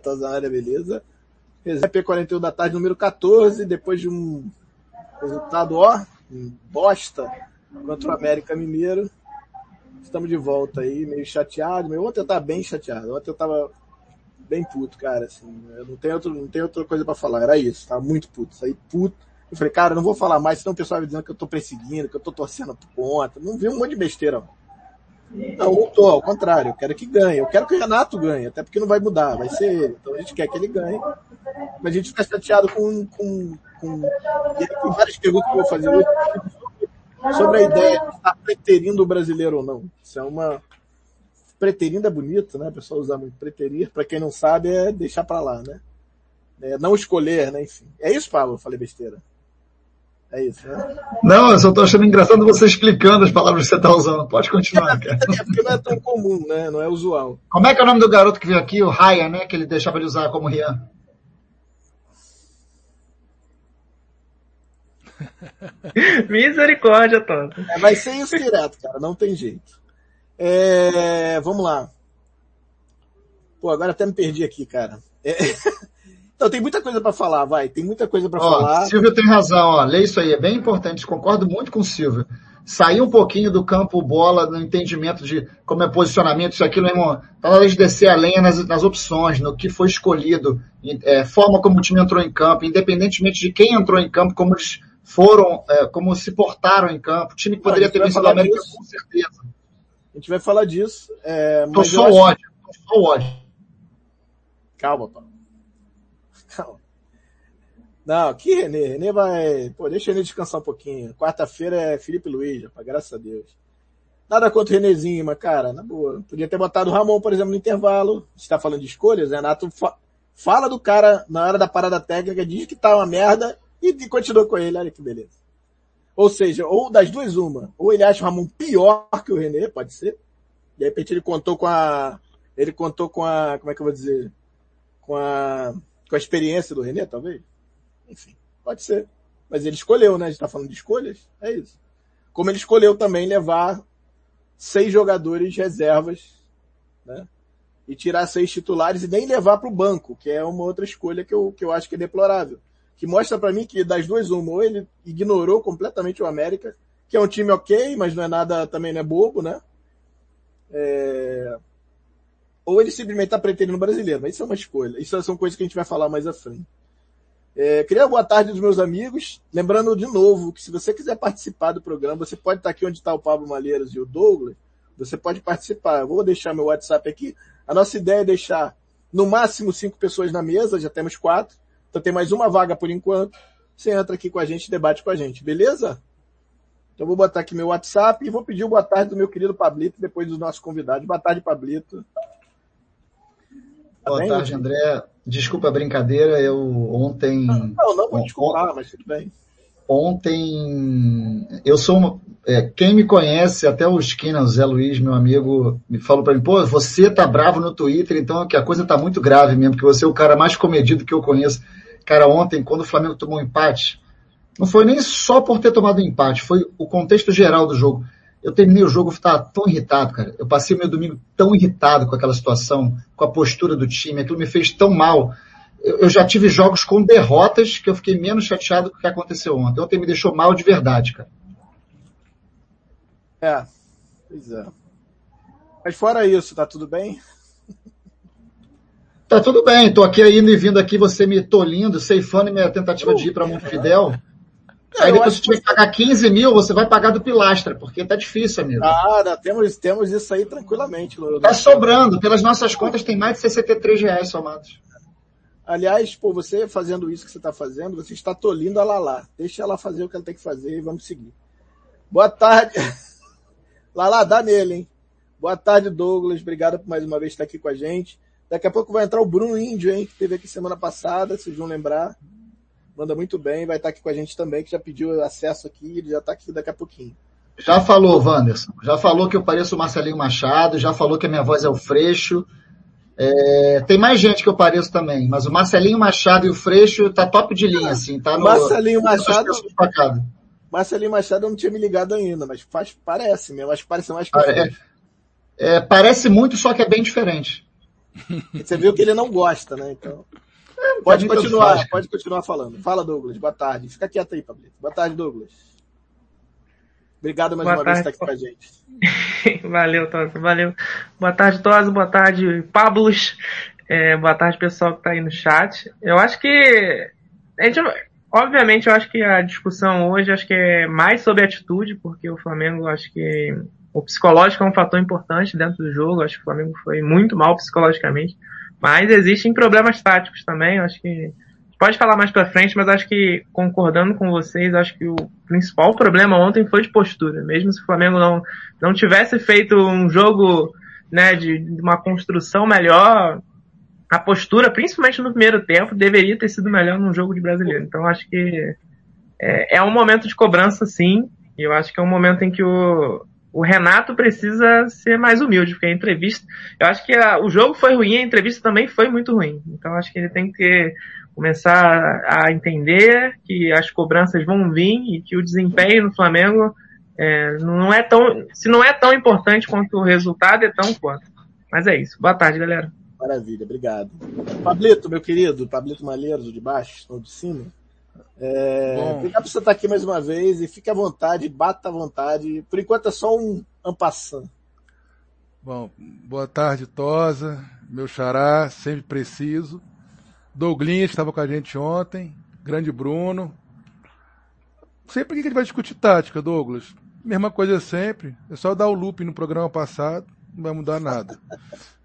Tô na área, beleza? Resenha P41 da tarde, número 14, depois de um resultado, ó, bosta contra o América Mineiro. Estamos de volta aí, meio chateado. Meu, ontem eu tava bem chateado. Ontem eu tava bem puto, cara, assim. Eu não tem outro, não tem outra coisa para falar. Era isso, tava muito puto. Saí puto. Eu falei, cara, não vou falar mais, senão o pessoal vai dizendo que eu tô perseguindo, que eu tô torcendo por conta. Não vi um monte de besteira. Não, não tô, ao contrário, eu quero que ganhe. Eu quero que o Renato ganhe, até porque não vai mudar, vai ser ele. Então a gente quer que ele ganhe. Mas a gente fica chateado com. com, com... Tem várias perguntas que eu vou fazer hoje sobre a ideia de estar preterindo o brasileiro ou não. Isso é uma. Preterindo é bonito, né? O pessoal usa muito preterir. Para quem não sabe, é deixar para lá, né? É não escolher, né? Enfim. É isso, Pablo? Eu falei besteira. É isso, né? Não, eu só tô achando engraçado você explicando as palavras que você tá usando. Pode continuar, cara. É porque não é tão comum, né? Não é usual. Como é que é o nome do garoto que veio aqui? O Ryan, né? Que ele deixava de usar como Rian. Misericórdia, Toto. É, vai ser isso direto, cara. Não tem jeito. É, vamos lá. Pô, agora até me perdi aqui, cara. É... Então tem muita coisa para falar, vai. Tem muita coisa para falar. Silvio tem razão, ó. Lê isso aí, é bem importante. Concordo muito com o Silvio. Sair um pouquinho do campo bola no entendimento de como é posicionamento, isso aquilo, irmão. Tá na hora de descer a lenha nas, nas opções, no que foi escolhido, é, forma como o time entrou em campo, independentemente de quem entrou em campo, como eles foram, é, como se portaram em campo. O time que poderia ter vencido a América disso. com certeza. A gente vai falar disso. É, tô só acho... ódio, tô só ódio. Calma, Paulo. Não, que Renê? Renê vai. Pô, deixa ele descansar um pouquinho. Quarta-feira é Felipe Luiz, rapaz, graças a Deus. Nada contra o Renezinho, mas, cara, na boa. Podia ter botado o Ramon, por exemplo, no intervalo. Você tá falando de escolhas, Renato fa fala do cara na hora da parada técnica, diz que tá uma merda e, e continua com ele. Olha que beleza. Ou seja, ou das duas uma. Ou ele acha o Ramon pior que o René, pode ser. De repente ele contou com a. Ele contou com a. Como é que eu vou dizer? Com a com a experiência do René, talvez? Enfim, pode ser. Mas ele escolheu, né? A gente tá falando de escolhas? É isso. Como ele escolheu também levar seis jogadores reservas, né? E tirar seis titulares e nem levar para o banco, que é uma outra escolha que eu, que eu acho que é deplorável. Que mostra para mim que das duas uma, ou ele ignorou completamente o América, que é um time ok, mas não é nada, também não é bobo, né? É ou ele simplesmente está pretendendo brasileiro. Mas isso é uma escolha. Isso são coisas que a gente vai falar mais à frente. É, queria boa tarde dos meus amigos. Lembrando de novo que se você quiser participar do programa, você pode estar aqui onde está o Pablo Malheiros e o Douglas. Você pode participar. Eu vou deixar meu WhatsApp aqui. A nossa ideia é deixar no máximo cinco pessoas na mesa, já temos quatro. Então tem mais uma vaga por enquanto. Você entra aqui com a gente, debate com a gente, beleza? Então vou botar aqui meu WhatsApp e vou pedir boa tarde do meu querido Pablito, depois dos nossos convidados. Boa tarde, Pablito. Boa tarde, André. Desculpa a brincadeira, eu ontem. Não, não vou desculpar, mas tudo bem. Ontem, eu sou uma, é, quem me conhece, até o Esquina, o Zé Luiz, meu amigo, me falou para mim, pô, você tá bravo no Twitter, então que a coisa tá muito grave mesmo, porque você é o cara mais comedido que eu conheço. Cara, ontem, quando o Flamengo tomou um empate, não foi nem só por ter tomado um empate, foi o contexto geral do jogo. Eu terminei o jogo, estava tão irritado, cara. Eu passei o meu domingo tão irritado com aquela situação, com a postura do time. Aquilo me fez tão mal. Eu, eu já tive jogos com derrotas que eu fiquei menos chateado com o que aconteceu ontem. Ontem me deixou mal de verdade, cara. É, pois é. Mas fora isso, tá tudo bem? Tá tudo bem, tô aqui indo e vindo aqui, você me tolindo, ceifando minha tentativa de ir para Montevidéu. Aí depois se tiver que pagar 15 mil, você vai pagar do pilastra, porque tá difícil, amigo. Ah, temos, temos isso aí tranquilamente. Lula. Tá sobrando. Pelas nossas contas, tem mais de 63 reais somados. Aliás, pô, você fazendo isso que você está fazendo, você está tolindo a Lala. Deixa ela fazer o que ela tem que fazer e vamos seguir. Boa tarde. Lala, dá nele, hein? Boa tarde, Douglas. Obrigado por mais uma vez estar aqui com a gente. Daqui a pouco vai entrar o Bruno Índio, hein? Que teve aqui semana passada, vocês vão lembrar manda muito bem, vai estar aqui com a gente também, que já pediu acesso aqui, ele já está aqui daqui a pouquinho. Já falou, Wanderson. Já falou que eu pareço o Marcelinho Machado, já falou que a minha voz é o Freixo. É, tem mais gente que eu pareço também, mas o Marcelinho Machado e o Freixo tá top de linha, assim, tá no, Marcelinho Machado. Marcelinho Machado eu não tinha me ligado ainda, mas faz, parece mesmo, acho que parece mais é, é, parece muito, só que é bem diferente. Você viu que ele não gosta, né? Então. Pode continuar, faz, pode continuar falando. Fala, Douglas. Boa tarde. Fica quieto aí, Pablito. Boa tarde, Douglas. Obrigado mais Boa uma tarde. vez por estar aqui com a gente. valeu, Tosa. Valeu. Boa tarde, Tosa. Boa tarde, Pablos. É, boa tarde, pessoal que está aí no chat. Eu acho que. A gente, obviamente, eu acho que a discussão hoje acho que é mais sobre atitude, porque o Flamengo acho que o psicológico é um fator importante dentro do jogo. Acho que o Flamengo foi muito mal psicologicamente. Mas existem problemas táticos também. Acho que pode falar mais para frente, mas acho que concordando com vocês, acho que o principal problema ontem foi de postura. Mesmo se o Flamengo não não tivesse feito um jogo né, de, de uma construção melhor, a postura, principalmente no primeiro tempo, deveria ter sido melhor num jogo de brasileiro. Então acho que é, é um momento de cobrança, sim. E eu acho que é um momento em que o, o Renato precisa ser mais humilde, porque a entrevista, eu acho que a, o jogo foi ruim, a entrevista também foi muito ruim. Então acho que ele tem que começar a entender que as cobranças vão vir e que o desempenho no Flamengo é, não é tão, se não é tão importante quanto o resultado, é tão quanto. Mas é isso. Boa tarde, galera. Maravilha, obrigado. Pablito, meu querido, Pablito Malheiros, de baixo ou de cima. É, obrigado por você estar aqui mais uma vez e fique à vontade, bata à vontade. Por enquanto é só um ampassando. Bom, boa tarde, Tosa, meu xará, sempre preciso. Douglinhas, estava com a gente ontem, grande Bruno. Sempre que a gente vai discutir tática, Douglas? Mesma coisa sempre, é só dar o loop no programa passado, não vai mudar nada.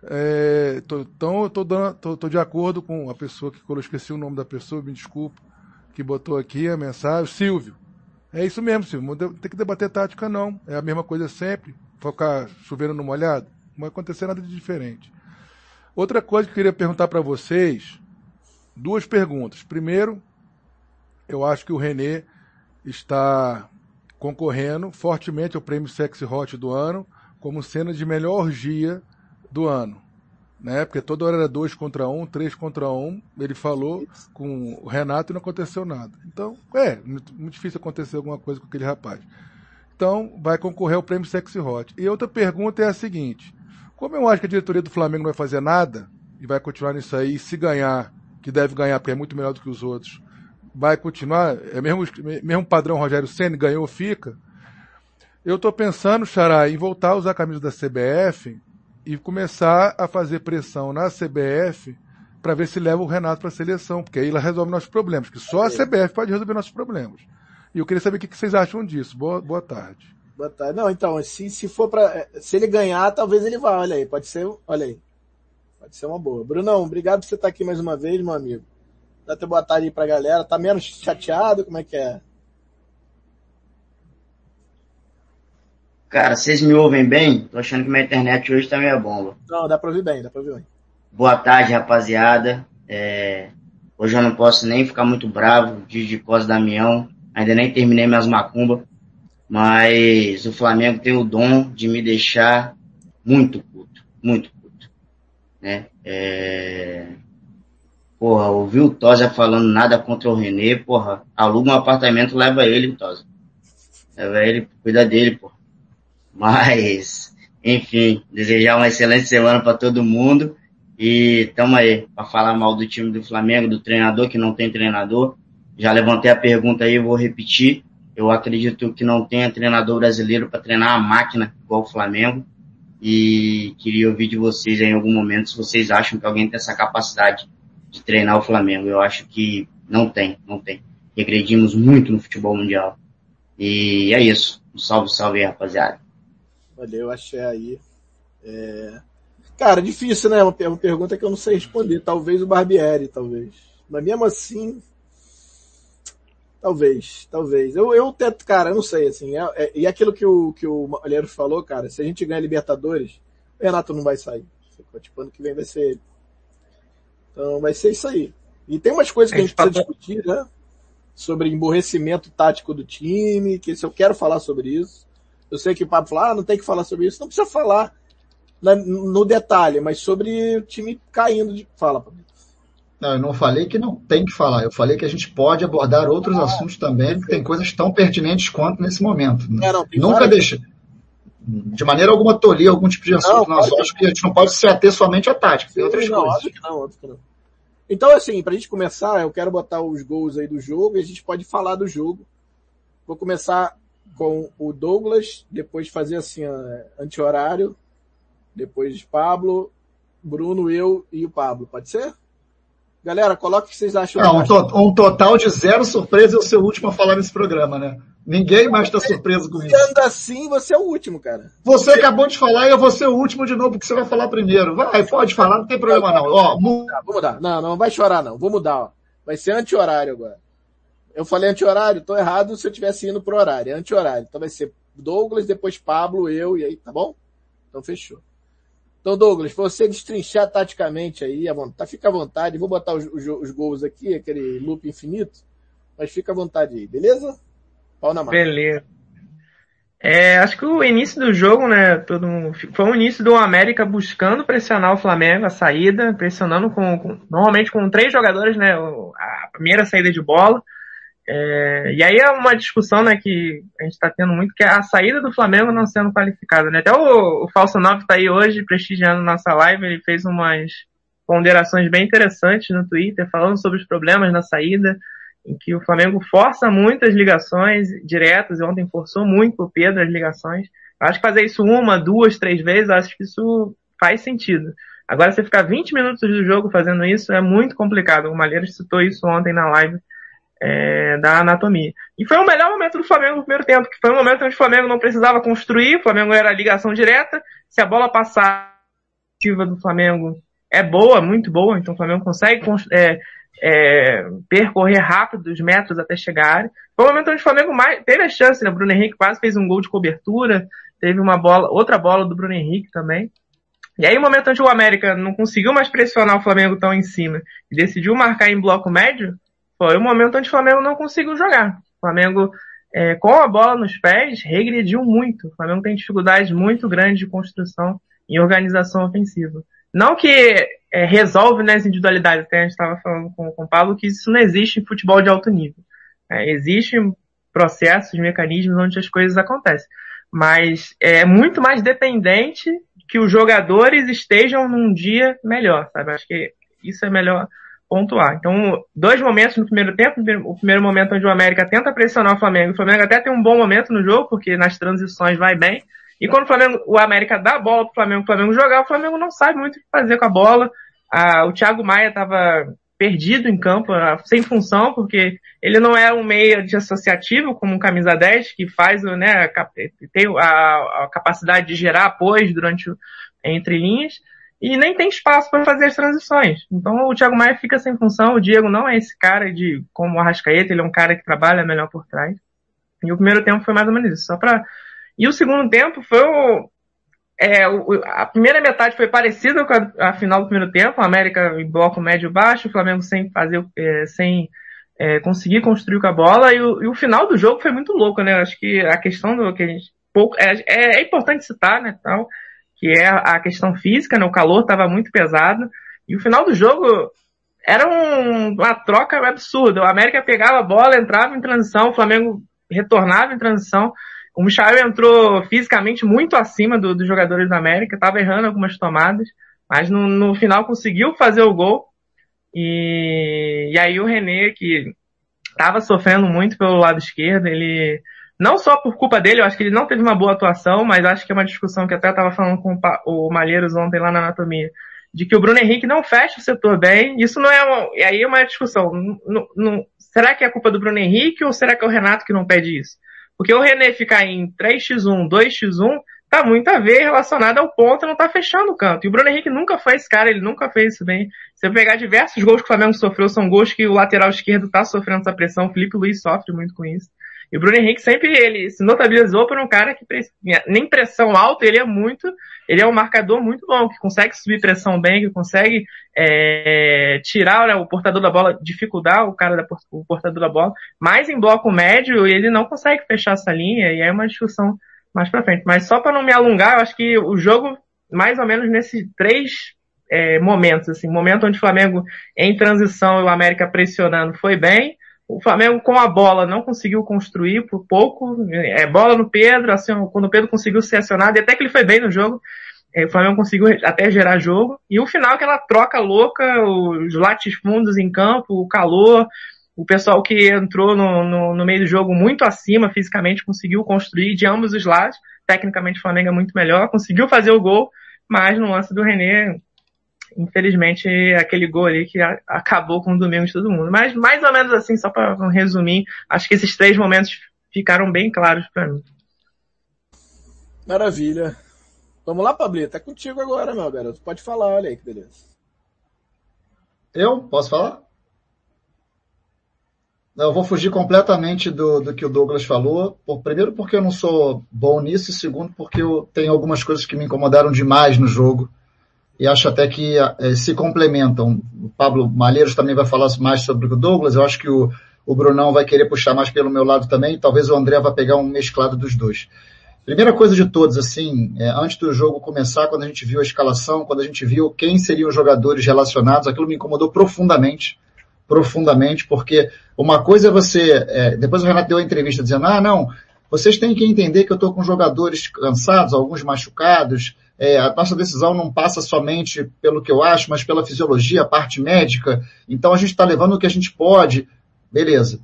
É, tô, então eu tô, dando, tô, tô, de acordo com a pessoa que colocou, esqueci o nome da pessoa, me desculpa que botou aqui a mensagem, Silvio. É isso mesmo, Silvio. Não tem que debater tática, não. É a mesma coisa sempre. Focar chovendo no molhado. Não vai acontecer nada de diferente. Outra coisa que eu queria perguntar para vocês, duas perguntas. Primeiro, eu acho que o Renê está concorrendo fortemente ao prêmio Sexy Hot do ano como cena de melhor orgia do ano né? Porque toda hora era dois contra um, três contra um. Ele falou com o Renato e não aconteceu nada. Então, é, muito, difícil acontecer alguma coisa com aquele rapaz. Então, vai concorrer ao prêmio Sexy Hot. E outra pergunta é a seguinte: como eu acho que a diretoria do Flamengo não vai fazer nada e vai continuar nisso aí, se ganhar, que deve ganhar porque é muito melhor do que os outros, vai continuar, é mesmo, mesmo padrão Rogério Senna, ganhou, fica. Eu estou pensando, Xará, em voltar a usar a camisa da CBF e começar a fazer pressão na CBF para ver se leva o Renato para a seleção, porque aí ela resolve nossos problemas, que só a CBF pode resolver nossos problemas. E eu queria saber o que vocês acham disso. Boa, boa tarde. Boa tarde. Não, então, se, se for para se ele ganhar, talvez ele vá, olha aí, pode ser, olha aí. Pode ser uma boa. Brunão, obrigado por você estar aqui mais uma vez, meu amigo. Dá até boa tarde aí pra galera. Tá menos chateado? Como é que é? Cara, vocês me ouvem bem? Tô achando que minha internet hoje tá meio bomba. Não, dá pra ouvir bem, dá pra ouvir bem. Boa tarde, rapaziada. É... Hoje eu não posso nem ficar muito bravo, de de Costa Damião. Ainda nem terminei minhas macumbas. Mas o Flamengo tem o dom de me deixar muito puto, muito puto. Né? É... Porra, ouvi o Tosa falando nada contra o Renê, porra, aluga um apartamento, leva ele, Tosa. Leva ele, cuida dele, porra. Mas, enfim, desejar uma excelente semana para todo mundo. E tamo aí para falar mal do time do Flamengo, do treinador que não tem treinador. Já levantei a pergunta aí, vou repetir. Eu acredito que não tenha treinador brasileiro para treinar a máquina igual o Flamengo. E queria ouvir de vocês em algum momento se vocês acham que alguém tem essa capacidade de treinar o Flamengo. Eu acho que não tem, não tem. Regredimos muito no futebol mundial. E é isso. Um salve, salve aí, rapaziada. Valeu, achei aí. É... Cara, difícil, né? Uma, uma pergunta que eu não sei responder. Talvez o Barbieri, talvez. Mas mesmo assim, Talvez, talvez. Eu, eu tento, cara, eu não sei, assim. É, é, e aquilo que o, que o Malheiro falou, cara, se a gente ganhar Libertadores, o Renato não vai sair. Tipo, ano que vem vai ser ele. Então vai ser isso aí. E tem umas coisas que a gente precisa discutir, né? Sobre emborrecimento tático do time, que se eu quero falar sobre isso. Eu sei que o Pablo fala, ah, não tem que falar sobre isso. Não precisa falar no detalhe, mas sobre o time caindo de. Fala, Pablo. Não, eu não falei que não tem que falar. Eu falei que a gente pode abordar outros ah, assuntos também, que tem coisas tão pertinentes quanto nesse momento. É, não, Nunca deixa. de maneira alguma tolir algum tipo de assunto. Não, nós acho que a gente não pode se ater somente à tática, tem outras não, coisas. Óbvio que não, óbvio que não. Então, assim, pra gente começar, eu quero botar os gols aí do jogo e a gente pode falar do jogo. Vou começar com o Douglas, depois fazer assim, anti-horário, depois Pablo, Bruno, eu e o Pablo, pode ser? Galera, coloque o que vocês acham. Não, um, to um, total de zero surpresa é o seu último a falar nesse programa, né? Ninguém mais está surpreso com isso. Sendo assim, você é o último, cara. Você acabou de falar e eu vou ser o último de novo, porque você vai falar primeiro. Vai, pode falar, não tem problema não. Ó, tá, vou mudar. Não, não vai chorar não. Vou mudar, ó. Vai ser anti-horário agora. Eu falei anti-horário, tô errado se eu tivesse indo pro horário. É anti-horário. Então vai ser Douglas, depois Pablo, eu e aí, tá bom? Então fechou. Então, Douglas, você destrinchar taticamente aí, tá, fica à vontade. Vou botar os, os, os gols aqui, aquele loop infinito, mas fica à vontade aí, beleza? Pau na mão. Beleza. É, acho que o início do jogo, né, todo foi o início do América buscando pressionar o Flamengo, a saída, pressionando com, com normalmente com três jogadores, né, a primeira saída de bola, é, e aí é uma discussão né, que a gente está tendo muito, que é a saída do Flamengo não sendo qualificada. Né? Até o, o Falso 9 está aí hoje prestigiando nossa live, ele fez umas ponderações bem interessantes no Twitter, falando sobre os problemas na saída, em que o Flamengo força muitas ligações diretas, e ontem forçou muito o Pedro as ligações. acho que fazer isso uma, duas, três vezes, acho que isso faz sentido. Agora, você ficar 20 minutos do jogo fazendo isso é muito complicado. O Malheiros citou isso ontem na live é, da anatomia. E foi o melhor momento do Flamengo no primeiro tempo, que foi um momento onde o Flamengo não precisava construir, o Flamengo era ligação direta, se a bola passar do Flamengo é boa, muito boa, então o Flamengo consegue é, é, percorrer rápido os metros até chegar. Foi o momento onde o Flamengo mais, teve a chance, né? O Bruno Henrique quase fez um gol de cobertura, teve uma bola, outra bola do Bruno Henrique também. E aí o momento onde o América não conseguiu mais pressionar o Flamengo tão em cima e decidiu marcar em bloco médio, foi o momento onde o Flamengo não conseguiu jogar. O Flamengo, é, com a bola nos pés, regrediu muito. O Flamengo tem dificuldades muito grandes de construção e organização ofensiva. Não que é, resolve nas né, individualidades, até a gente estava falando com, com o Paulo, que isso não existe em futebol de alto nível. É, Existem processos, mecanismos onde as coisas acontecem. Mas é muito mais dependente que os jogadores estejam num dia melhor, sabe? Acho que isso é melhor pontuar. Então, dois momentos no primeiro tempo. O primeiro momento onde o América tenta pressionar o Flamengo. O Flamengo até tem um bom momento no jogo, porque nas transições vai bem. E quando o, Flamengo, o América dá a bola pro Flamengo, o Flamengo jogar, o Flamengo não sabe muito o que fazer com a bola. Ah, o Thiago Maia estava perdido em campo, ah, sem função, porque ele não é um meio de associativo, como um camisa 10, que faz, né, tem a, a capacidade de gerar apoio durante entre linhas e nem tem espaço para fazer as transições. Então o Thiago Maia fica sem função, o Diego não é esse cara de como o Arrascaeta, ele é um cara que trabalha melhor por trás. E o primeiro tempo foi mais ou menos isso, só para E o segundo tempo foi o é, a primeira metade foi parecida com a, a, final do primeiro tempo, a América em bloco médio baixo, o Flamengo sem fazer, é, sem é, conseguir construir com a bola, e o, e o, final do jogo foi muito louco, né? Acho que a questão do que a gente pouco é, é, é importante citar, né? Tal, que é a questão física, né? O calor estava muito pesado. E o final do jogo era um, uma troca absurda. O América pegava a bola, entrava em transição, o Flamengo retornava em transição. O Michael entrou fisicamente muito acima do, dos jogadores da América, estava errando algumas tomadas, mas no, no, final conseguiu fazer o gol. E, e aí o René, que estava sofrendo muito pelo lado esquerdo, ele não só por culpa dele, eu acho que ele não teve uma boa atuação, mas acho que é uma discussão que até estava falando com o Malheiros ontem lá na anatomia, de que o Bruno Henrique não fecha o setor bem. Isso não é uma, e aí é uma discussão. Não, não, será que é culpa do Bruno Henrique ou será que é o Renato que não pede isso? Porque o René ficar em 3x1, 2x1, tá muito a ver relacionado ao ponto, não tá fechando o canto. E o Bruno Henrique nunca foi esse cara, ele nunca fez isso bem. Se eu pegar diversos gols que o Flamengo sofreu, são gols que o lateral esquerdo tá sofrendo essa pressão, o Felipe Luiz sofre muito com isso. E o Bruno Henrique sempre ele se notabilizou por um cara que nem pressão alta, ele é muito, ele é um marcador muito bom, que consegue subir pressão bem, que consegue é, tirar né, o portador da bola, dificultar o cara da o portador da bola, mas em bloco médio ele não consegue fechar essa linha e é uma discussão mais para frente. Mas só para não me alongar, eu acho que o jogo mais ou menos nesses três é, momentos, assim, momento onde o Flamengo em transição e o América pressionando foi bem, o Flamengo com a bola não conseguiu construir por pouco, é bola no Pedro, assim, quando o Pedro conseguiu ser acionado, e até que ele foi bem no jogo, é, o Flamengo conseguiu até gerar jogo, e o final aquela troca louca, os latifúndios em campo, o calor, o pessoal que entrou no, no, no, meio do jogo muito acima fisicamente conseguiu construir de ambos os lados. Tecnicamente o Flamengo é muito melhor, conseguiu fazer o gol, mas no lance do René, infelizmente, aquele gol ali que a, acabou com o domingo de todo mundo. Mas mais ou menos assim, só para resumir, acho que esses três momentos ficaram bem claros para mim. Maravilha. Vamos lá, Pablito. É contigo agora, meu garoto. Pode falar, olha aí que beleza. Eu? Posso falar? Eu vou fugir completamente do, do que o Douglas falou. Por, primeiro, porque eu não sou bom nisso, e segundo, porque eu tenho algumas coisas que me incomodaram demais no jogo. E acho até que é, se complementam. O Pablo Malheiros também vai falar mais sobre o Douglas. Eu acho que o, o Brunão vai querer puxar mais pelo meu lado também. Talvez o André vá pegar um mesclado dos dois. Primeira coisa de todos, assim, é, antes do jogo começar, quando a gente viu a escalação, quando a gente viu quem seriam os jogadores relacionados, aquilo me incomodou profundamente profundamente, porque uma coisa é você, é, depois o Renato deu a entrevista dizendo, ah, não, vocês têm que entender que eu estou com jogadores cansados, alguns machucados, é, a nossa decisão não passa somente pelo que eu acho, mas pela fisiologia, a parte médica, então a gente está levando o que a gente pode, beleza.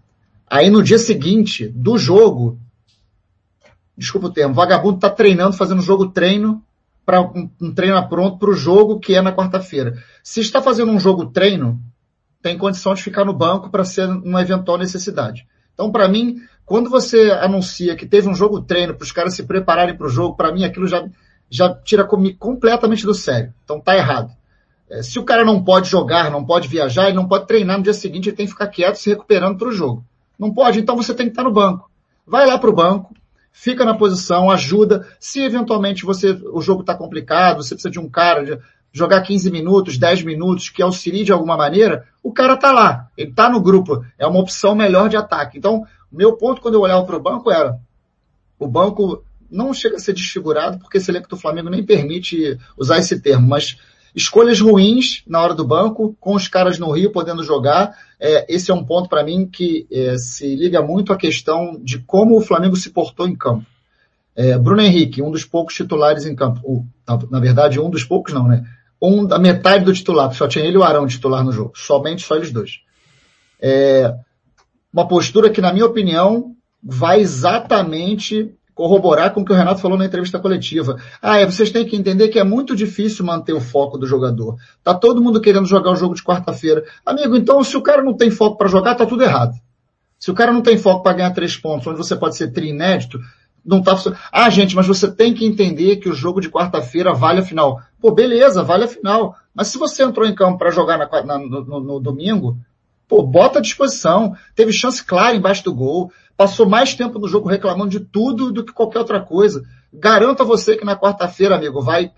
Aí no dia seguinte do jogo, desculpa o termo, vagabundo está treinando, fazendo jogo treino, para um, um treino pronto para o jogo que é na quarta-feira. Se está fazendo um jogo treino, tem condição de ficar no banco para ser uma eventual necessidade. Então, para mim, quando você anuncia que teve um jogo treino para os caras se prepararem para o jogo, para mim aquilo já, já tira completamente do sério. Então tá errado. É, se o cara não pode jogar, não pode viajar, ele não pode treinar no dia seguinte, ele tem que ficar quieto se recuperando para o jogo. Não pode, então você tem que estar no banco. Vai lá para o banco, fica na posição, ajuda. Se eventualmente você o jogo está complicado, você precisa de um cara, jogar 15 minutos, 10 minutos, que auxilie de alguma maneira, o cara tá lá, ele tá no grupo, é uma opção melhor de ataque. Então, meu ponto quando eu olhava para o banco era, o banco não chega a ser desfigurado, porque esse elenco do Flamengo nem permite usar esse termo, mas escolhas ruins na hora do banco, com os caras no Rio podendo jogar, é, esse é um ponto para mim que é, se liga muito à questão de como o Flamengo se portou em campo. É, Bruno Henrique, um dos poucos titulares em campo, o, na verdade um dos poucos não, né? um da metade do titular, só tinha ele e o Arão titular no jogo. Somente só eles dois. É uma postura que, na minha opinião, vai exatamente corroborar com o que o Renato falou na entrevista coletiva. Ah, é, vocês têm que entender que é muito difícil manter o foco do jogador. Tá todo mundo querendo jogar o jogo de quarta-feira. Amigo, então se o cara não tem foco para jogar, tá tudo errado. Se o cara não tem foco para ganhar três pontos, onde você pode ser tri inédito, não tá Ah, gente, mas você tem que entender que o jogo de quarta-feira vale a final. Pô, beleza, vale a final. Mas se você entrou em campo para jogar na, na, no, no, no, domingo, pô, bota à disposição. Teve chance clara embaixo do gol. Passou mais tempo no jogo reclamando de tudo do que qualquer outra coisa. Garanto a você que na quarta-feira, amigo, vai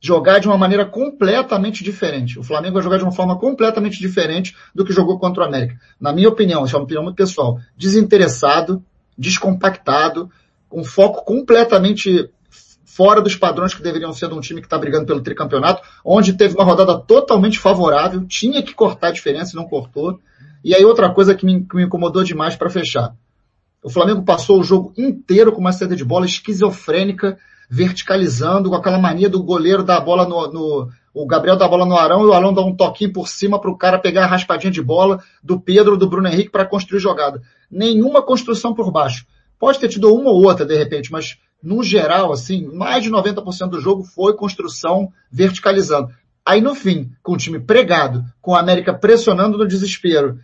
jogar de uma maneira completamente diferente. O Flamengo vai jogar de uma forma completamente diferente do que jogou contra o América. Na minha opinião, isso é uma opinião muito pessoal, desinteressado, descompactado, com foco completamente fora dos padrões que deveriam ser de um time que está brigando pelo tricampeonato, onde teve uma rodada totalmente favorável, tinha que cortar a diferença e não cortou. E aí outra coisa que me, que me incomodou demais para fechar. O Flamengo passou o jogo inteiro com uma saída de bola esquizofrênica, verticalizando, com aquela mania do goleiro dar a bola no, no o Gabriel dá a bola no Arão e o Arão dá um toquinho por cima para o cara pegar a raspadinha de bola do Pedro, do Bruno Henrique para construir jogada. Nenhuma construção por baixo. Pode ter tido uma ou outra de repente, mas no geral, assim, mais de 90% do jogo foi construção verticalizando. Aí no fim, com o time pregado, com a América pressionando no desespero,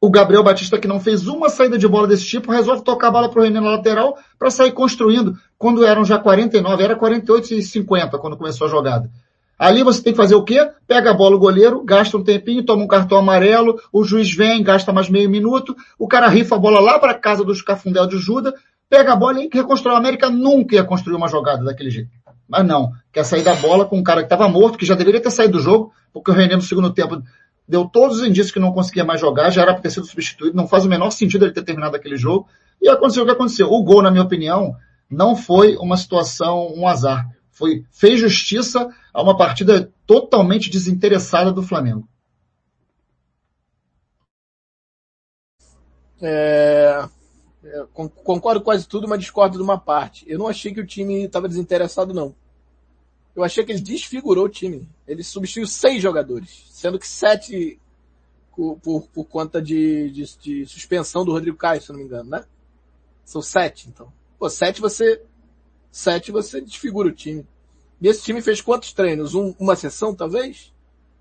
o Gabriel Batista, que não fez uma saída de bola desse tipo, resolve tocar a bola para o René na lateral para sair construindo. Quando eram já 49, era 48 e 50 quando começou a jogada. Ali você tem que fazer o quê? Pega a bola o goleiro, gasta um tempinho, toma um cartão amarelo, o juiz vem, gasta mais meio minuto, o cara rifa a bola lá para casa dos Cafundel de Juda, pega a bola e reconstrói. A América nunca ia construir uma jogada daquele jeito. Mas não, quer sair da bola com um cara que estava morto, que já deveria ter saído do jogo, porque o René no segundo tempo deu todos os indícios que não conseguia mais jogar, já era para ter sido substituído, não faz o menor sentido ele ter terminado aquele jogo. E aconteceu o que aconteceu. O gol, na minha opinião, não foi uma situação, um azar foi, fez justiça a uma partida totalmente desinteressada do Flamengo. É, é, concordo quase tudo, mas discordo de uma parte. Eu não achei que o time estava desinteressado, não. Eu achei que ele desfigurou o time. Ele substituiu seis jogadores, sendo que sete por, por, por conta de, de, de, suspensão do Rodrigo Caio, se não me engano, né? São sete, então. Pô, sete você, sete você desfigura o time. E esse time fez quantos treinos? Um, uma sessão, talvez?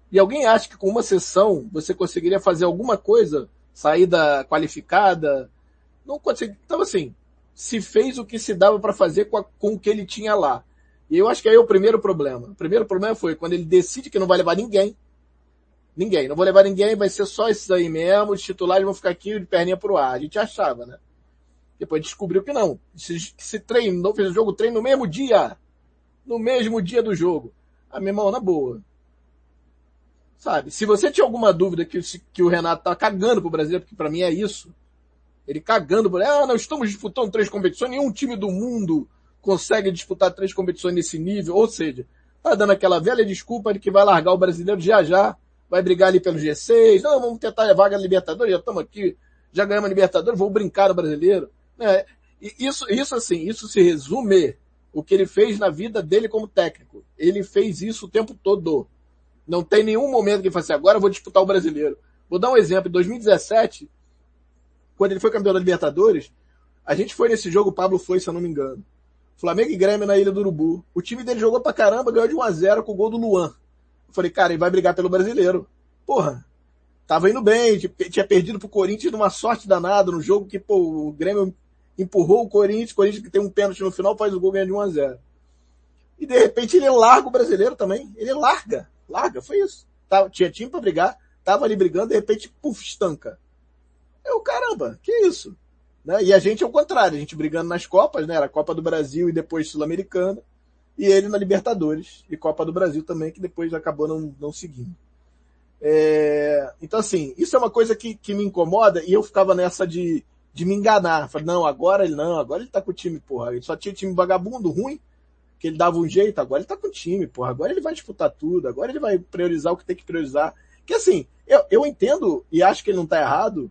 E alguém acha que com uma sessão você conseguiria fazer alguma coisa? Saída qualificada? Não consegui. Então assim, se fez o que se dava para fazer com, a, com o que ele tinha lá. E eu acho que aí é o primeiro problema. O primeiro problema foi quando ele decide que não vai levar ninguém. Ninguém. Não vou levar ninguém, vai ser só esses aí mesmo. Os titulares vão ficar aqui de perninha pro ar. A gente achava, né? Depois descobriu que não. Se, se treinou, fez o jogo treino no mesmo dia. No mesmo dia do jogo. A minha irmão, na boa. Sabe? Se você tinha alguma dúvida que, que o Renato tá cagando pro Brasil, porque para mim é isso. Ele cagando ah, nós estamos disputando três competições, nenhum time do mundo consegue disputar três competições nesse nível. Ou seja, tá dando aquela velha desculpa de que vai largar o brasileiro já já, vai brigar ali pelo G6, não, vamos tentar a vaga na Libertadores, já estamos aqui, já ganhamos a Libertadores, vou brincar no brasileiro. É, isso, isso assim, isso se resume o que ele fez na vida dele como técnico. Ele fez isso o tempo todo. Não tem nenhum momento que ele fala assim, agora eu vou disputar o brasileiro. Vou dar um exemplo. Em 2017, quando ele foi campeão da Libertadores, a gente foi nesse jogo, o Pablo foi, se eu não me engano. Flamengo e Grêmio na Ilha do Urubu. O time dele jogou pra caramba, ganhou de 1 a 0 com o gol do Luan. Eu falei, cara, ele vai brigar pelo brasileiro. Porra, tava indo bem, tinha perdido pro Corinthians numa sorte danada no jogo que, pô, o Grêmio empurrou o Corinthians, o Corinthians que tem um pênalti no final, faz o gol ganha de 1 a 0 E de repente ele larga o brasileiro também. Ele larga, larga, foi isso. Tava, tinha time pra brigar, tava ali brigando, de repente, puf, estanca. Eu, caramba, que isso? Né? E a gente é o contrário, a gente brigando nas Copas, né? Era Copa do Brasil e depois Sul-Americana. E ele na Libertadores e Copa do Brasil também, que depois acabou não, não seguindo. É, então assim, isso é uma coisa que, que me incomoda e eu ficava nessa de, de me enganar. Falei, não, agora ele não, agora ele tá com o time, porra. Ele só tinha time vagabundo, ruim, que ele dava um jeito, agora ele tá com o time, porra. Agora ele vai disputar tudo, agora ele vai priorizar o que tem que priorizar. Que assim, eu, eu entendo e acho que ele não tá errado,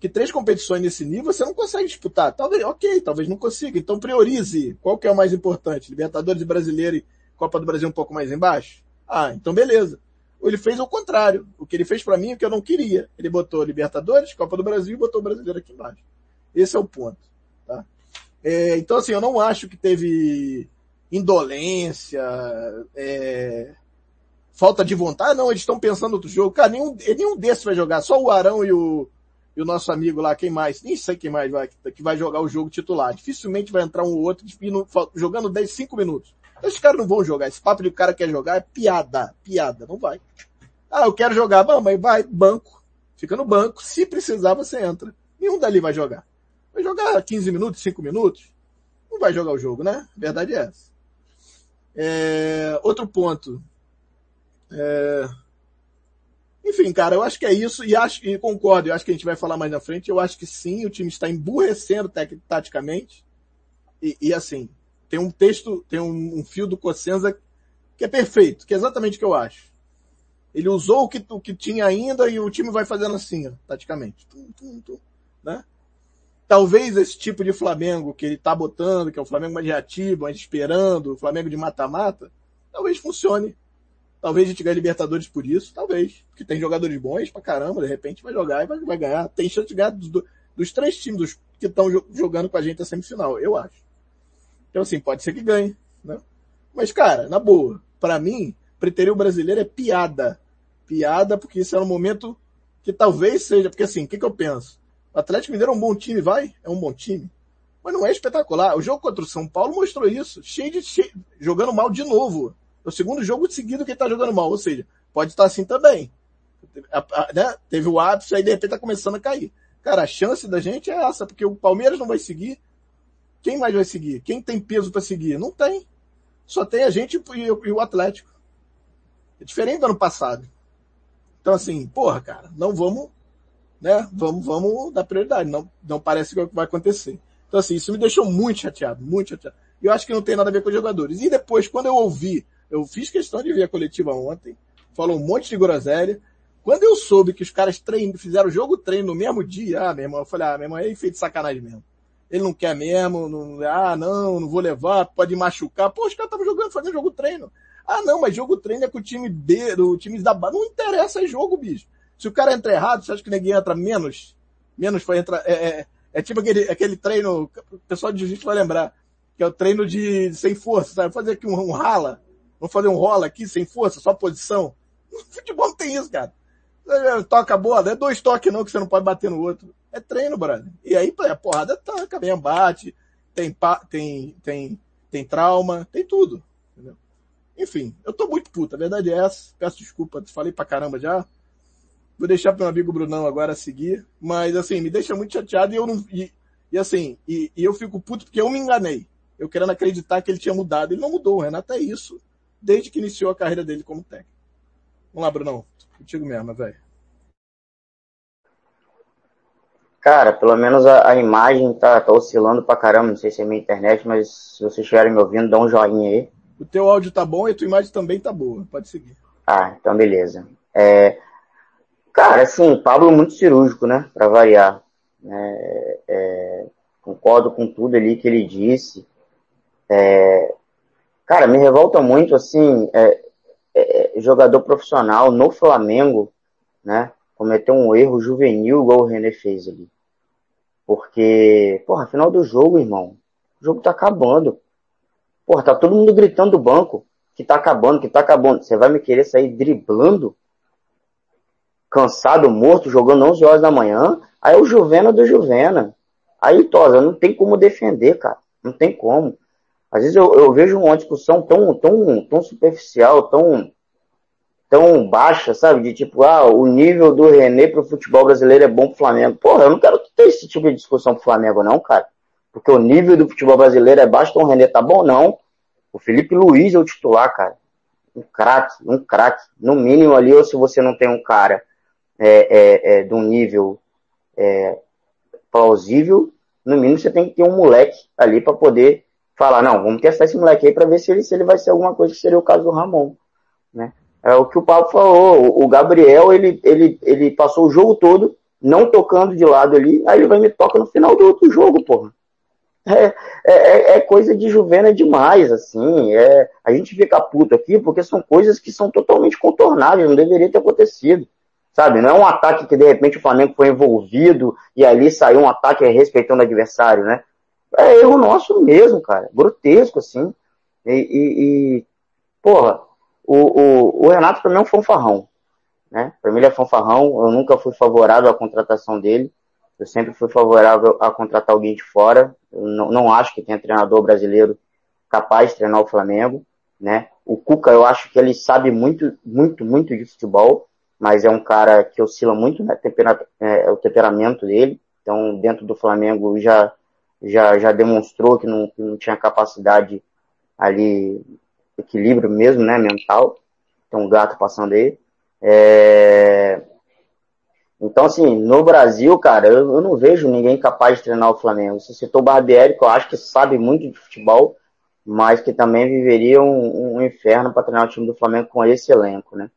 que três competições nesse nível você não consegue disputar. Talvez, ok, talvez não consiga. Então priorize. Qual que é o mais importante? Libertadores Brasileiro e Copa do Brasil um pouco mais embaixo? Ah, então beleza. Ele fez o contrário. O que ele fez para mim é o que eu não queria. Ele botou Libertadores, Copa do Brasil e botou o Brasileiro aqui embaixo. Esse é o ponto. Tá? É, então assim, eu não acho que teve indolência, é, falta de vontade. Não, eles estão pensando outro jogo. Cara, nenhum, nenhum desses vai jogar. Só o Arão e o, e o nosso amigo lá, quem mais? Nem sei quem mais vai, que vai jogar o jogo titular. Dificilmente vai entrar um ou outro jogando 10, 5 minutos. Esses caras não vão jogar. Esse papo de o cara quer jogar é piada. Piada. Não vai. Ah, eu quero jogar. Bom, mas vai, banco. Fica no banco. Se precisar, você entra. Nenhum dali vai jogar. Vai jogar 15 minutos, 5 minutos? Não vai jogar o jogo, né? A verdade é essa. É, outro ponto. É, enfim, cara, eu acho que é isso e acho e concordo. Eu acho que a gente vai falar mais na frente. Eu acho que sim, o time está emburrecendo taticamente. E, e assim, tem um texto, tem um, um, fio do Cossenza que é perfeito, que é exatamente o que eu acho. Ele usou o que, o que tinha ainda e o time vai fazendo assim, ó, taticamente. Tum, tum, tum, né? Talvez esse tipo de Flamengo que ele tá botando, que é o Flamengo mais reativo, mais esperando, o Flamengo de mata-mata, talvez funcione Talvez a gente ganhe Libertadores por isso, talvez. Porque tem jogadores bons pra caramba, de repente vai jogar e vai, vai ganhar. Tem chance de ganhar dos, dos três times dos, que estão jogando com a gente a semifinal, eu acho. Então assim, pode ser que ganhe, né? Mas cara, na boa, para mim, preterir o brasileiro é piada. Piada, porque isso é um momento que talvez seja, porque assim, o que, que eu penso? O Atlético Mineiro é um bom time, vai? É um bom time. Mas não é espetacular. O jogo contra o São Paulo mostrou isso. Cheio de, cheio, jogando mal de novo. É o segundo jogo seguido que ele tá jogando mal. Ou seja, pode estar assim também. Né? Teve o ápice, aí de repente tá começando a cair. Cara, a chance da gente é essa, porque o Palmeiras não vai seguir. Quem mais vai seguir? Quem tem peso para seguir? Não tem. Só tem a gente e, o Atlético. É diferente do ano passado. Então assim, porra, cara, não vamos, né? Vamos, vamos dar prioridade. Não, não parece que é que vai acontecer. Então assim, isso me deixou muito chateado, muito chateado. E eu acho que não tem nada a ver com os jogadores. E depois, quando eu ouvi eu fiz questão de ver a coletiva ontem, falou um monte de groselha, Quando eu soube que os caras treino, fizeram jogo treino no mesmo dia, ah, meu irmão, eu falei, ah, meu irmão, é feito de sacanagem mesmo. Ele não quer mesmo, não, ah, não, não vou levar, pode machucar. Pô, os caras estavam jogando, fazendo jogo treino. Ah, não, mas jogo treino é com o time B, o time da base. Não interessa, é jogo, bicho. Se o cara entra errado, você acha que ninguém entra menos? Menos foi entrar, é, é, é tipo aquele, aquele treino, o pessoal de jiu-jitsu vai lembrar, que é o treino de, sem força, sabe? Fazer aqui um, um rala, vamos fazer um rola aqui, sem força, só posição. No futebol não tem isso, cara. É, toca a bola, é dois toques não que você não pode bater no outro. É treino, brother. E aí, a porrada taca mesmo, bate, tem, tem, tem, tem trauma, tem tudo. Entendeu? Enfim, eu tô muito puta, a verdade é essa. Peço desculpa, falei pra caramba já. Vou deixar pro meu amigo Brunão agora seguir. Mas assim, me deixa muito chateado e eu não. E, e assim, e, e, eu fico puto porque eu me enganei. Eu querendo acreditar que ele tinha mudado. Ele não mudou, o Renato é isso. Desde que iniciou a carreira dele como técnico. Vamos lá, Brunão. Contigo mesmo, velho. Cara, pelo menos a, a, imagem tá, tá oscilando pra caramba. Não sei se é minha internet, mas se vocês estiverem me ouvindo, dá um joinha aí. O teu áudio tá bom e a tua imagem também tá boa. Pode seguir. Ah, então beleza. É, cara, assim, Pablo muito cirúrgico, né? Pra variar. É, é, concordo com tudo ali que ele disse. É, cara, me revolta muito, assim, é, é, jogador profissional no Flamengo, né? Cometeu um erro juvenil igual o René fez ali. Porque, porra, final do jogo, irmão. O jogo tá acabando. Porra, tá todo mundo gritando do banco que tá acabando, que tá acabando. Você vai me querer sair driblando? Cansado, morto, jogando 11 horas da manhã? Aí é o Juvena do Juvena. Aí, Tosa, não tem como defender, cara. Não tem como. Às vezes eu, eu vejo uma discussão tão, tão, tão superficial, tão, tão baixa, sabe? De tipo, ah, o nível do René pro futebol brasileiro é bom pro Flamengo. Porra, eu não quero ter esse tipo de discussão pro Flamengo, não, cara. Porque o nível do futebol brasileiro é baixo, então o René tá bom, não. O Felipe Luiz é o titular, cara. Um craque, um craque. No mínimo ali, ou se você não tem um cara é, é, é, de um nível é, plausível, no mínimo você tem que ter um moleque ali para poder falar, não, vamos testar esse moleque aí para ver se ele, se ele vai ser alguma coisa que seria o caso do Ramon, né? É o que o Pablo falou, o Gabriel, ele, ele, ele passou o jogo todo não tocando de lado ali, aí ele vai me toca no final do outro jogo, porra. É, é, é, é coisa de Juvena demais, assim, é, a gente fica puto aqui porque são coisas que são totalmente contornáveis, não deveria ter acontecido, sabe? Não é um ataque que de repente o Flamengo foi envolvido e ali saiu um ataque respeitando o adversário, né? É erro nosso mesmo, cara. Grotesco, assim. E, e, e porra, o, o, o Renato pra mim é um fanfarrão. Né? Pra mim ele é fanfarrão. Eu nunca fui favorável à contratação dele. Eu sempre fui favorável a contratar alguém de fora. Eu não, não acho que tenha treinador brasileiro capaz de treinar o Flamengo. Né? O Cuca, eu acho que ele sabe muito, muito, muito de futebol, mas é um cara que oscila muito, né? Tempera, é, o temperamento dele. Então, dentro do Flamengo já já, já demonstrou que não, que não tinha capacidade ali, equilíbrio mesmo, né, mental. Tem um gato passando aí. É... Então, assim, no Brasil, cara, eu, eu, não vejo ninguém capaz de treinar o Flamengo. Você citou o Barbieri, que eu acho que sabe muito de futebol, mas que também viveria um, um inferno para treinar o time do Flamengo com esse elenco, né?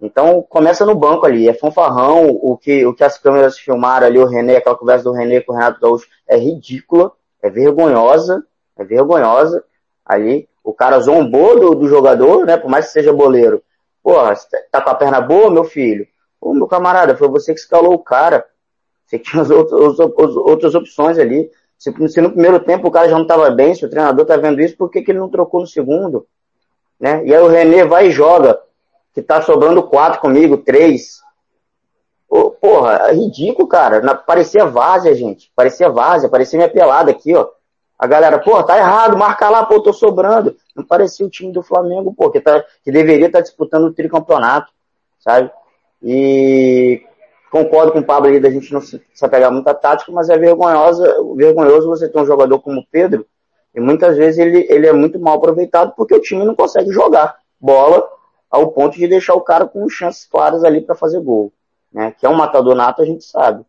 Então começa no banco ali, é fanfarrão, o que, o que as câmeras filmaram ali, o René, aquela conversa do René com o Renato Gaúcho é ridícula, é vergonhosa, é vergonhosa. Ali, o cara zombou do, do jogador, né? Por mais que seja boleiro. Porra, tá com a perna boa, meu filho? Ô, meu camarada, foi você que escalou o cara. Você tinha as outras, as outras opções ali. Se, se, no primeiro tempo o cara já não estava bem, se o treinador tá vendo isso, por que, que ele não trocou no segundo? Né? E aí o René vai e joga que tá sobrando quatro comigo, três. Oh, porra, é ridículo, cara. Na, parecia várzea, gente. Parecia várzea, parecia minha pelada aqui, ó. A galera, pô, tá errado, marca lá, pô, tô sobrando. Não parecia o time do Flamengo, pô, que, tá, que deveria estar tá disputando o tricampeonato, sabe? E concordo com o Pablo aí da gente não se, se apegar muito à tática, mas é vergonhosa, vergonhoso você ter um jogador como o Pedro, e muitas vezes ele, ele é muito mal aproveitado porque o time não consegue jogar bola ao ponto de deixar o cara com chances claras ali para fazer gol. Né? Que é um matador nato, a gente sabe.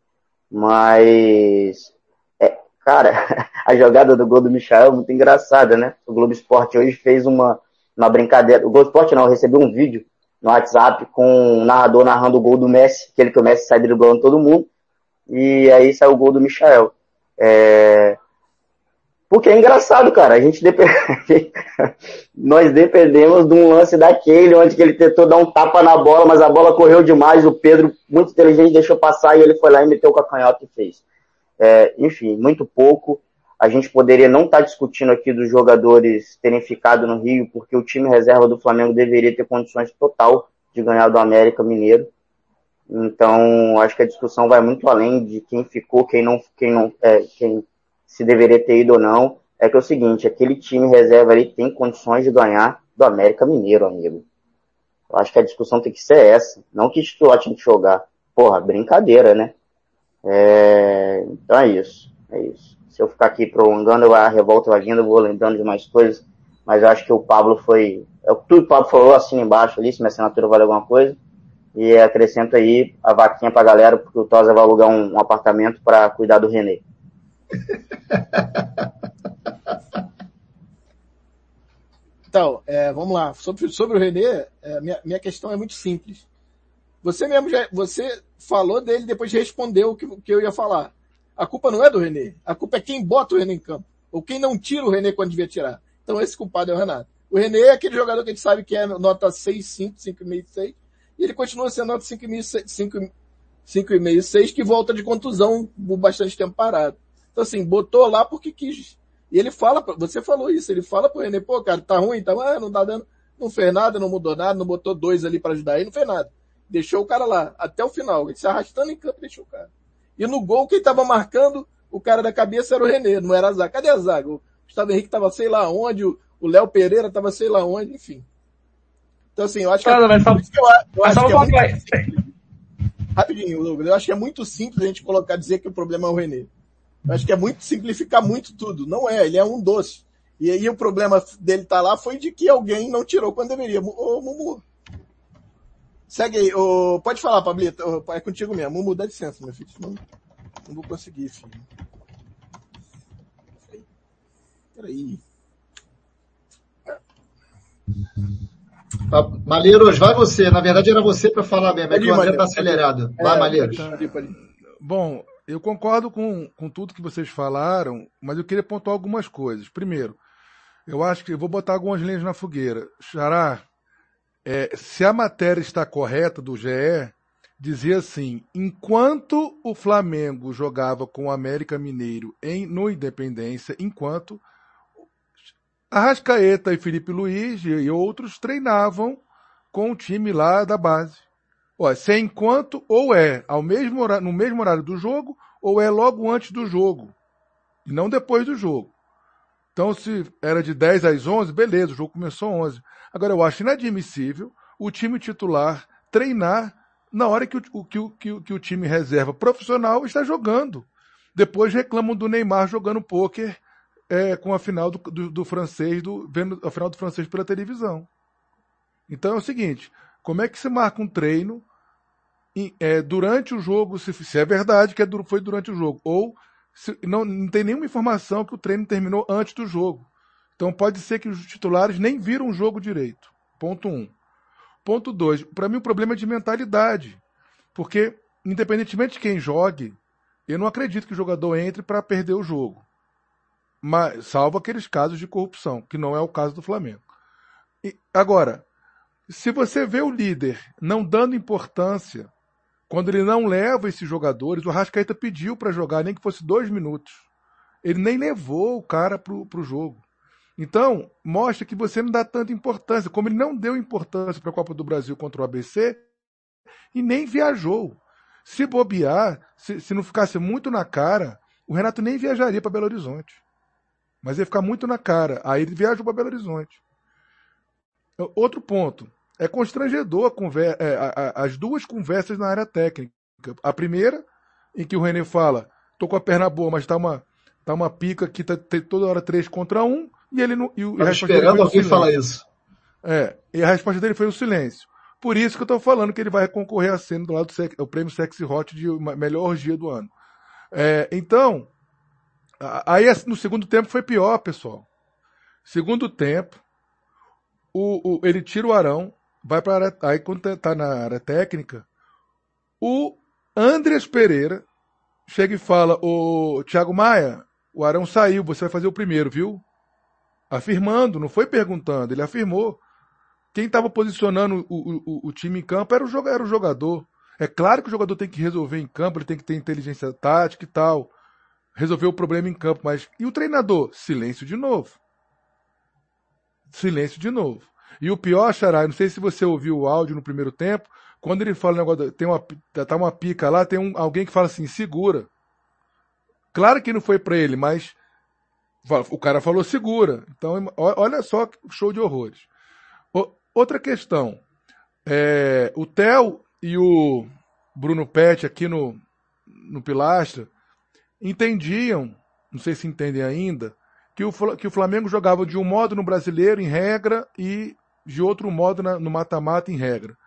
Mas, é, cara, a jogada do gol do Michel é muito engraçada, né? O Globo Esporte hoje fez uma, uma brincadeira. O Globo Esporte não, recebeu um vídeo no WhatsApp com um narrador narrando o gol do Messi, aquele que o Messi sai driblando todo mundo, e aí saiu o gol do Michael. É... Porque é engraçado, cara. A gente depende... nós dependemos de um lance daquele, onde que ele tentou dar um tapa na bola, mas a bola correu demais. O Pedro, muito inteligente, deixou passar e ele foi lá e meteu o cacanhoto e fez. É, enfim, muito pouco. A gente poderia não estar tá discutindo aqui dos jogadores terem ficado no Rio, porque o time reserva do Flamengo deveria ter condições total de ganhar do América Mineiro. Então, acho que a discussão vai muito além de quem ficou, quem não, quem não, é, quem se deveria ter ido ou não. É que é o seguinte, aquele time reserva ali tem condições de ganhar do América Mineiro, amigo. Eu acho que a discussão tem que ser essa. Não que titular tinha que jogar. Porra, brincadeira, né? É... Então é isso. É isso. Se eu ficar aqui prolongando, a revolta vai vindo, eu vou lembrando de mais coisas. Mas eu acho que o Pablo foi. É o que o Pablo falou assim embaixo ali, se minha assinatura vale alguma coisa. E acrescento aí a vaquinha pra galera, porque o Tosa vai alugar um, um apartamento para cuidar do Renê. Então, é, vamos lá. Sobre, sobre o Renê, é, minha, minha questão é muito simples. Você mesmo já, você falou dele depois respondeu o que, que eu ia falar. A culpa não é do Renê. A culpa é quem bota o Renê em campo. Ou quem não tira o Renê quando devia tirar. Então esse culpado é o Renato. O Renê é aquele jogador que a gente sabe que é nota 6, 5, 5,5, 6. E ele continua sendo nota 5,5, 5,5, 6, que volta de contusão por bastante tempo parado. Então assim, botou lá porque quis. E ele fala, você falou isso, ele fala pro René, pô, cara, tá ruim, tá, ah, não tá dando, não fez nada, não mudou nada, não botou dois ali para ajudar ele, não fez nada. Deixou o cara lá, até o final, ele se arrastando em campo, deixou o cara. E no gol, quem tava marcando o cara da cabeça era o René, não era a zaga. Cadê a zaga? O Gustavo Henrique tava sei lá onde, o Léo Pereira tava sei lá onde, enfim. Então assim, eu acho que... Cara, é, só, eu, acho que é muito... Rapidinho, Douglas, eu acho que é muito simples a gente colocar, dizer que o problema é o René. Eu acho que é muito simplificar muito tudo. Não é, ele é um doce. E aí o problema dele estar tá lá foi de que alguém não tirou quando deveria. Ô, Mumu. Segue aí. Ô, pode falar, Pablito. Ô, é contigo mesmo. Mumu, dá licença, meu filho. Não, não vou conseguir, filho. Peraí. Malheiros, vai você. Na verdade era você para falar mesmo. É que o André tá acelerado. Vai, é, Malheiros. Bom, eu concordo com, com tudo que vocês falaram, mas eu queria pontuar algumas coisas. Primeiro, eu acho que eu vou botar algumas linhas na fogueira. Xará, é, se a matéria está correta do GE, dizia assim: enquanto o Flamengo jogava com o América Mineiro em, no Independência, enquanto Arrascaeta e Felipe Luiz e outros treinavam com o time lá da base. Ó, se é enquanto ou é ao mesmo horário, no mesmo horário do jogo ou é logo antes do jogo e não depois do jogo. Então, se era de 10 às 11, beleza, o jogo começou às 11. Agora, eu acho inadmissível o time titular treinar na hora que o, que o, que o, que o time reserva profissional está jogando. Depois reclamam do Neymar jogando pôquer é, com a final do, do, do francês, do, vendo a final do francês pela televisão. Então é o seguinte, como é que se marca um treino é, durante o jogo, se, se, é verdade que é, foi durante o jogo, ou se, não, não tem nenhuma informação que o treino terminou antes do jogo. Então pode ser que os titulares nem viram o jogo direito. Ponto um. Ponto dois. Para mim o problema é de mentalidade. Porque, independentemente de quem jogue, eu não acredito que o jogador entre para perder o jogo. Mas, salvo aqueles casos de corrupção, que não é o caso do Flamengo. E, agora, se você vê o líder não dando importância quando ele não leva esses jogadores, o Rascaeta pediu para jogar, nem que fosse dois minutos. Ele nem levou o cara para o jogo. Então, mostra que você não dá tanta importância, como ele não deu importância para a Copa do Brasil contra o ABC e nem viajou. Se bobear, se, se não ficasse muito na cara, o Renato nem viajaria para Belo Horizonte. Mas ia ficar muito na cara. Aí ele viajou para Belo Horizonte. Outro ponto. É constrangedor conver é, a, a, as duas conversas na área técnica. A primeira, em que o René fala, tô com a perna boa, mas tá uma, tá uma pica que tá, toda hora três contra um, e ele não. E, e a esperando alguém falar isso. É, e a resposta dele foi o silêncio. Por isso que eu tô falando que ele vai concorrer a cena do lado do o prêmio Sexy Hot de melhor orgia do ano. É, então, aí no segundo tempo foi pior, pessoal. Segundo tempo, o, o, ele tira o Arão, vai para aí quando tá, tá na área técnica, o Andres Pereira chega e fala: "O Thiago Maia, o Arão saiu, você vai fazer o primeiro, viu?" Afirmando, não foi perguntando, ele afirmou. Quem estava posicionando o, o, o, time em campo era o, era o jogador. É claro que o jogador tem que resolver em campo, ele tem que ter inteligência tática e tal. Resolver o problema em campo, mas. E o treinador? Silêncio de novo. Silêncio de novo. E o pior, Xará, não sei se você ouviu o áudio no primeiro tempo, quando ele fala o negócio, tem uma, tá uma pica lá, tem um, alguém que fala assim, segura. Claro que não foi para ele, mas o cara falou segura. Então, olha só show de horrores. Outra questão. É, o Theo e o Bruno Pet aqui no, no Pilastra entendiam, não sei se entendem ainda, que o, que o Flamengo jogava de um modo no brasileiro, em regra, e de outro modo na, no mata-mata, em regra.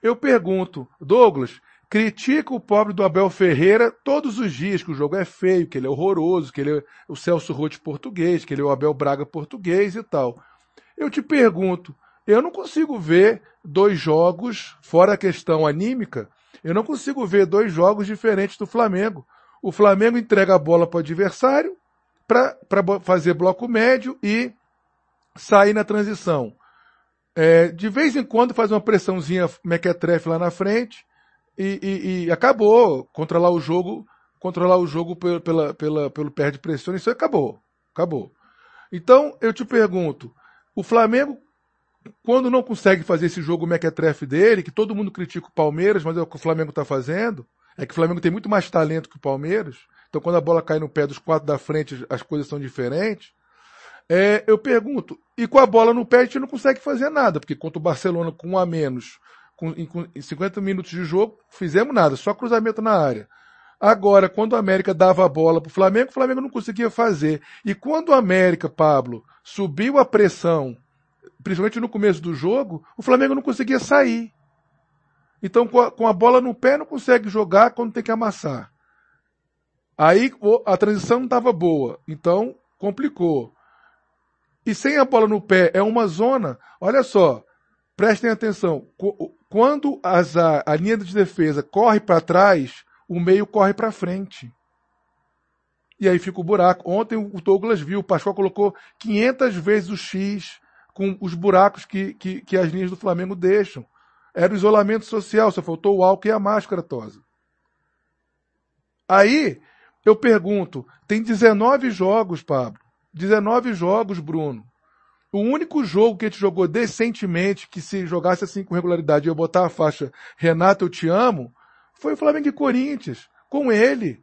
Eu pergunto, Douglas, critica o pobre do Abel Ferreira todos os dias, que o jogo é feio, que ele é horroroso, que ele é o Celso Roth português, que ele é o Abel Braga português e tal. Eu te pergunto, eu não consigo ver dois jogos, fora a questão anímica, eu não consigo ver dois jogos diferentes do Flamengo. O Flamengo entrega a bola para o adversário para fazer bloco médio e sair na transição. É, de vez em quando faz uma pressãozinha mequetrefe lá na frente e, e, e, acabou. Controlar o jogo, controlar o jogo pela, pela, pela, pelo pé de pressão, isso acabou. Acabou. Então, eu te pergunto, o Flamengo quando não consegue fazer esse jogo mequetrefe dele, que todo mundo critica o Palmeiras, mas é o que o Flamengo está fazendo, é que o Flamengo tem muito mais talento que o Palmeiras, então quando a bola cai no pé dos quatro da frente, as coisas são diferentes. É, eu pergunto, e com a bola no pé a gente não consegue fazer nada, porque contra o Barcelona com um a menos, com, em, em 50 minutos de jogo, fizemos nada, só cruzamento na área. Agora, quando o América dava a bola para o Flamengo, o Flamengo não conseguia fazer. E quando o América, Pablo, subiu a pressão principalmente no começo do jogo, o Flamengo não conseguia sair. Então, com a, com a bola no pé, não consegue jogar quando tem que amassar. Aí a transição não estava boa, então complicou. E sem a bola no pé é uma zona. Olha só, prestem atenção. Quando as, a, a linha de defesa corre para trás, o meio corre para frente. E aí fica o buraco. Ontem o Douglas viu, o Pascoal colocou 500 vezes o X com os buracos que, que, que as linhas do Flamengo deixam. Era o isolamento social, só faltou o álcool e a máscara tosa. Aí, eu pergunto, tem 19 jogos, Pablo. 19 jogos, Bruno. O único jogo que a gente jogou decentemente, que se jogasse assim com regularidade, eu botar a faixa Renato, eu te amo, foi o Flamengo e Corinthians. Com ele.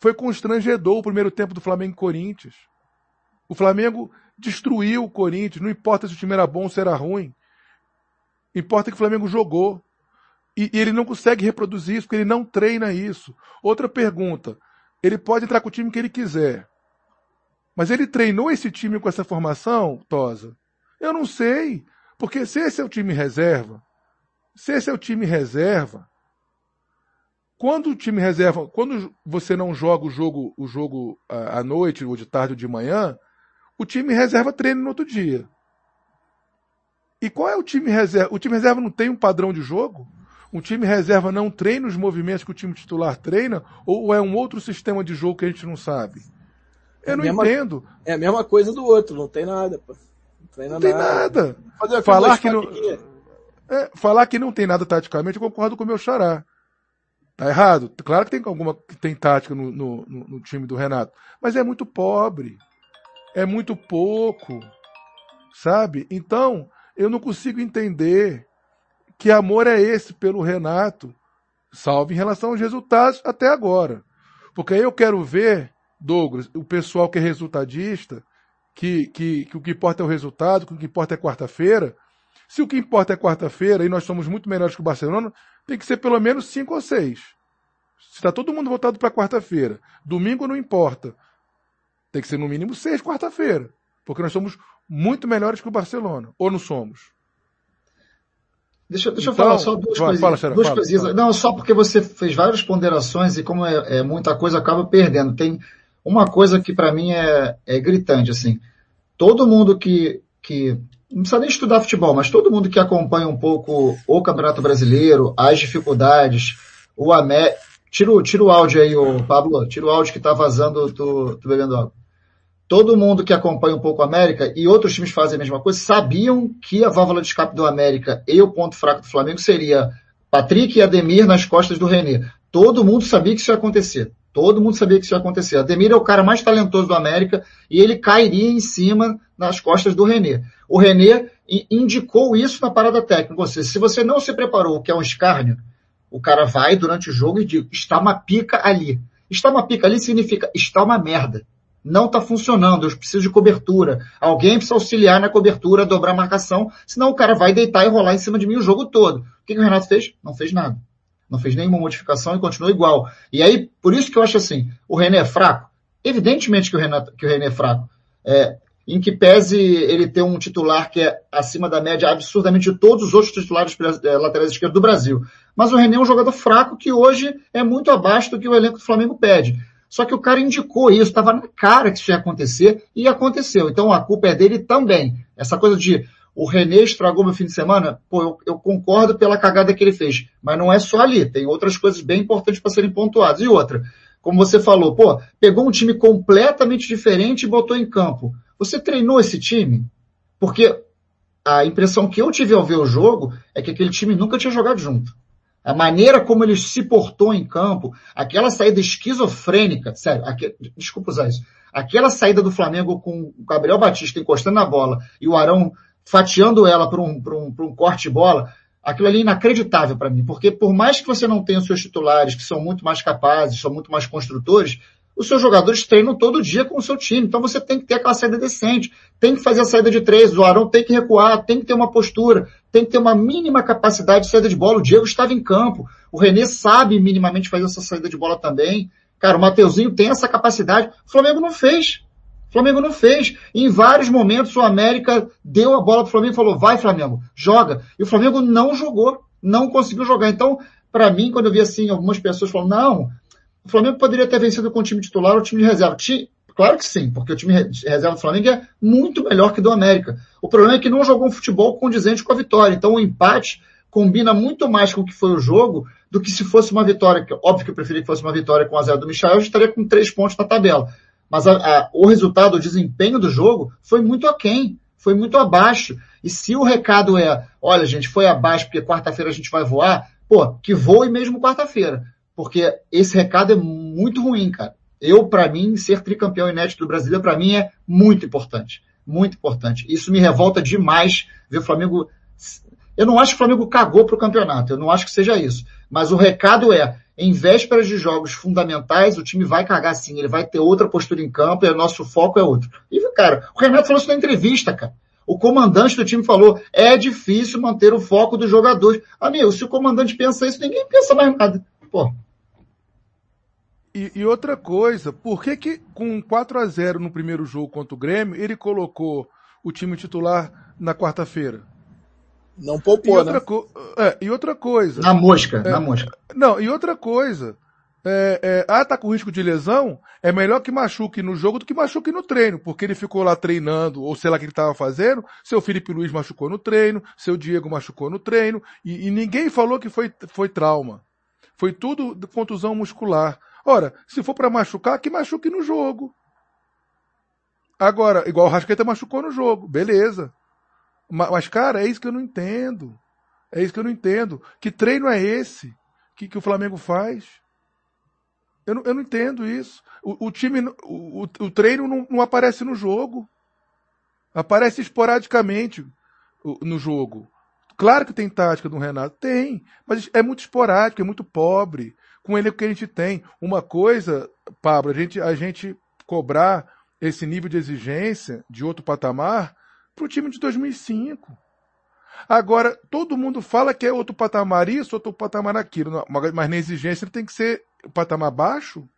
Foi constrangedor o primeiro tempo do Flamengo e Corinthians. O Flamengo destruiu o Corinthians, não importa se o time era bom ou se era ruim. Importa que o Flamengo jogou. E, e, ele não consegue reproduzir isso, porque ele não treina isso. Outra pergunta. Ele pode entrar com o time que ele quiser. Mas ele treinou esse time com essa formação, Tosa? Eu não sei. Porque se esse é o time reserva, se esse é o time reserva, quando o time reserva, quando você não joga o jogo, o jogo à noite, ou de tarde ou de manhã, o time reserva treina no outro dia. E qual é o time reserva? O time reserva não tem um padrão de jogo? O time reserva não treina os movimentos que o time titular treina? Ou é um outro sistema de jogo que a gente não sabe? Eu é não mesma, entendo. É a mesma coisa do outro, não tem nada, pô. Não, treina não tem nada. nada. Falar que não, é, falar que não tem nada taticamente, eu concordo com o meu xará. Tá errado? Claro que tem alguma que tem tática no, no, no time do Renato, mas é muito pobre é muito pouco, sabe? Então, eu não consigo entender que amor é esse pelo Renato, salvo em relação aos resultados até agora. Porque aí eu quero ver, Douglas, o pessoal que é resultadista, que, que, que o que importa é o resultado, que o que importa é quarta-feira. Se o que importa é quarta-feira e nós somos muito melhores que o Barcelona, tem que ser pelo menos cinco ou seis. Se está todo mundo voltado para quarta-feira, domingo não importa. Tem que ser no mínimo seis quarta-feira. Porque nós somos muito melhores que o Barcelona. Ou não somos? Deixa, deixa então, eu falar só duas vai, coisinhas. Fala, duas fala, coisinhas. Fala. Não, só porque você fez várias ponderações e como é, é muita coisa, acaba perdendo. Tem uma coisa que para mim é, é gritante, assim. Todo mundo que, que não precisa nem estudar futebol, mas todo mundo que acompanha um pouco o Campeonato Brasileiro, as dificuldades, o Amé... Tira, tira o áudio aí, o Pablo, tira o áudio que tá vazando, tu, tu bebendo água. Todo mundo que acompanha um pouco o América e outros times fazem a mesma coisa, sabiam que a válvula de escape do América e o ponto fraco do Flamengo seria Patrick e Ademir nas costas do René. Todo mundo sabia que isso ia acontecer. Todo mundo sabia que isso ia acontecer. Ademir é o cara mais talentoso do América e ele cairia em cima nas costas do René. O René indicou isso na parada técnica. Seja, se você não se preparou, o que é um escárnio, o cara vai durante o jogo e diz, está uma pica ali. Está uma pica ali significa, está uma merda. Não está funcionando, eu preciso de cobertura. Alguém precisa auxiliar na cobertura, dobrar a marcação, senão o cara vai deitar e rolar em cima de mim o jogo todo. O que, que o Renato fez? Não fez nada não fez nenhuma modificação e continuou igual. E aí, por isso que eu acho assim, o René é fraco? Evidentemente que o, Renato, que o René é fraco. É, em que pese ele ter um titular que é acima da média absurdamente de todos os outros titulares é, laterais esquerdos do Brasil. Mas o René é um jogador fraco que hoje é muito abaixo do que o elenco do Flamengo pede. Só que o cara indicou isso, estava na cara que isso ia acontecer e aconteceu. Então a culpa é dele também. Essa coisa de o René estragou meu fim de semana, pô, eu, eu, concordo pela cagada que ele fez. Mas não é só ali, tem outras coisas bem importantes para serem pontuadas. E outra, como você falou, pô, pegou um time completamente diferente e botou em campo. Você treinou esse time? Porque a impressão que eu tive ao ver o jogo é que aquele time nunca tinha jogado junto. A maneira como ele se portou em campo, aquela saída esquizofrênica, sério, aqui, desculpa usar isso, aquela saída do Flamengo com o Gabriel Batista encostando na bola e o Arão fatiando ela para um, um, um corte de bola, aquilo ali é inacreditável para mim, porque por mais que você não tenha os seus titulares, que são muito mais capazes, são muito mais construtores, os seus jogadores treinam todo dia com o seu time, então você tem que ter aquela saída decente, tem que fazer a saída de três, o Arão tem que recuar, tem que ter uma postura, tem que ter uma mínima capacidade de saída de bola, o Diego estava em campo, o Renê sabe minimamente fazer essa saída de bola também, cara, o Mateuzinho tem essa capacidade, o Flamengo não fez, o Flamengo não fez. em vários momentos o América deu a bola para o Flamengo e falou, vai Flamengo, joga. E o Flamengo não jogou, não conseguiu jogar. Então, para mim, quando eu vi assim, algumas pessoas falando, não, o Flamengo poderia ter vencido com o time titular ou o time de reserva. Claro que sim, porque o time reserva do Flamengo é muito melhor que do América. O problema é que não jogou um futebol condizente com a vitória. Então o empate combina muito mais com o que foi o jogo do que se fosse uma vitória. Óbvio que eu preferia que fosse uma vitória com a zero do Michel, eu estaria com três pontos na tabela mas a, a, o resultado, o desempenho do jogo foi muito aquém, foi muito abaixo. E se o recado é, olha gente, foi abaixo porque quarta-feira a gente vai voar, pô, que voe mesmo quarta-feira. Porque esse recado é muito ruim, cara. Eu, para mim, ser tricampeão inédito do Brasileiro, para mim é muito importante. Muito importante. Isso me revolta demais ver o Flamengo. Eu não acho que o Flamengo cagou pro campeonato. Eu não acho que seja isso. Mas o recado é, em vésperas de jogos fundamentais, o time vai cagar sim, ele vai ter outra postura em campo e o nosso foco é outro. E, cara, o Renato falou isso na entrevista, cara. O comandante do time falou, é difícil manter o foco dos jogadores. Amigo, se o comandante pensa isso, ninguém pensa mais nada. Pô. E, e outra coisa, por que que com 4 a 0 no primeiro jogo contra o Grêmio, ele colocou o time titular na quarta-feira? Não poupou, e outra né? É, e outra coisa. Na mosca, é, na mosca. Não, e outra coisa. É, é, ah, tá com risco de lesão? É melhor que machuque no jogo do que machuque no treino, porque ele ficou lá treinando, ou sei lá o que ele estava fazendo. Seu Felipe Luiz machucou no treino, seu Diego machucou no treino, e, e ninguém falou que foi, foi trauma. Foi tudo de contusão muscular. Ora, se for para machucar, que machuque no jogo. Agora, igual o Rascaeta machucou no jogo, beleza. Mas, cara, é isso que eu não entendo. É isso que eu não entendo. Que treino é esse que, que o Flamengo faz? Eu não, eu não entendo isso. O, o time, o, o, treino não, não, aparece no jogo. Aparece esporadicamente no jogo. Claro que tem tática do Renato, tem, mas é muito esporádico, é muito pobre. Com ele que a gente tem. Uma coisa, Pablo, a gente, a gente cobrar esse nível de exigência de outro patamar para o time de 2005. Agora, todo mundo fala que é outro patamar isso, outro patamar aquilo, mas na exigência ele tem que ser patamar baixo.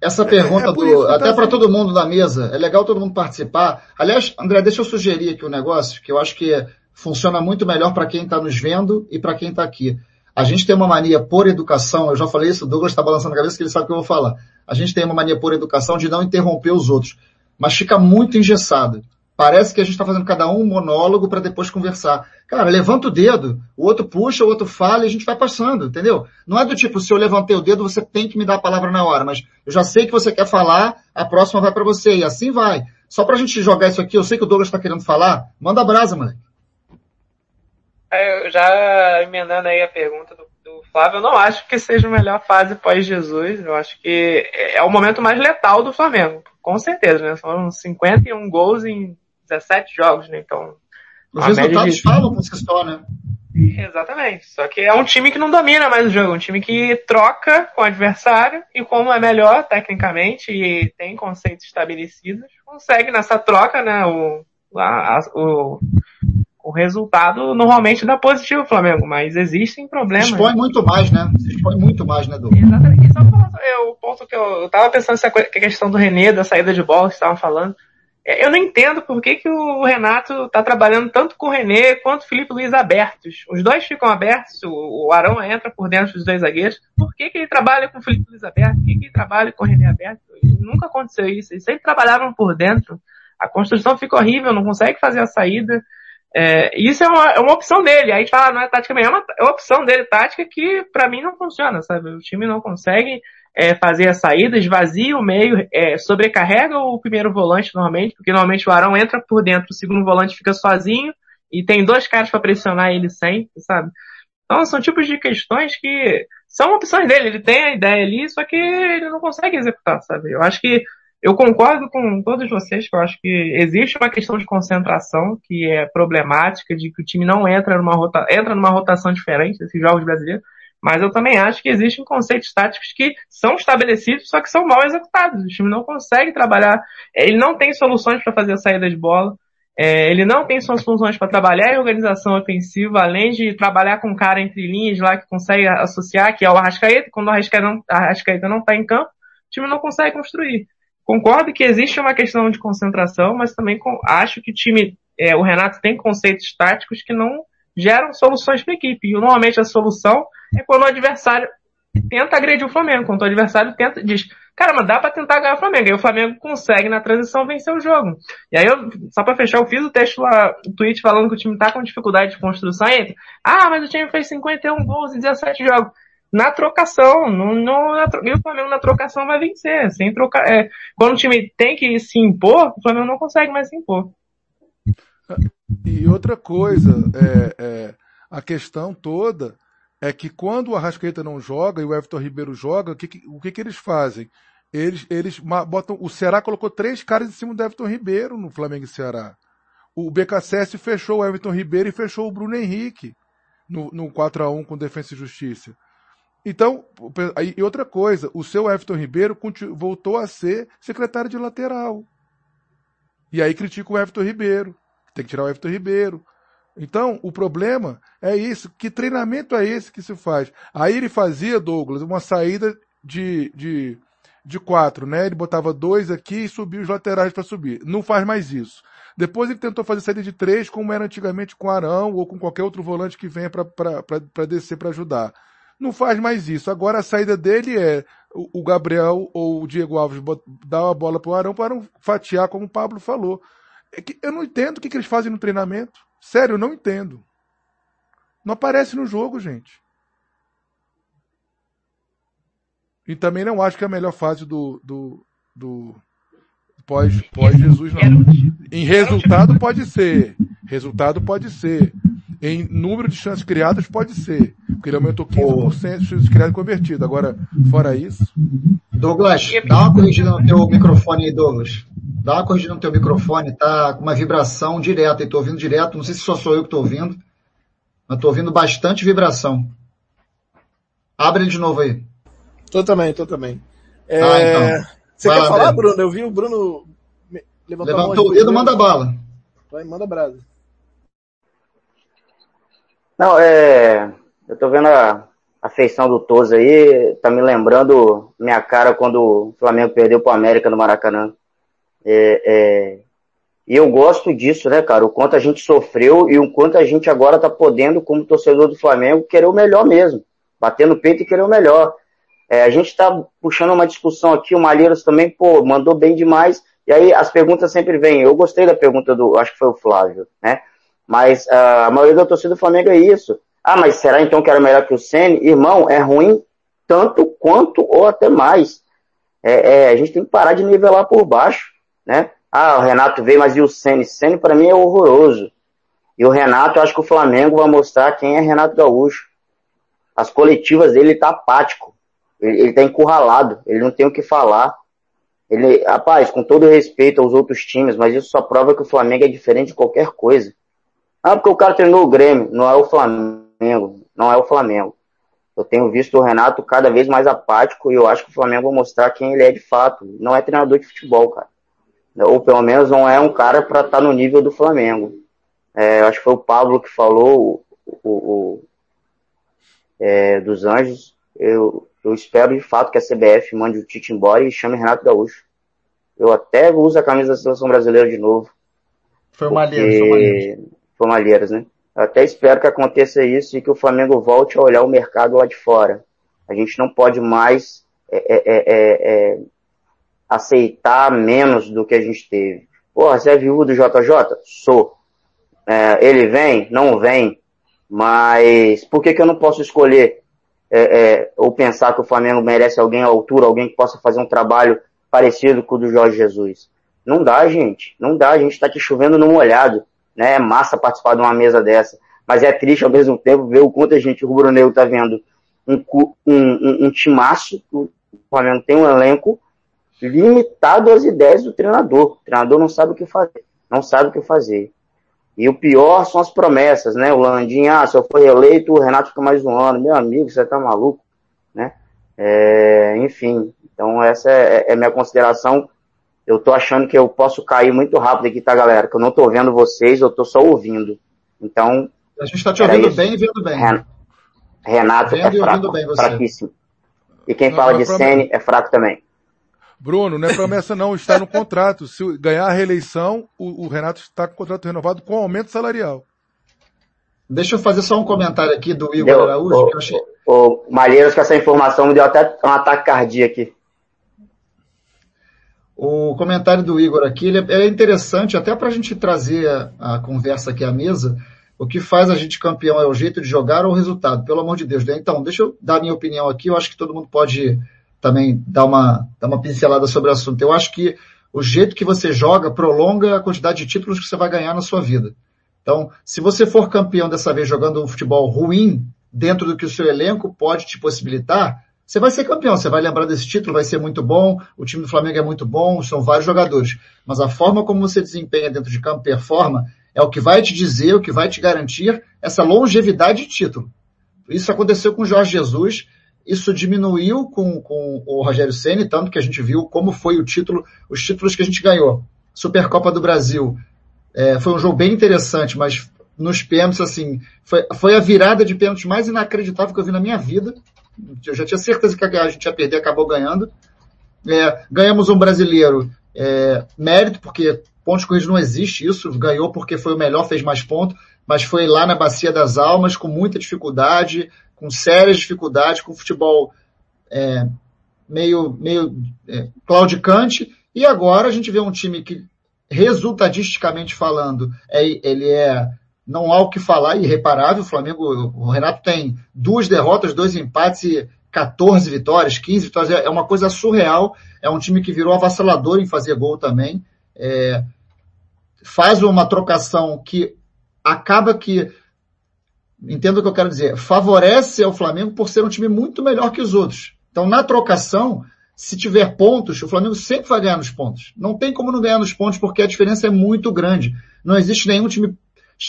Essa pergunta, é, é do, até tá para todo mundo da mesa, é legal todo mundo participar. Aliás, André, deixa eu sugerir aqui um negócio que eu acho que funciona muito melhor para quem está nos vendo e para quem está aqui. A gente tem uma mania por educação, eu já falei isso, o Douglas está balançando a cabeça que ele sabe o que eu vou falar. A gente tem uma mania por educação de não interromper os outros, mas fica muito engessado Parece que a gente está fazendo cada um um monólogo para depois conversar. Cara, levanta o dedo, o outro puxa, o outro fala e a gente vai passando, entendeu? Não é do tipo, se eu levantei o dedo, você tem que me dar a palavra na hora, mas eu já sei que você quer falar, a próxima vai para você, e assim vai. Só pra gente jogar isso aqui, eu sei que o Douglas está querendo falar, manda brasa, moleque. É, já emendando aí a pergunta do, do, Flávio, eu não acho que seja a melhor fase pós-Jesus. Eu acho que é o momento mais letal do Flamengo, com certeza, né? São 51 gols em 17 jogos, né? Então. Os resultados de... falam por si só, né? Exatamente. Só que é um time que não domina mais o jogo, um time que troca com o adversário e como é melhor tecnicamente e tem conceitos estabelecidos, consegue nessa troca, né, o, a, o, o resultado normalmente dá positivo o Flamengo, mas existem problemas. Se expõe muito mais, né? Se expõe muito mais, né, Douglas? Exatamente. E só é, o ponto que eu, eu tava pensando essa questão do Renê, da saída de bola que estavam falando. É, eu não entendo por que, que o Renato tá trabalhando tanto com o Renê quanto o Felipe Luiz abertos. Os dois ficam abertos, o, Arão entra por dentro dos dois zagueiros. Por que, que ele trabalha com o Felipe Luiz aberto? Por que, que ele trabalha com o Renê aberto? Nunca aconteceu isso. Eles sempre trabalhavam por dentro. A construção fica horrível, não consegue fazer a saída. É, isso é uma, é uma opção dele. Aí a gente fala, não é tática mesmo, é uma, é uma opção dele, tática que para mim não funciona, sabe? O time não consegue é, fazer a saída, esvazia o meio, é, sobrecarrega o primeiro volante normalmente, porque normalmente o Arão entra por dentro, o segundo volante fica sozinho e tem dois caras para pressionar ele sempre, sabe? Então são tipos de questões que são opções dele, ele tem a ideia ali, só que ele não consegue executar, sabe? Eu acho que eu concordo com todos vocês que eu acho que existe uma questão de concentração que é problemática, de que o time não entra numa, rota, entra numa rotação diferente desses jogos brasileiros, mas eu também acho que existem conceitos táticos que são estabelecidos, só que são mal executados. O time não consegue trabalhar, ele não tem soluções para fazer a saída de bola, é, ele não tem soluções para trabalhar em organização ofensiva, além de trabalhar com um cara entre linhas lá que consegue associar, que é o Arrascaeta, quando o Arrascaeta não, Arrascaeta não está em campo, o time não consegue construir. Concordo que existe uma questão de concentração, mas também acho que o time, é, o Renato tem conceitos táticos que não geram soluções para a equipe. E normalmente a solução é quando o adversário tenta agredir o Flamengo, quando o adversário tenta, diz, cara, mas dá para tentar ganhar o Flamengo. Aí o Flamengo consegue na transição vencer o jogo. E aí eu, só para fechar, eu fiz o texto lá, o tweet falando que o time tá com dificuldade de construção entre, ah, mas o time fez 51 gols em 17 jogos na trocação. No, no, na, e o Flamengo na trocação vai vencer. Sem trocar, é, quando o time tem que se impor, o Flamengo não consegue mais se impor. E outra coisa, é, é, a questão toda é que quando o Arrascaeta não joga e o Everton Ribeiro joga, o que, o que, que eles fazem? Eles, eles botam. O Ceará colocou três caras em cima do Everton Ribeiro no Flamengo e Ceará. O BKSS fechou o Everton Ribeiro e fechou o Bruno Henrique no, no 4x1 com Defesa e Justiça. Então, e outra coisa, o seu Everton Ribeiro voltou a ser secretário de lateral. E aí critica o Everton Ribeiro. Tem que tirar o Everton Ribeiro. Então, o problema é isso. Que treinamento é esse que se faz? Aí ele fazia, Douglas, uma saída de, de, de quatro, né? Ele botava dois aqui e subia os laterais para subir. Não faz mais isso. Depois ele tentou fazer saída de três, como era antigamente com Arão ou com qualquer outro volante que venha para descer para ajudar não faz mais isso. Agora a saída dele é o Gabriel ou o Diego Alves dar a bola para o Arão para fatiar, como o Pablo falou. É eu não entendo o que, que eles fazem no treinamento. Sério, eu não entendo. Não aparece no jogo, gente. E também não acho que é a melhor fase do, do, do pós, pós Jesus, não. Em resultado pode ser. Resultado pode ser. Em número de chances criadas pode ser. Porque ele aumentou 15% de chances criadas convertidas. Agora, fora isso. Douglas, dá uma corrigida no teu microfone aí, Douglas. Dá uma corrigida no teu microfone, tá com uma vibração direta e tô ouvindo direto. Não sei se só sou eu que tô ouvindo, mas tô ouvindo bastante vibração. Abre ele de novo aí. Tô também, tô também. É... Ah, então. Você Vai quer lá, falar, Bruno? Eu vi o Bruno levantou, levantou o dedo, manda bala. Vai, manda brasa. Não, é. Eu tô vendo a, a feição do Toso aí, tá me lembrando minha cara quando o Flamengo perdeu pro América no Maracanã. É, é, e eu gosto disso, né, cara? O quanto a gente sofreu e o quanto a gente agora tá podendo, como torcedor do Flamengo, querer o melhor mesmo. Bater no peito e querer o melhor. É, a gente tá puxando uma discussão aqui, o Malheiros também, pô, mandou bem demais. E aí as perguntas sempre vêm. Eu gostei da pergunta do, acho que foi o Flávio, né? Mas uh, a maioria da torcida do Flamengo é isso. Ah, mas será então que era melhor que o Ceni? Irmão, é ruim tanto quanto ou até mais. É, é, a gente tem que parar de nivelar por baixo, né? Ah, o Renato veio, mas e o Ceni? Ceni para mim é horroroso. E o Renato, eu acho que o Flamengo vai mostrar quem é Renato Gaúcho. As coletivas dele tá apático. Ele, ele tá encurralado. Ele não tem o que falar. Ele, rapaz, com todo respeito aos outros times, mas isso só prova que o Flamengo é diferente de qualquer coisa. Ah, porque o cara treinou o Grêmio. Não é o Flamengo. Não é o Flamengo. Eu tenho visto o Renato cada vez mais apático e eu acho que o Flamengo vai mostrar quem ele é de fato. Não é treinador de futebol, cara. Ou pelo menos não é um cara para estar tá no nível do Flamengo. É, acho que foi o Pablo que falou o, o, o é, dos Anjos. Eu, eu espero de fato que a CBF mande o Tite embora e chame Renato Gaúcho. Eu até uso a camisa da seleção brasileira de novo. Foi o Malheiros, foi o Malheiros. Foi o Malheiros, né? Eu até espero que aconteça isso e que o Flamengo volte a olhar o mercado lá de fora. A gente não pode mais é, é, é, é, é aceitar menos do que a gente teve. Pô, você é viúvo do JJ? Sou. É, ele vem? Não vem. Mas por que, que eu não posso escolher ou pensar que o Flamengo merece alguém à altura, alguém que possa fazer um trabalho parecido com o do Jorge Jesus? Não dá, gente. Não dá. A gente está aqui chovendo no molhado né? É massa participar de uma mesa dessa. Mas é triste ao mesmo tempo ver o quanto a gente, o Rubro Negro, tá vendo um, um, um, um timaço, o Flamengo tem um elenco limitado às ideias do treinador. O treinador não sabe o que fazer. Não sabe o que fazer. E o pior são as promessas, né? O Landim, ah, se eu for reeleito, o Renato fica mais um ano. Meu amigo, você tá maluco, né? É, enfim, então essa é, é minha consideração eu tô achando que eu posso cair muito rápido aqui, tá, galera? Que eu não tô vendo vocês, eu tô só ouvindo. Então. A gente tá te ouvindo isso. bem e vendo bem. Renato vendo é fraco, bem fraquíssimo. E quem não, fala de Sene é fraco também. Bruno, não é promessa não, está no contrato. Se ganhar a reeleição, o, o Renato está com o contrato renovado com aumento salarial. Deixa eu fazer só um comentário aqui do Igor deu, Araújo. O, que eu achei... o Malheiros, com essa informação, me deu até um ataque cardíaco aqui. O comentário do Igor aqui é, é interessante, até para a gente trazer a, a, conversa aqui à mesa. O que faz a gente campeão é o jeito de jogar ou o resultado, pelo amor de Deus. Né? Então, deixa eu dar minha opinião aqui. Eu acho que todo mundo pode também dar uma, dar uma pincelada sobre o assunto. Eu acho que o jeito que você joga prolonga a quantidade de títulos que você vai ganhar na sua vida. Então, se você for campeão dessa vez jogando um futebol ruim, dentro do que o seu elenco pode te possibilitar, você vai ser campeão, você vai lembrar desse título, vai ser muito bom, o time do Flamengo é muito bom, são vários jogadores. Mas a forma como você desempenha dentro de campo performa é o que vai te dizer, o que vai te garantir essa longevidade de título. Isso aconteceu com o Jorge Jesus, isso diminuiu com, com o Rogério Ceni, tanto que a gente viu como foi o título, os títulos que a gente ganhou. Supercopa do Brasil, é, foi um jogo bem interessante, mas nos pênaltis, assim, foi, foi a virada de pênaltis mais inacreditável que eu vi na minha vida. Eu já tinha certeza que a gente ia perder, acabou ganhando. É, ganhamos um brasileiro, é, mérito, porque pontos corridos não existe isso, ganhou porque foi o melhor, fez mais pontos, mas foi lá na Bacia das Almas, com muita dificuldade, com sérias dificuldades, com futebol é, meio, meio é, claudicante, e agora a gente vê um time que, resultadisticamente falando, é, ele é não há o que falar, irreparável. O Flamengo, o Renato tem duas derrotas, dois empates e 14 vitórias, 15 vitórias. É, é uma coisa surreal. É um time que virou avassalador em fazer gol também. É, faz uma trocação que acaba que, entendo o que eu quero dizer, favorece ao Flamengo por ser um time muito melhor que os outros. Então, na trocação, se tiver pontos, o Flamengo sempre vai ganhar nos pontos. Não tem como não ganhar nos pontos porque a diferença é muito grande. Não existe nenhum time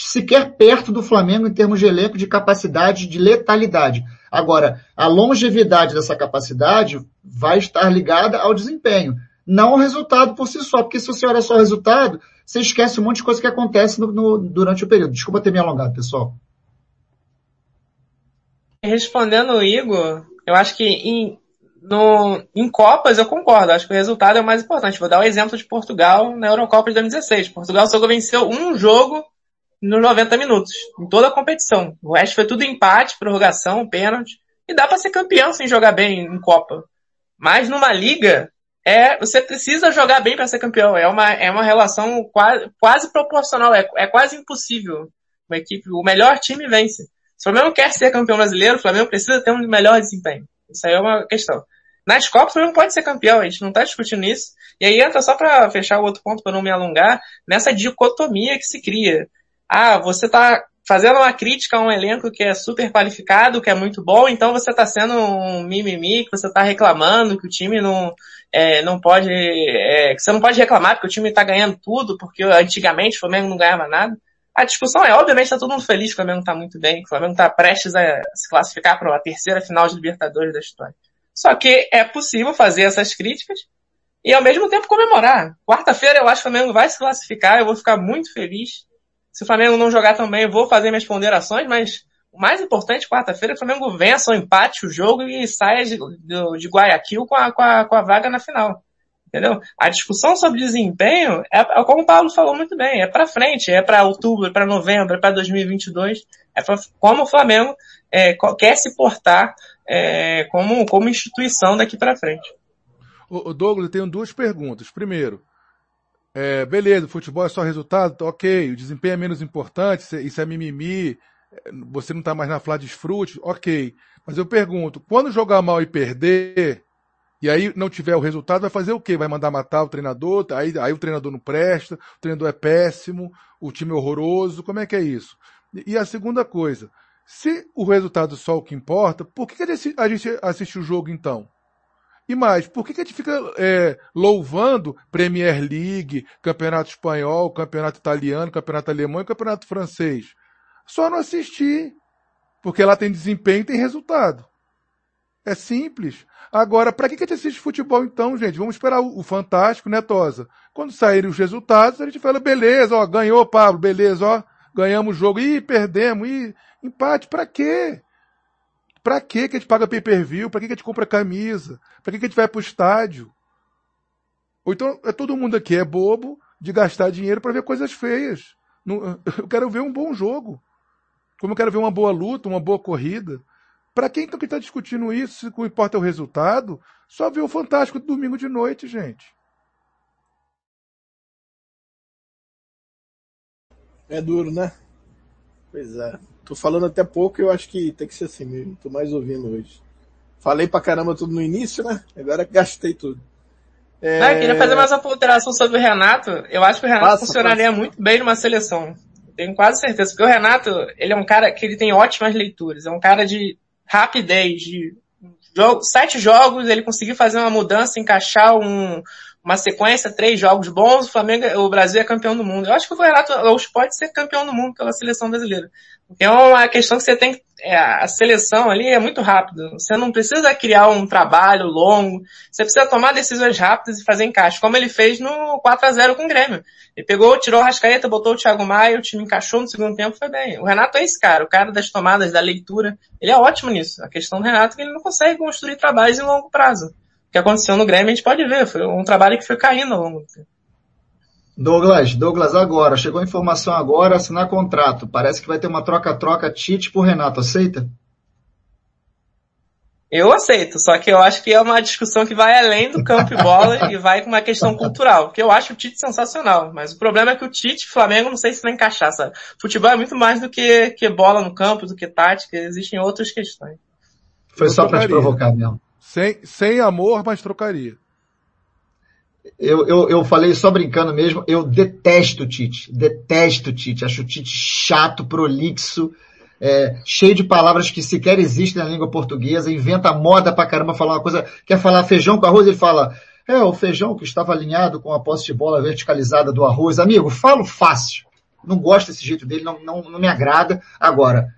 sequer perto do Flamengo em termos de elenco de capacidade de letalidade. Agora, a longevidade dessa capacidade vai estar ligada ao desempenho, não ao resultado por si só, porque se você olha só o resultado, você esquece um monte de coisa que acontece no, no, durante o período. Desculpa ter me alongado, pessoal. Respondendo o Igor, eu acho que em, no, em Copas eu concordo, acho que o resultado é o mais importante. Vou dar o um exemplo de Portugal na Eurocopa de 2016. Portugal só venceu um jogo nos 90 minutos, em toda a competição. O resto foi tudo empate, prorrogação, pênalti. E dá para ser campeão sem jogar bem em Copa. Mas numa liga, é, você precisa jogar bem para ser campeão. É uma, é uma relação quase, quase proporcional. É, é quase impossível. Uma equipe, o melhor time vence. Se o Flamengo quer ser campeão brasileiro, o Flamengo precisa ter um melhor desempenho. Isso aí é uma questão. Nas Copas, o Flamengo pode ser campeão, a gente não está discutindo isso. E aí entra só para fechar o outro ponto, para não me alongar, nessa dicotomia que se cria. Ah, você está fazendo uma crítica a um elenco que é super qualificado, que é muito bom, então você está sendo um mimimi, que você está reclamando, que o time não, é, não pode, é, que você não pode reclamar porque o time está ganhando tudo, porque antigamente o Flamengo não ganhava nada. A discussão é, obviamente, está todo mundo feliz que o Flamengo está muito bem, que o Flamengo está prestes a se classificar para a terceira final de Libertadores da história. Só que é possível fazer essas críticas e ao mesmo tempo comemorar. Quarta-feira eu acho que o Flamengo vai se classificar, eu vou ficar muito feliz. Se o Flamengo não jogar também, vou fazer minhas ponderações, mas o mais importante quarta-feira o Flamengo vença ou empate o jogo e saia de, de, Guayaquil com a, com, a, com a vaga na final. Entendeu? A discussão sobre desempenho é, é como o Paulo falou muito bem, é para frente, é para outubro, é para novembro, é para 2022, é pra, como o Flamengo é, quer se portar é, como, como instituição daqui para frente. O, Douglas, eu tenho duas perguntas. Primeiro, é, beleza, futebol é só resultado, tá ok, o desempenho é menos importante, isso é, mimimi, você não está mais na Flá Desfrute, ok. Mas eu pergunto, quando jogar mal e perder, e aí não tiver o resultado, vai fazer o quê? Vai mandar matar o treinador, aí, aí o treinador não presta, o treinador é péssimo, o time é horroroso, como é que é isso? E a segunda coisa, se o resultado é só o que importa, por que, que a gente assiste o jogo então? E mais, por que, que a gente fica é, louvando Premier League, Campeonato Espanhol, Campeonato Italiano, Campeonato Alemão e Campeonato Francês? Só não assistir, porque lá tem desempenho e tem resultado. É simples. Agora, para que, que a gente assiste futebol então, gente? Vamos esperar o, o Fantástico, né, Tosa? Quando saírem os resultados, a gente fala, beleza, ó, ganhou, Pablo, beleza, ó, ganhamos o jogo, ih, perdemos, ih, empate, para quê? Pra quê que a gente paga pay-per-view? Pra que a gente compra camisa? Pra que a gente vai pro estádio? Ou então, é todo mundo aqui é bobo de gastar dinheiro para ver coisas feias. Eu quero ver um bom jogo. Como eu quero ver uma boa luta, uma boa corrida. Para quem então que está discutindo isso, se o importa é o resultado, só ver o Fantástico do domingo de noite, gente. É duro, né? Pois é. Tô falando até pouco e eu acho que tem que ser assim mesmo. Tô mais ouvindo hoje. Falei pra caramba tudo no início, né? Agora gastei tudo. É... Ah, queria fazer mais uma ponderação sobre o Renato. Eu acho que o Renato passa, funcionaria passa. muito bem numa seleção. Tenho quase certeza. Porque o Renato, ele é um cara que ele tem ótimas leituras. É um cara de rapidez, de jogo, sete jogos, ele conseguiu fazer uma mudança, encaixar um, uma sequência, três jogos bons, o Flamengo, o Brasil é campeão do mundo. Eu acho que o Renato Gaúcho pode ser campeão do mundo pela seleção brasileira. É uma questão que você tem, é, a seleção ali é muito rápida. Você não precisa criar um trabalho longo. Você precisa tomar decisões rápidas e fazer encaixe, como ele fez no 4 a 0 com o Grêmio. Ele pegou, tirou o Rascaeta, botou o Thiago Maia, o time encaixou no segundo tempo, foi bem. O Renato é esse cara, o cara das tomadas, da leitura. Ele é ótimo nisso. A questão do Renato é que ele não consegue construir trabalhos em longo prazo que aconteceu no Grêmio, a gente pode ver, foi um trabalho que foi caindo ao longo do tempo. Douglas, Douglas, agora, chegou a informação agora, assinar contrato. Parece que vai ter uma troca-troca Tite por Renato, aceita? Eu aceito, só que eu acho que é uma discussão que vai além do campo e bola e vai com uma questão cultural, porque eu acho o Tite sensacional, mas o problema é que o Tite, Flamengo, não sei se vai encaixar, sabe? Futebol é muito mais do que, que bola no campo, do que tática, existem outras questões. Foi só para te provocar mesmo. Sem, sem amor, mas trocaria. Eu, eu, eu falei só brincando mesmo, eu detesto o Tite. Detesto o Tite. Acho o Tite chato, prolixo, é, cheio de palavras que sequer existem na língua portuguesa, inventa moda pra caramba falar uma coisa, quer falar feijão com arroz, ele fala, é, o feijão que estava alinhado com a posse de bola verticalizada do arroz. Amigo, falo fácil. Não gosto desse jeito dele, não, não, não me agrada. Agora,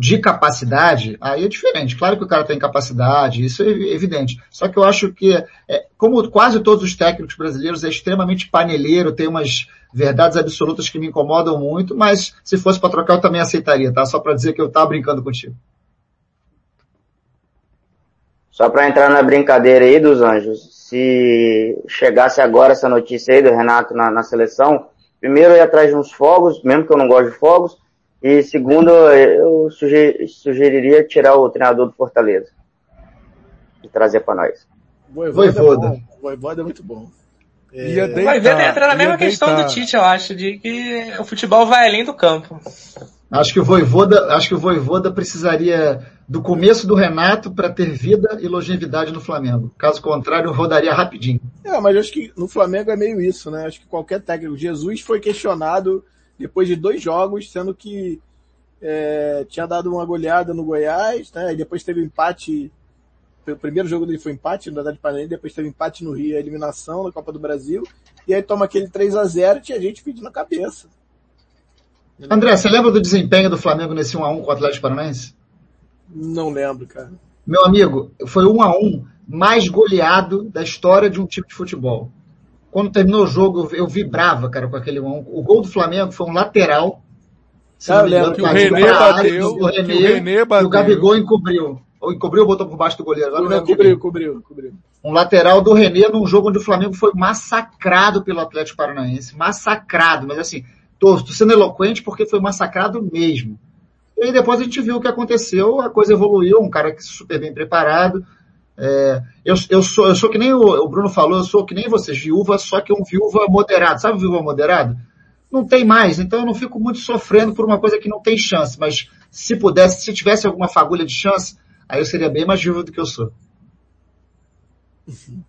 de capacidade, aí é diferente. Claro que o cara tem capacidade, isso é evidente. Só que eu acho que, é, como quase todos os técnicos brasileiros, é extremamente paneleiro, tem umas verdades absolutas que me incomodam muito, mas se fosse para trocar eu também aceitaria, tá? Só para dizer que eu tava brincando contigo. Só para entrar na brincadeira aí dos anjos, se chegasse agora essa notícia aí do Renato na, na seleção, primeiro eu ia atrás de uns fogos, mesmo que eu não gosto de fogos, e segundo, eu sugeriria tirar o treinador do Fortaleza e trazer para nós. Voivoda. Voivoda. É. Voivoda é muito bom. É... Ia deitar, vai ver, entra na mesma questão deitar. do Tite, eu acho, de que o futebol vai além do campo. Acho que o Voivoda, acho que o Voivoda precisaria do começo do Renato para ter vida e longevidade no Flamengo. Caso contrário, rodaria rapidinho. É, mas acho que no Flamengo é meio isso, né? Acho que qualquer técnico. Jesus foi questionado depois de dois jogos, sendo que é, tinha dado uma goleada no Goiás, né? E depois teve empate. O primeiro jogo dele foi empate no Atlético Paranaense, depois teve empate no Rio, a eliminação na Copa do Brasil. E aí toma aquele 3 a 0 e tinha gente pedindo a cabeça. André, você lembra do desempenho do Flamengo nesse 1x1 com o Atlético Paranaense? Não lembro, cara. Meu amigo, foi 1x1 mais goleado da história de um time de futebol. Quando terminou o jogo, eu vibrava, cara, com aquele 1x1. O gol do Flamengo foi um lateral. Se ah, lembro que o René bateu, o René, bateu. O Gabigol encobriu. Ou encobriu ou botou por baixo do goleiro? Agora cobriu, cobriu, cobriu. Um lateral do René num jogo onde o Flamengo foi massacrado pelo Atlético Paranaense. Massacrado, mas assim, Tô, tô sendo eloquente porque foi massacrado mesmo. E aí depois a gente viu o que aconteceu, a coisa evoluiu, um cara super bem preparado. É, eu, eu, sou, eu sou que nem o, o, Bruno falou, eu sou que nem vocês, viúva, só que um viúva moderado. Sabe viúva moderado? Não tem mais, então eu não fico muito sofrendo por uma coisa que não tem chance, mas se pudesse, se tivesse alguma fagulha de chance, aí eu seria bem mais viúva do que eu sou.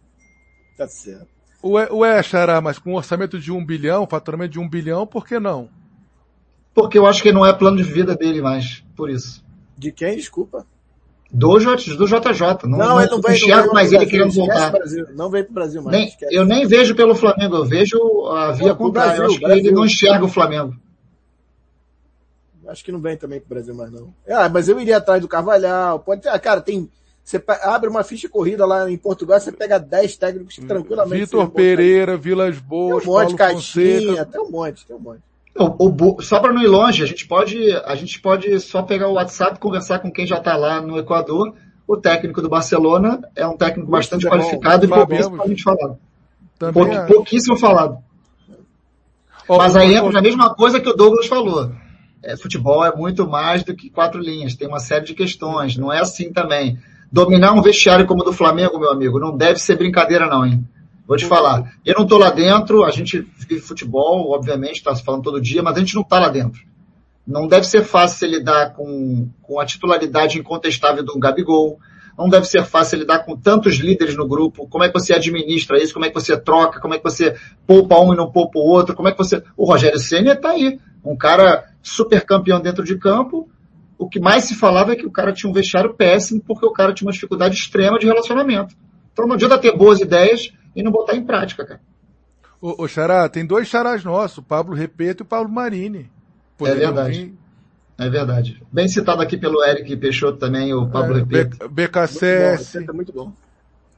tá certo. Ué, Xará, mas com um orçamento de um bilhão, faturamento de um bilhão, por que não? Porque eu acho que não é plano de vida dele mais, por isso. De quem, desculpa? Do, J, do JJ. Não, não, ele não vem, enxergo não mais ele querendo voltar. Não vem pro Brasil mais. Nem, eu nem vejo pelo Flamengo, eu vejo a via contrária. Brasil, eu acho Brasil. que ele não enxerga o Flamengo. Acho que não vem também pro Brasil mais, não. Ah, mas eu iria atrás do Carvalhal. Pode ter, ah, cara, tem você abre uma ficha corrida lá em Portugal, você pega 10 técnicos tranquilamente. Vitor Pereira, Vilas Boas, tem um monte, Paulo Caixinha, tem um monte, tem um monte. O, o, só para não ir longe, a gente pode, a gente pode só pegar o WhatsApp e conversar com quem já está lá no Equador. O técnico do Barcelona é um técnico bastante é qualificado bom. e pouquíssimo gente falado. Pou, é. Pouquíssimo falado. Oh, Mas aí entra na mesma coisa que o Douglas falou. É, futebol é muito mais do que quatro linhas, tem uma série de questões, não é assim também. Dominar um vestiário como o do Flamengo, meu amigo, não deve ser brincadeira não, hein? Vou te falar. Eu não tô lá dentro, a gente futebol, obviamente, está se falando todo dia, mas a gente não tá lá dentro. Não deve ser fácil lidar com, com a titularidade incontestável do Gabigol. Não deve ser fácil lidar com tantos líderes no grupo. Como é que você administra isso? Como é que você troca? Como é que você poupa um e não poupa o outro? Como é que você... O Rogério Senna está aí. Um cara super campeão dentro de campo, o que mais se falava é que o cara tinha um vestiário péssimo porque o cara tinha uma dificuldade extrema de relacionamento. Então não adianta ter boas ideias e não botar em prática, cara. Ô, ô Xará, tem dois xarás nossos, o Pablo Repeto e o Pablo Marini. Poderiam é verdade. Vir... É verdade. Bem citado aqui pelo Eric Peixoto também, o Pablo é, Repeto. BKSS. Muito bom. Muito bom.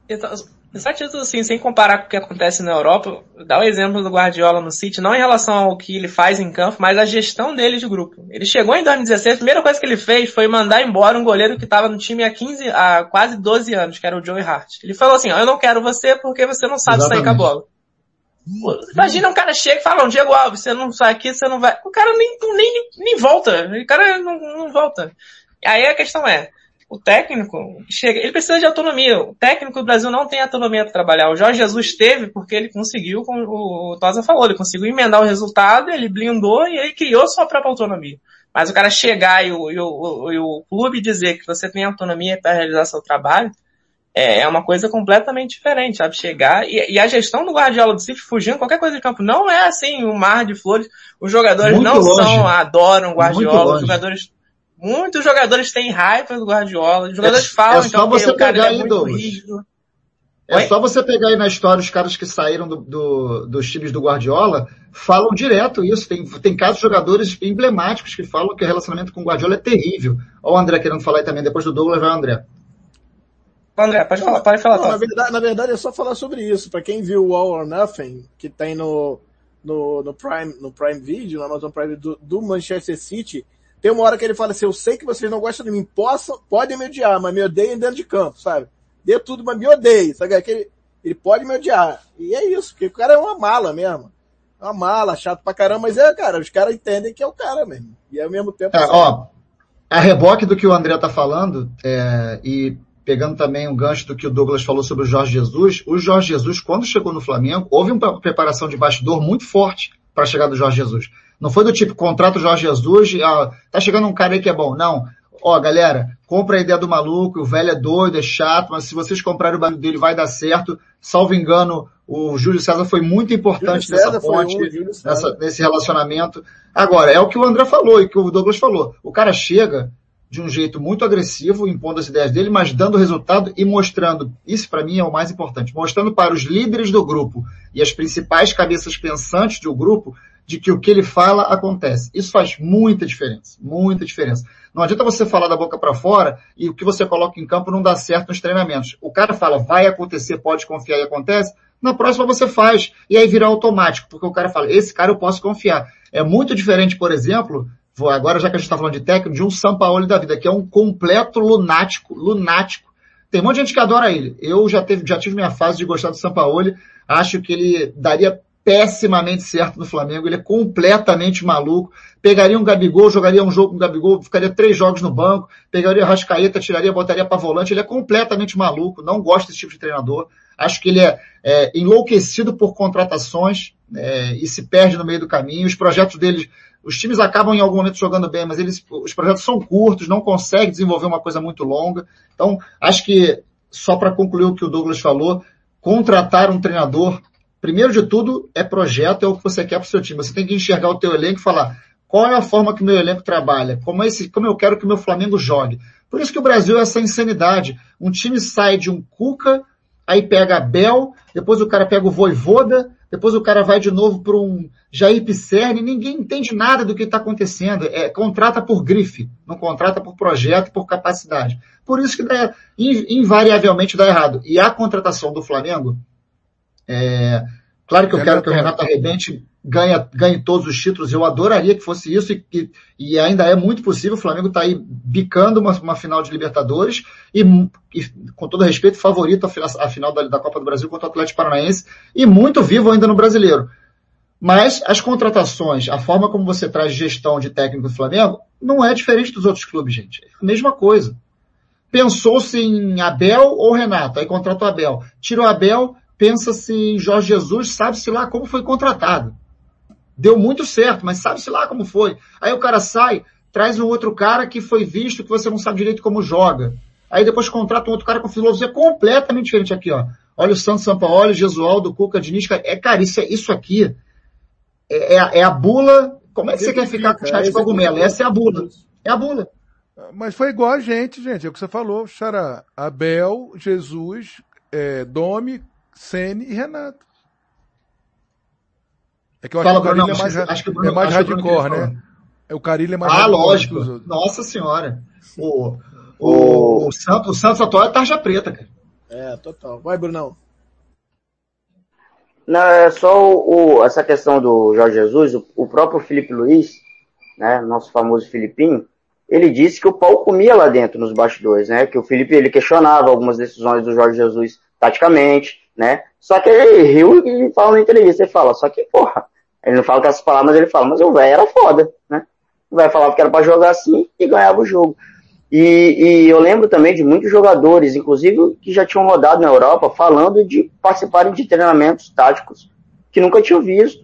Então, só título assim, sem comparar com o que acontece na Europa, dá o exemplo do Guardiola no City, não em relação ao que ele faz em campo, mas a gestão dele de grupo. Ele chegou em 2016, a primeira coisa que ele fez foi mandar embora um goleiro que estava no time há 15, há quase 12 anos, que era o Joey Hart. Ele falou assim, ó, eu não quero você porque você não sabe Exatamente. sair com a bola. Imagina um cara chega e fala, Diego Alves, você não sai aqui, você não vai. O cara nem, nem, nem volta. O cara não, não volta. Aí a questão é, o técnico chega, ele precisa de autonomia. O técnico do Brasil não tem autonomia para trabalhar. O Jorge Jesus teve porque ele conseguiu, como o Tosa falou, ele conseguiu emendar o resultado, ele blindou e ele criou sua própria autonomia. Mas o cara chegar e o, e o, e o clube dizer que você tem autonomia para realizar seu trabalho, é, é uma coisa completamente diferente, sabe? Chegar e, e, a gestão do Guardiola do City fugindo qualquer coisa de campo não é assim um mar de flores. Os jogadores Muito não longe. são, adoram Guardiola, os jogadores Muitos jogadores têm raiva do Guardiola. Os jogadores é, falam, é só então, você pegar aí, é muito É Oi? só você pegar aí na história os caras que saíram do, do, dos times do Guardiola, falam direto isso. Tem, tem casos de jogadores emblemáticos que falam que o relacionamento com o Guardiola é terrível. Olha o André querendo falar aí também, depois do Douglas vai o André. André, pode falar, pode falar. Não, na, verdade, na verdade é só falar sobre isso. Para quem viu o All or Nothing, que tem no, no, no, Prime, no Prime Video, no Amazon Prime do, do Manchester City, tem uma hora que ele fala assim, eu sei que vocês não gostam de mim, possam, podem me odiar, mas me odeiem dentro de campo, sabe? Dê tudo, mas me odeiem, sabe? Aquele, ele pode me odiar. E é isso, porque o cara é uma mala mesmo. É uma mala, chato pra caramba, mas é, cara, os caras entendem que é o cara mesmo. E ao mesmo tempo... É, ó, a reboque do que o André tá falando, é, e pegando também um gancho do que o Douglas falou sobre o Jorge Jesus, o Jorge Jesus, quando chegou no Flamengo, houve uma preparação de bastidor muito forte para a chegada do Jorge Jesus. Não foi do tipo, contrato o Jorge Jesus, ah, tá chegando um cara aí que é bom. Não. Ó, galera, compra a ideia do maluco, o velho é doido, é chato, mas se vocês comprarem o barulho dele vai dar certo. Salvo engano, o Júlio César foi muito importante nessa ponte, um, nessa, nesse relacionamento. Agora, é o que o André falou e que o Douglas falou. O cara chega, de um jeito muito agressivo, impondo as ideias dele, mas dando resultado e mostrando, isso para mim é o mais importante, mostrando para os líderes do grupo e as principais cabeças pensantes do grupo de que o que ele fala acontece. Isso faz muita diferença, muita diferença. Não adianta você falar da boca para fora e o que você coloca em campo não dá certo nos treinamentos. O cara fala, vai acontecer, pode confiar e acontece. Na próxima você faz e aí vira automático, porque o cara fala, esse cara eu posso confiar. É muito diferente, por exemplo, agora já que a gente está falando de técnico, de um Sampaoli da vida, que é um completo lunático, lunático. Tem um monte de gente que adora ele. Eu já, teve, já tive minha fase de gostar do Sampaoli. Acho que ele daria pessimamente certo no Flamengo. Ele é completamente maluco. Pegaria um Gabigol, jogaria um jogo com o Gabigol, ficaria três jogos no banco, pegaria Rascaeta, tiraria, botaria para volante. Ele é completamente maluco. Não gosto desse tipo de treinador. Acho que ele é, é enlouquecido por contratações é, e se perde no meio do caminho. Os projetos dele os times acabam em algum momento jogando bem, mas eles, os projetos são curtos, não conseguem desenvolver uma coisa muito longa. Então, acho que, só para concluir o que o Douglas falou, contratar um treinador, primeiro de tudo, é projeto, é o que você quer para o seu time. Você tem que enxergar o teu elenco e falar qual é a forma que o meu elenco trabalha, como, é esse, como eu quero que o meu Flamengo jogue. Por isso que o Brasil é essa insanidade. Um time sai de um Cuca, aí pega a Bel, depois o cara pega o Voivoda, depois o cara vai de novo para um Jair Pisserni, ninguém entende nada do que está acontecendo. É, contrata por grife, não contrata por projeto, por capacidade. Por isso que dá, invariavelmente dá errado. E a contratação do Flamengo, é, claro que eu é quero que o Renato arrebente ganha, ganhe todos os títulos. Eu adoraria que fosse isso e, e, e ainda é muito possível. O Flamengo está aí bicando uma, uma, final de Libertadores e, e, com todo respeito, favorito a, a final da, da, Copa do Brasil contra o Atlético Paranaense e muito vivo ainda no Brasileiro. Mas as contratações, a forma como você traz gestão de técnico do Flamengo, não é diferente dos outros clubes, gente. É a mesma coisa. Pensou-se em Abel ou Renato, aí contrata o Abel. Tira o Abel, pensa-se em Jorge Jesus, sabe-se lá como foi contratado deu muito certo, mas sabe-se lá como foi. Aí o cara sai, traz um outro cara que foi visto que você não sabe direito como joga. Aí depois contrata um outro cara com filosofia completamente diferente aqui, ó. Olha o Santos Sampaoli, Jesualdo, Cuca, Diniz, é, cara, isso, é, isso aqui é, é, é a bula. Como é que você quer ficar com o chá de cogumelo? Essa é a bula. É a bula. Mas foi igual a gente, gente. É o que você falou, Xará. Abel, Jesus, é, Domi, Sene e Renato. É que eu Fala, acho que o Carilho é mais, acho que o é mais hardcore, né? É o Carilho é mais Ah, hardcore lógico. que. Nossa senhora. O, o, o, Santos, o Santos atual é tarja preta, cara. É, total. Vai, Brunão. Não, é só o, o- essa questão do Jorge Jesus, o, o próprio Felipe Luiz, né, nosso famoso Filipinho, ele disse que o pau comia lá dentro nos bastidores, né, que o Felipe ele questionava algumas decisões do Jorge Jesus taticamente, né, só que ele riu e fala na entrevista, ele fala, só que porra, ele não fala com essas palavras, mas ele fala, mas o velho era foda, né, velho falava que era pra jogar assim e ganhava o jogo. E, e eu lembro também de muitos jogadores, inclusive que já tinham rodado na Europa, falando de participarem de treinamentos táticos que nunca tinham visto.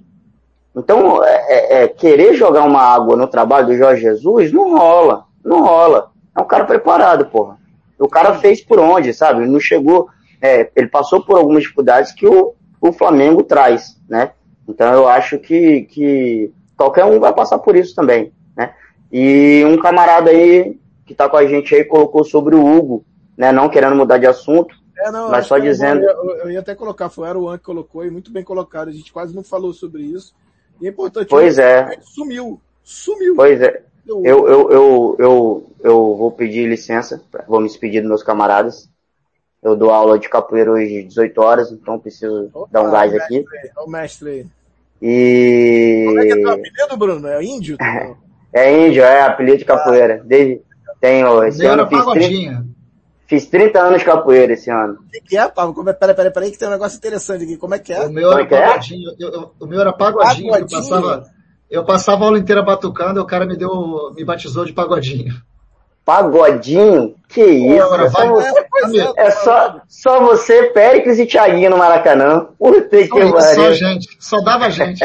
Então, é, é, é, querer jogar uma água no trabalho do Jorge Jesus não rola, não rola. É um cara preparado, porra. O cara fez por onde, sabe? Não chegou, é, ele passou por algumas dificuldades que o, o Flamengo traz, né? Então eu acho que, que qualquer um vai passar por isso também, né? E um camarada aí que tá com a gente aí colocou sobre o Hugo, né? Não querendo mudar de assunto, É, não, Mas só dizendo- Eu, eu ia até colocar, foi o Aruan que colocou e muito bem colocado. A gente quase não falou sobre isso. E é importante. Pois é. Sumiu. Sumiu. Pois é, eu, eu, eu, eu, eu vou pedir licença, vou me despedir dos meus camaradas. Eu dou aula de capoeira hoje às 18 horas, então preciso Opa, dar um gás aqui. Olha o mestre aí. Como é que é teu E apelido, Bruno? É índio? Não. é índio, é apelido de capoeira. Desde, tenho, esse Meu ano era fiz 30, pagodinha. fiz 30 anos de capoeira esse ano. O que, que é, Pablo? Como é? Peraí, peraí, peraí, que tem um negócio interessante aqui. Como é que é? O meu era Como é que é? pagodinho. Eu- eu- o meu era pagodinho. Eu Pagodinho? passava, eu passava a aula inteira batucando e o cara me deu, me batizou de pagodinho. Pagodinho? Que isso? Agora, é, vai- é só, só você, Péricles e Thiaguinho no Maracanã. Puta que Só, isso, só pariu. gente, só dava gente.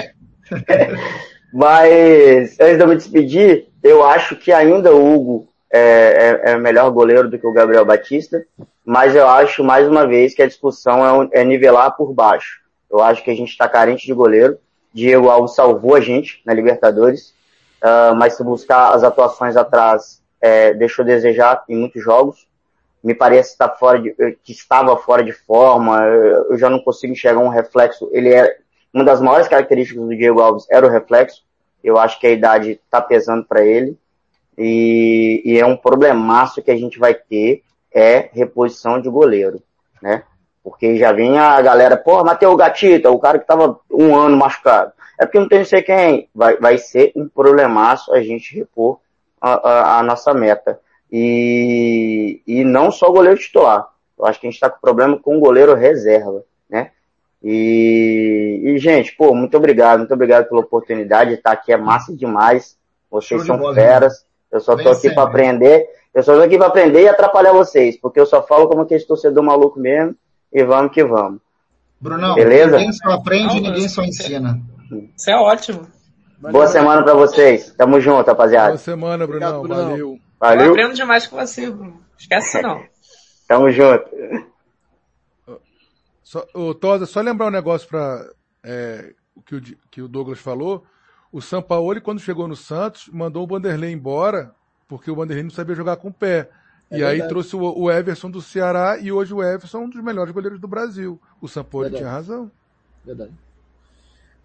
Mas, antes de eu me despedir, eu acho que ainda o Hugo é, é, é melhor goleiro do que o Gabriel Batista, mas eu acho, mais uma vez, que a discussão é, é nivelar por baixo. Eu acho que a gente está carente de goleiro. Diego Alves salvou a gente na Libertadores, ah, mas se buscar as atuações atrás, é, deixou desejar em muitos jogos. Me parece estar fora de, que estava fora de forma, eu já não consigo enxergar um reflexo. Ele é, uma das maiores características do Diego Alves era o reflexo. Eu acho que a idade está pesando para ele. E, e é um problemaço que a gente vai ter é reposição de goleiro, né? Porque já vem a galera, pô, Matheus Gatita, o cara que tava um ano machucado. É porque não tem não sei quem. Vai, vai ser um problemaço a gente repor a, a- a nossa meta. E, e não só o goleiro titular. Eu acho que a gente tá com problema com o goleiro reserva, né? E, e, gente, pô, muito obrigado, muito obrigado pela oportunidade de estar aqui, é massa demais. Vocês de são bola, feras. Eu só Vem tô aqui para aprender. Eu só tô aqui para aprender e atrapalhar vocês, porque eu só falo como aquele torcedor maluco mesmo. E vamos que vamos. Brunão, Beleza? ninguém só aprende, Não, ninguém só ensina. Isso é ótimo. Boa semana para vocês. Tamo junto, rapaziada. Boa semana, Brunão. Obrigado, Brunão. Valeu. Eu Valeu. aprendo demais com você, Bruno. Esquece não. Tamo junto. Só, ô, Tosa, só lembrar um negócio para o que, o que o Douglas falou. O Sampaoli, quando chegou no Santos, mandou o Vanderlei embora, porque o Vanderlei não sabia jogar com o pé. É e aí verdade. trouxe o, o Everson do Ceará, e hoje o Everson é um dos melhores goleiros do Brasil. O Sampaoli Verdade. tinha razão. Verdade.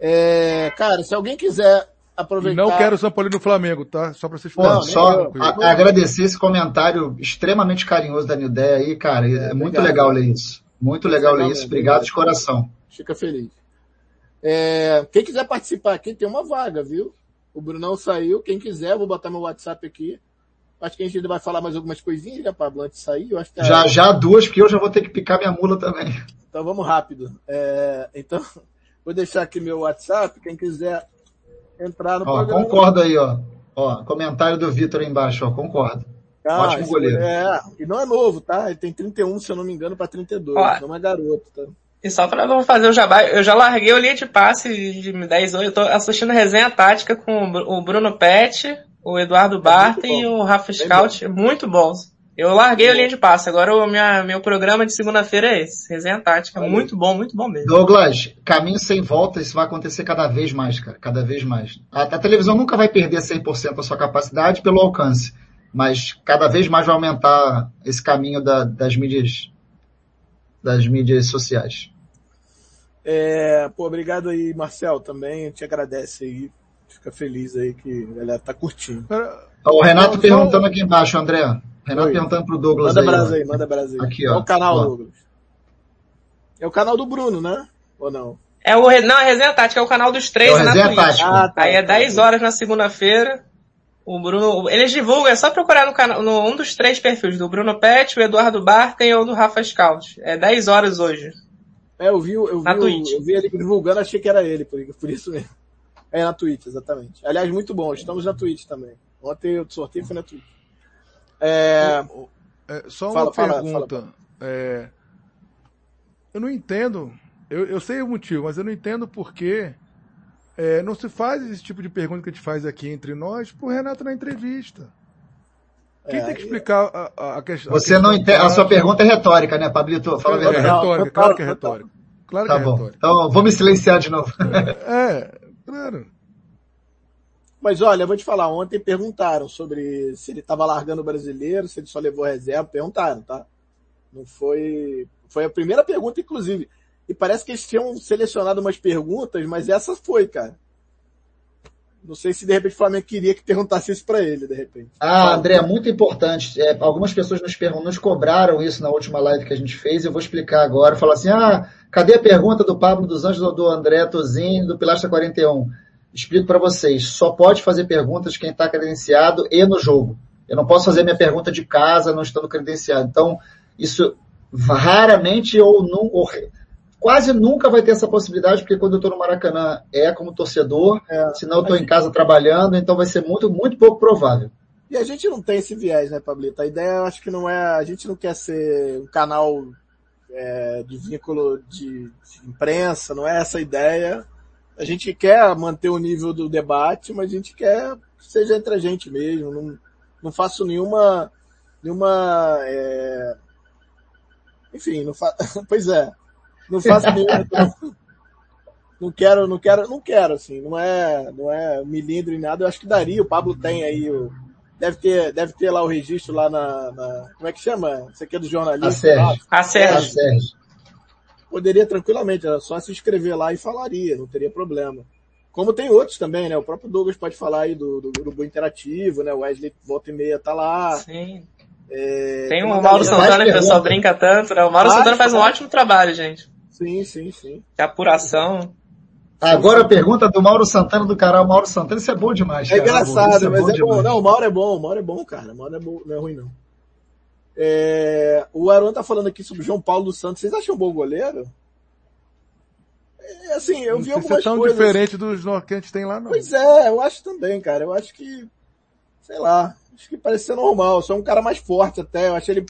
É, cara, se alguém quiser E aproveitar. não quero o Sampaoli no Flamengo, tá? Só pra vocês Não, nem só a- agradecer esse comentário extremamente carinhoso da Nildé aí, cara. É, muito obrigado. legal ler isso. Muito legal ler isso. Obrigado de coração. Fica feliz. É, quem quiser participar aqui, tem uma vaga, viu? O Brunão saiu. Quem quiser, vou botar meu WhatsApp aqui. Acho que a gente ainda vai falar mais algumas coisinhas, né, Pablo, antes de sair. Eu acho que é- Já, já duas, porque eu já vou ter que picar minha mula também. Então vamos rápido. É, então, vou deixar aqui meu WhatsApp. Quem quiser entrar no Ó, programa. concordo aí, ó. Ó, comentário do Vitor aí embaixo, ó. Concordo. Ah, Ótimo goleiro. É, e não é novo, tá? Ele tem 31, se eu não me engano, para 32. Ó. Não é garoto, tá? E só pra não fazer o jabá, eu já larguei o linha de passe de 10 hoje. Eu tô assistindo resenha tática com o Bru- o Bruno Pet, o Eduardo É bom. e o Rafa Scout. Muito bons. Eu larguei a linha de passe. Agora o minha, meu programa de segunda-feira é esse. Resenha tática. Muito bom, muito bom mesmo. Douglas, caminho sem volta, isso vai acontecer cada vez mais, cara. Cada vez mais. A, a televisão nunca vai perder 100% da sua capacidade pelo alcance. Mas cada vez mais vai aumentar esse caminho da- das mídias das mídias sociais. É, pô, obrigado aí, Marcel, também. A gente agradece aí. Fica feliz aí que a galera tá curtindo. O Renato perguntando aqui embaixo, André. Renato Oi. perguntando pro Douglas Manda aí. brasa ó. aí, manda brasa aí. Aqui, é ó. o canal, Ó. Douglas. É o canal do Bruno, né? Ou não? É o, não, a resenha tática é o canal dos três É o na Resenha Twitch. Tática. Ah, tá. Aí é 10 horas na segunda-feira. O Bruno, eles divulgam, é só procurar no canal, no um dos três perfis, do Bruno Pet, o Eduardo Barten ou do Rafa Scout. É 10 horas hoje. É, eu vi, eu vi, Na o- Twitch. eu vi ele divulgando, achei que era ele, por, por isso mesmo. É na Twitch, exatamente. Aliás, muito bom, estamos na Twitch também. Ontem o sorteio foi na Twitch. É, É, só Fala, uma fala, pergunta. É, eu não entendo. Eu, eu sei o motivo, mas eu não entendo por que é, não se faz esse tipo de pergunta que a gente faz aqui entre nós pro Renato na entrevista. Quem É, tem que explicar a, a, a questão? Você não entende. A sua pergunta é retórica, né, Pablito? Fala a É, verdade. retórica, claro que é retórica. Claro que Tá é bom. retórica. Então, vou me silenciar de novo. É, claro. Mas olha, vou te falar, ontem perguntaram sobre se ele estava largando o brasileiro, se ele só levou reserva, perguntaram, tá? Não foi. Foi a primeira pergunta, inclusive. E parece que eles tinham selecionado umas perguntas, mas essa foi, cara. Não sei se de repente o Flamengo queria que perguntasse isso pra ele, de repente. Ah, André, muito importante. É, algumas pessoas nos, nos cobraram isso na última live que a gente fez. Eu vou explicar agora. Falar assim: ah, cadê a pergunta do Pablo dos Anjos ou do André Tozinho do Pilastra 41? Explico para vocês. Só pode fazer perguntas quem está credenciado e no jogo. Eu não posso fazer minha pergunta de casa não estando credenciado. Então, isso raramente ou, re- quase nunca vai ter essa possibilidade, porque quando eu estou no Maracanã é como torcedor, É, senão eu estou em casa trabalhando, então vai ser muito, muito pouco provável. E a gente não tem esse viés, né, Pablito? A ideia, eu acho que não é, a gente não quer ser um canal é, de vínculo de, de, imprensa, não é essa a ideia. A gente quer manter o nível do debate, mas a gente quer que seja entre a gente mesmo. Não, não faço nenhuma, nenhuma, é... enfim, não fa... pois é, não faço nenhuma, não quero, não quero, não quero, assim, não é, não é milindre nem nada, eu acho que daria, o Pablo tem aí o, deve ter, deve ter lá o registro lá na, na como é que chama? Isso aqui é do jornalista. A Sérgio. A Sérgio. Poderia tranquilamente, era só se inscrever lá e falaria, não teria problema. Como tem outros também, né? O próprio Douglas pode falar aí do, do grupo interativo, né? O Wesley volta e meia tá lá. Sim. É, tem o Mauro Santana, que o pessoal brinca tanto, né? O Mauro Santana faz um ótimo trabalho, gente. Sim, sim, sim. De apuração. Agora a pergunta do Mauro Santana do canal Mauro Santana, isso é bom demais, cara. É engraçado, é mas bom é bom. Não, o Mauro é bom, o Mauro é bom, cara. O Mauro é bom, não é ruim não. É, o Aron tá falando aqui sobre o João Paulo dos Santos. Vocês acham um bom goleiro? É, assim, eu não vi algumas se é tão coisas... diferente dos que a gente tem lá, não. Pois é, eu acho também, cara. Eu acho que, sei lá, acho que parece ser normal. Só um cara mais forte até. Eu acho ele...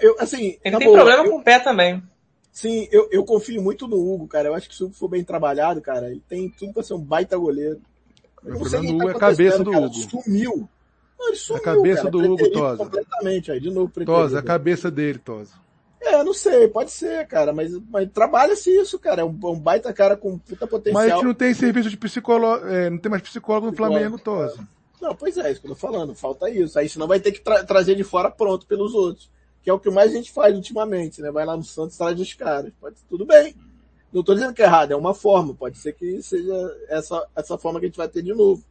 Eu, assim, ele tem boa, problema eu... com o pé também. Sim, eu, eu confio muito no Hugo, cara. Eu acho que se o Hugo for bem trabalhado, cara, ele tem tudo pra ser um baita goleiro. Eu não sei o tá é a cabeça do cara. Hugo. Sumiu. Ele sumiu, a cabeça cara. do Hugo, Tosa. Completamente, aí, de novo. Tosa, a cabeça dele, Tosa. É, não sei, pode ser, cara, mas, mas trabalha-se isso, cara. É um, um, baita cara com puta potencial. Mas a gente não tem serviço de psicólogo, é, não tem mais psicólogo no Flamengo, Tosa. Não, pois é, isso que eu tô falando, falta isso. Aí senão vai ter que tra trazer de fora pronto pelos outros que é o que mais a gente faz ultimamente, né? Vai lá no Santos traz os caras. Pode tudo bem. Não estou dizendo que é errado, é uma forma. Pode ser que seja essa, essa forma que a gente vai ter de novo.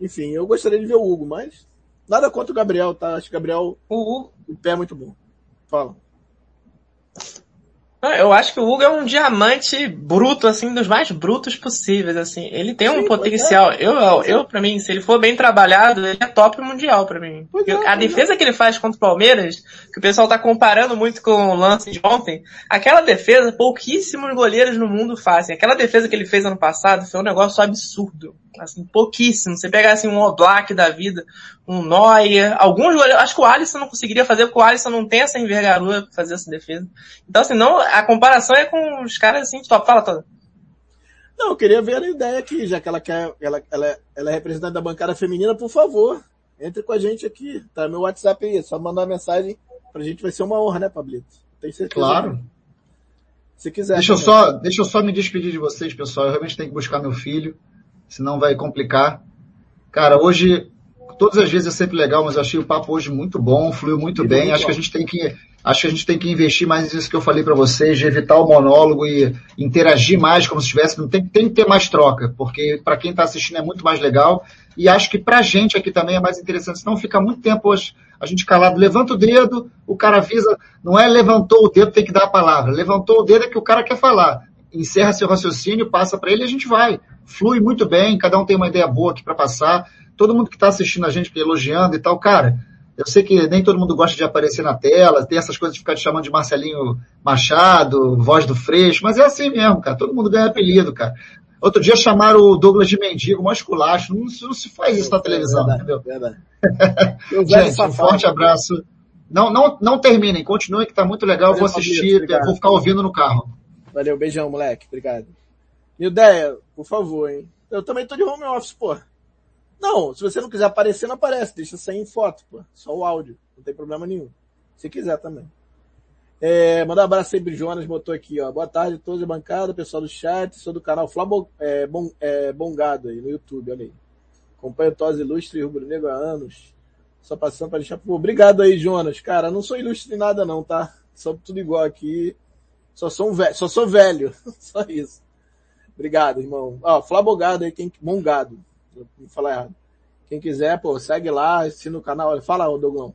Enfim, eu gostaria de ver o Hugo, mas nada contra o Gabriel, tá? Acho que o Gabriel, o, Hugo. o pé é muito bom. Fala. Eu acho que o Hugo é um diamante bruto, assim, dos mais brutos possíveis, assim. Ele tem um Sim, potencial. É. Eu, eu, eu, pra mim, se ele for bem trabalhado, ele é top mundial pra mim. É, a defesa é. que ele faz contra o Palmeiras, que o pessoal tá comparando muito com o lance de ontem, aquela defesa, pouquíssimos goleiros no mundo fazem. Aquela defesa que ele fez ano passado foi um negócio absurdo. Assim, pouquíssimo. Você pega assim um Oblak da vida, um Neuer, alguns goleiros, acho que o Alisson não conseguiria fazer porque o Alisson não tem essa envergadura pra fazer essa defesa. Então assim, não, a comparação é com os caras assim, top. Fala, toda. Não, eu queria ver a ideia aqui, já que ela quer, ela, ela, ela é representante da bancada feminina, por favor, entre com a gente aqui, tá? Meu WhatsApp aí, é só mandar uma mensagem pra gente, vai ser uma honra, né, Pablito? Tem certeza. Claro. Se quiser. Deixa eu, só, deixa eu só me despedir de vocês, pessoal. Eu realmente tenho que buscar meu filho senão vai complicar. Cara, hoje, todas as vezes é sempre legal, mas eu achei o papo hoje muito bom, fluiu muito e bem. Muito acho bom. que a gente tem que, acho que a gente tem que investir mais nisso que eu falei para vocês, de evitar o monólogo e interagir mais como se tivesse, tem, tem que ter mais troca, porque para quem está assistindo é muito mais legal. E acho que para a gente aqui também é mais interessante, senão fica muito tempo hoje a gente calado, levanta o dedo, o cara avisa, não é levantou o dedo, tem que dar a palavra. Levantou o dedo é que o cara quer falar. Encerra seu raciocínio, passa para ele e a gente vai flui muito bem, cada um tem uma ideia boa aqui para passar. Todo mundo que está assistindo a gente elogiando e tal, cara, eu sei que nem todo mundo gosta de aparecer na tela, tem essas coisas de ficar te chamando de Marcelinho Machado, voz do Freixo, mas é assim mesmo, cara. Todo mundo ganha apelido, cara. Outro dia chamaram o Douglas de mendigo, mais culacho. Não, não, se faz isso na televisão, é verdade, entendeu? Verdade. Gente, um forte abraço. Não, não, não terminem, continuem que tá muito legal. Eu vou assistir, vou ficar ouvindo no carro. Valeu, beijão, moleque. Obrigado. Ideia, por favor, hein? Eu também tô de home office, pô. Não, se você não quiser aparecer, não aparece. Deixa sem foto, pô. Só o áudio. Não tem problema nenhum. Se quiser também. É, mandar um abraço aí, Jonas botou aqui, ó. Boa tarde a todos da bancada, pessoal do chat, sou do canal Flabo, é, Bom, é, Bongado aí no YouTube, olha aí. Acompanho Tosa Ilustre e Rubro Negro há anos. Só passando para deixar. Pô, obrigado aí, Jonas. Cara, não sou ilustre em nada não, tá? Sou tudo igual aqui. Só sou um velho, só sou velho. só isso. Obrigado, irmão. Ó, Flabogado aí, quem, Mongado. Falar errado. Quem quiser, pô, segue lá, assina o canal. Fala, Douglas.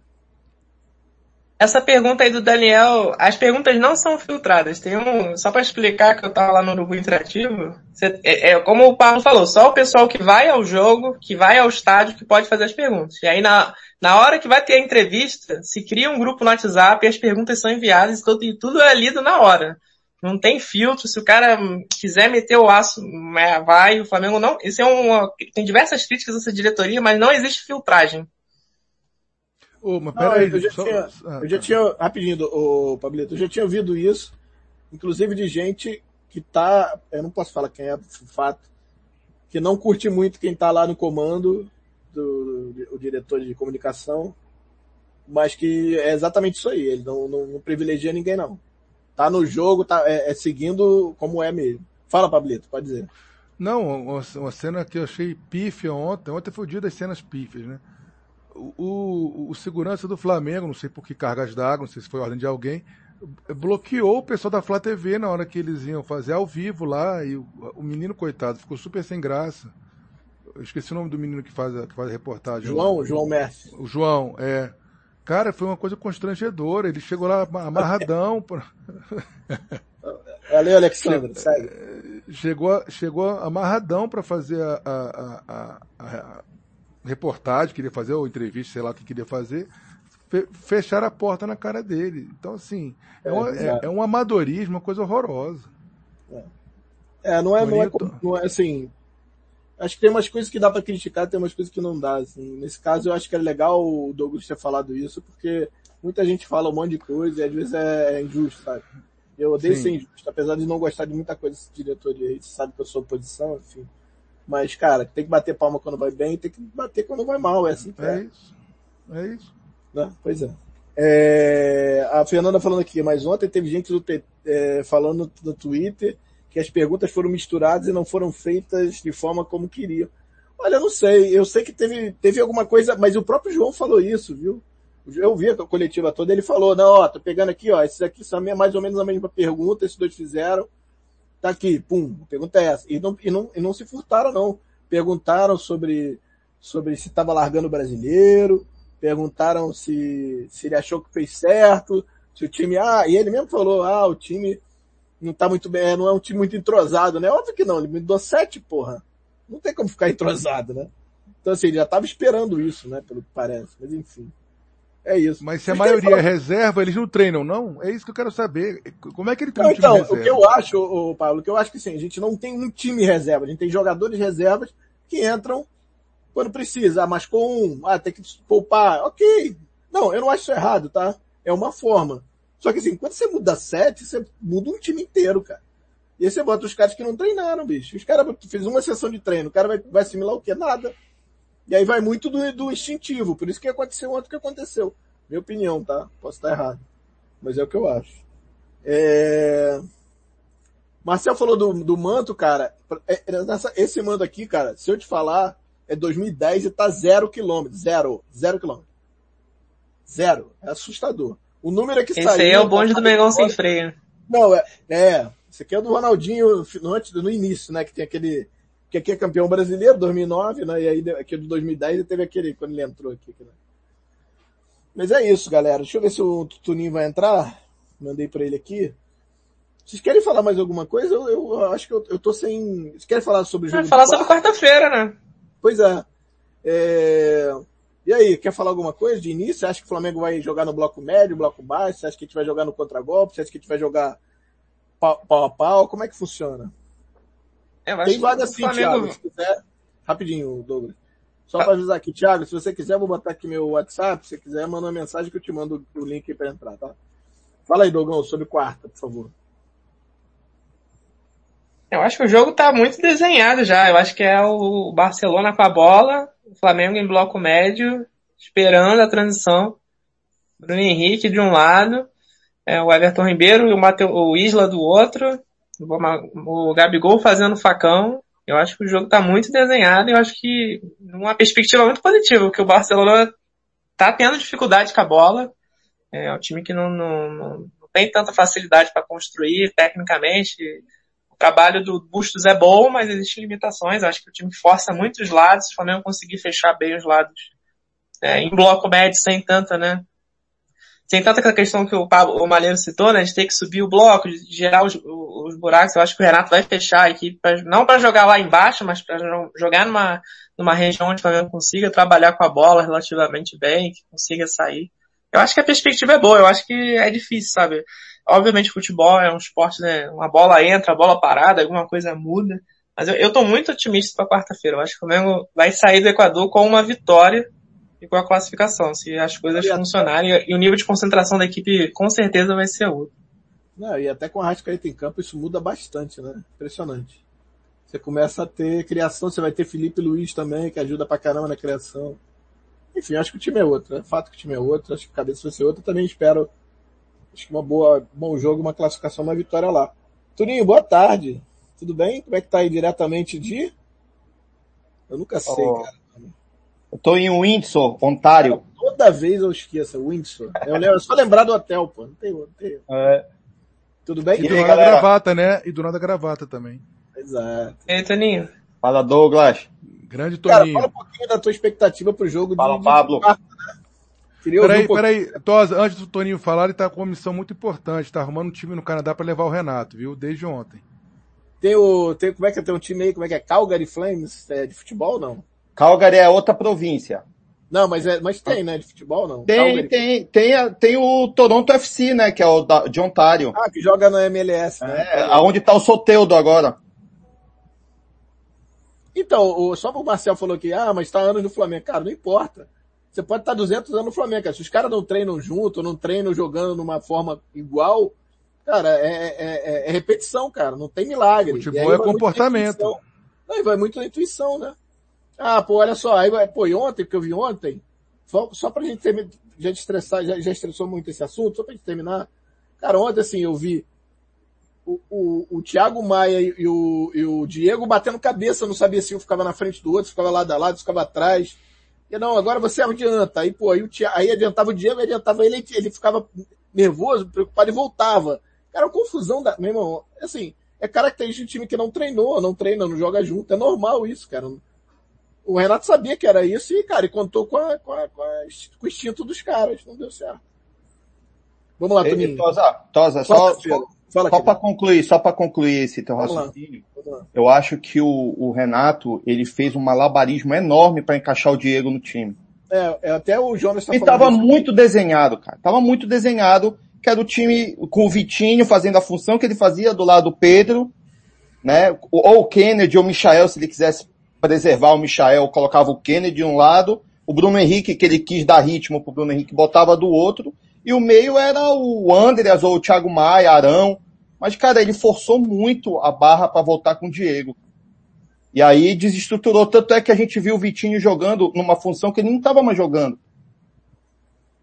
Essa pergunta aí do Daniel, as perguntas não são filtradas. Tem um, só para explicar que eu tava lá no Urubu Interativo, você, é, é, como o Paulo falou, só o pessoal que vai ao jogo, que vai ao estádio, que pode fazer as perguntas. E aí na, na hora que vai ter a entrevista, se cria um grupo no WhatsApp e as perguntas são enviadas e tudo, e tudo é lido na hora. Não tem filtro. Se o cara quiser meter o aço, é, vai. O Flamengo não. Isso é uma. Tem diversas críticas a essa diretoria, mas não existe filtragem. Oh, mas não, aí, eu, já só... tinha, ah, eu já tá. tinha, rapidinho, o Pablito, eu já tinha ouvido isso, inclusive de gente que tá, eu não posso falar quem é, fato, que não curte muito quem tá lá no comando, do, o diretor de comunicação, mas que é exatamente isso aí, ele não, não, não privilegia ninguém não. Tá no jogo, tá, é, é, seguindo como é mesmo. Fala, Pablito, pode dizer. Não, uma, cena que eu achei pífia ontem, ontem foi o dia das cenas pífias, né? O, o, o segurança do Flamengo, não sei por que cargas d'água, não sei se foi ordem de alguém, bloqueou o pessoal da Flá TV na hora que eles iam fazer ao vivo lá, e o, o menino, coitado, ficou super sem graça. Eu esqueci o nome do menino que faz a, que faz a reportagem. João, João Messi. O João, é. Cara, foi uma coisa constrangedora. Ele chegou lá amarradão. Valeu, Alexandre. Segue. Chegou, chegou amarradão para fazer a, a, a, a, reportagem, queria fazer, ou entrevista, sei lá o que queria fazer. Fecharam a porta na cara dele. Então, assim, é, é, uma, é, é um amadorismo, uma coisa horrorosa. É, é não, é, não, é, não é assim acho que tem umas coisas que dá para criticar, tem umas coisas que não dá. Assim. Nesse caso, eu acho que é legal o Douglas ter falado isso, porque muita gente fala um monte de coisa e às vezes é, injusto, sabe? Eu odeio Sim. ser injusto, apesar de não gostar de muita coisa desse diretoria aí, sabe que eu sou oposição, enfim. Mas, cara, tem que bater palma quando vai bem, tem que bater quando vai mal, é assim que é. É isso. É isso. Não, né? pois é. é. A Fernanda falando aqui, mas ontem teve gente do, é, falando no Twitter que as perguntas foram misturadas e não foram feitas de forma como queriam. Olha, não sei, eu sei que teve, teve alguma coisa, mas o próprio João falou isso, viu? Eu vi a coletiva toda, ele falou, não, ó, tô pegando aqui, ó, esses aqui são mais ou menos a mesma pergunta, esses dois fizeram, tá aqui, pum, a pergunta é essa. E não, e não, e não se furtaram, não. Perguntaram sobre, sobre se estava largando o brasileiro, perguntaram se, se ele achou que fez certo, se o time, ah, e ele mesmo falou, ah, o time não tá muito bem, é, não é um time muito entrosado, né? Óbvio que não, ele me deu sete, porra. Não tem como ficar entrosado, né? Então assim, ele já tava esperando isso, né? Pelo que parece, mas enfim. É isso. Mas se a maioria é reserva, eles não treinam, não? É isso que eu quero saber. Como é que ele treina um então, reserva? o que eu acho, o Paulo, o que eu acho que sim, a gente não tem um time reserva, a gente tem jogadores reservas que entram quando precisa. Ah, mas com um, ah, tem que poupar. Ok. Não, eu não acho isso errado, tá? É uma forma. Só que assim, quando você muda sete, você muda um time inteiro, cara. E aí você bota os caras que não treinaram, bicho. Os caras fez uma sessão de treino, o cara vai, vai assimilar o quê? Nada. E aí vai muito do, do instintivo. Por isso que aconteceu ontem que aconteceu. Minha opinião, tá? Posso estar errado. Mas é o que eu acho. É... Marcel falou do, do manto, cara. É, é esse manto aqui, cara, se eu te falar, é 2010 e tá zero quilômetro. Zero. Zero quilômetro. Zero. É assustador. O número é que Esse saiu. Esse aí é o bonde do Mengão sem freio. Não, é, é. Esse aqui é do Ronaldinho no, antes, no início, né? Que tem aquele, que aqui é campeão brasileiro, 2009, né? E aí aqui é de 2010 teve aquele, quando ele entrou aqui. Né? Mas é isso, galera. Deixa eu ver se o Tuninho vai entrar. Mandei para ele aqui. Vocês querem falar mais alguma coisa? Eu, eu acho que eu, eu tô sem. Vocês querem falar sobre o jogo? Vai falar sobre quarta-feira, né? Pois é. é. E aí, quer falar alguma coisa de início? Você acha que o Flamengo vai jogar no bloco médio, bloco baixo? Você acha que a gente vai jogar no contragolpe? Você acha que a gente vai jogar pau, pau a pau? Como é que funciona? É, Tem vaga sim, Flamengo... Thiago, se quiser. Rapidinho, Douglas. Só para avisar aqui, Thiago, se você quiser, vou botar aqui meu WhatsApp. Se você quiser, manda uma mensagem que eu te mando o link para entrar, tá? Fala aí, Douglas, sobre quarta, por favor. Eu acho que o jogo tá muito desenhado já. Eu acho que é o Barcelona com a bola, o Flamengo em bloco médio, esperando a transição. Bruno Henrique de um lado, é, o Everton Ribeiro e o, Mateu, o Isla do outro, o Gabigol fazendo facão. Eu acho que o jogo está muito desenhado e eu acho que uma perspectiva muito positiva, porque o Barcelona está tendo dificuldade com a bola. É um time que não, não, não tem tanta facilidade para construir tecnicamente trabalho do Bustos é bom, mas existem limitações. acho que o time força muito os lados, se o Flamengo conseguir fechar bem os lados é, em bloco médio, sem tanta, né? Sem tanta aquela questão que o, Pablo, o Malheiro citou, né? De ter que subir o bloco, de gerar os, os buracos. Eu acho que o Renato vai fechar a equipe, pra, não para jogar lá embaixo, mas para jogar numa, numa região onde o Flamengo consiga trabalhar com a bola relativamente bem, que consiga sair. Eu acho que a perspectiva é boa, eu acho que é difícil, sabe? Obviamente futebol é um esporte, né? Uma bola entra, a bola parada, alguma coisa muda. Mas eu, eu tô muito otimista para quarta-feira. Eu acho que o Flamengo vai sair do Equador com uma vitória e com a classificação, se as coisas funcionarem. E o nível de concentração da equipe com certeza vai ser outro. Não, e até com o Arrascaeta em campo isso muda bastante, né? Impressionante. Você começa a ter criação, você vai ter Felipe Luiz também, que ajuda pra caramba na criação. Enfim, acho que o time é outro. É fato que o time é outro, acho que a cabeça vai ser outra. Também espero acho que uma boa, bom jogo, uma classificação, uma vitória lá. Turinho, boa tarde. Tudo bem? Como é que tá aí diretamente de? Eu nunca sei, oh, cara. Eu tô em Windsor, Ontário. Toda vez eu esqueço, Windsor. Eu, lembro, eu só lembrar do hotel, pô. Não tem, não tem. É. Tudo bem? E do nada gravata, né? E do nada gravata também. Exato. E aí, Toninho? Fala, Douglas. Grande Toninho. Cara, fala um pouquinho da tua expectativa pro jogo fala, de, Pablo. De quarta, né? Peraí, um peraí, Tosa, antes do Toninho falar, ele tá com uma missão muito importante, tá arrumando um time no Canadá para levar o Renato, viu? Desde ontem. Tem o, tem, como é que é, tem um time aí, como é que é? Calgary Flames, é de futebol não? Calgary é outra província. Não, mas, é, mas tem, né, de futebol não? Tem, Calgary. tem, tem, tem o Toronto FC, né, que é o da, de Ontário. Ah, que joga na MLS, né? É, aonde tá o Soteudo agora. Então, o, só o Marcel falou que, ah, mas tá anos no Flamengo. Cara, não importa. Você pode estar 200 anos no Flamengo, cara. Se os caras não treinam junto, não treinam jogando numa forma igual, cara, é, é, é, é repetição, cara. Não tem milagre. Futebol é comportamento. Não, vai muito na intuição, né? Ah, pô, olha só, aí vai, pô, e ontem, porque eu vi ontem, só, só pra gente ter, já estressar, já, já estressou muito esse assunto, só pra gente terminar. Cara, ontem assim, eu vi o, o, o Thiago Maia e o, e o Diego batendo cabeça, não sabia se um ficava na frente do outro, ficava lado a lado, ficava atrás. E não, agora você adianta. Aí, pô, aí, o Thiago, aí adiantava o Diego, adiantava ele, ele ficava nervoso, preocupado e voltava. Cara, confusão da, meu irmão, assim, é característica de time que não treinou, não treina, não joga junto. É normal isso, cara. O Renato sabia que era isso e, cara, e contou com, a, com, a, com, a, com o instinto dos caras. Não deu certo. Vamos lá, Toninho. Tosa, Tosa, só, só, Fala só para concluir, só para concluir esse teu Vamos raciocínio, eu acho que o, o, Renato ele fez um malabarismo enorme para encaixar o Diego no time. É, é até o Jonas tá estava muito desenhado, cara. Tava muito desenhado, que era o time com o Vitinho fazendo a função que ele fazia do lado do Pedro, né? Ou o Kennedy ou o Michael, se ele quisesse preservar o Michael, colocava o Kennedy de um lado, o Bruno Henrique, que ele quis dar ritmo pro Bruno Henrique, botava do outro, e o meio era o Andreas ou o Thiago Maia, Arão. Mas, cara, ele forçou muito a barra para voltar com o Diego. E aí desestruturou. Tanto é que a gente viu o Vitinho jogando numa função que ele não estava mais jogando.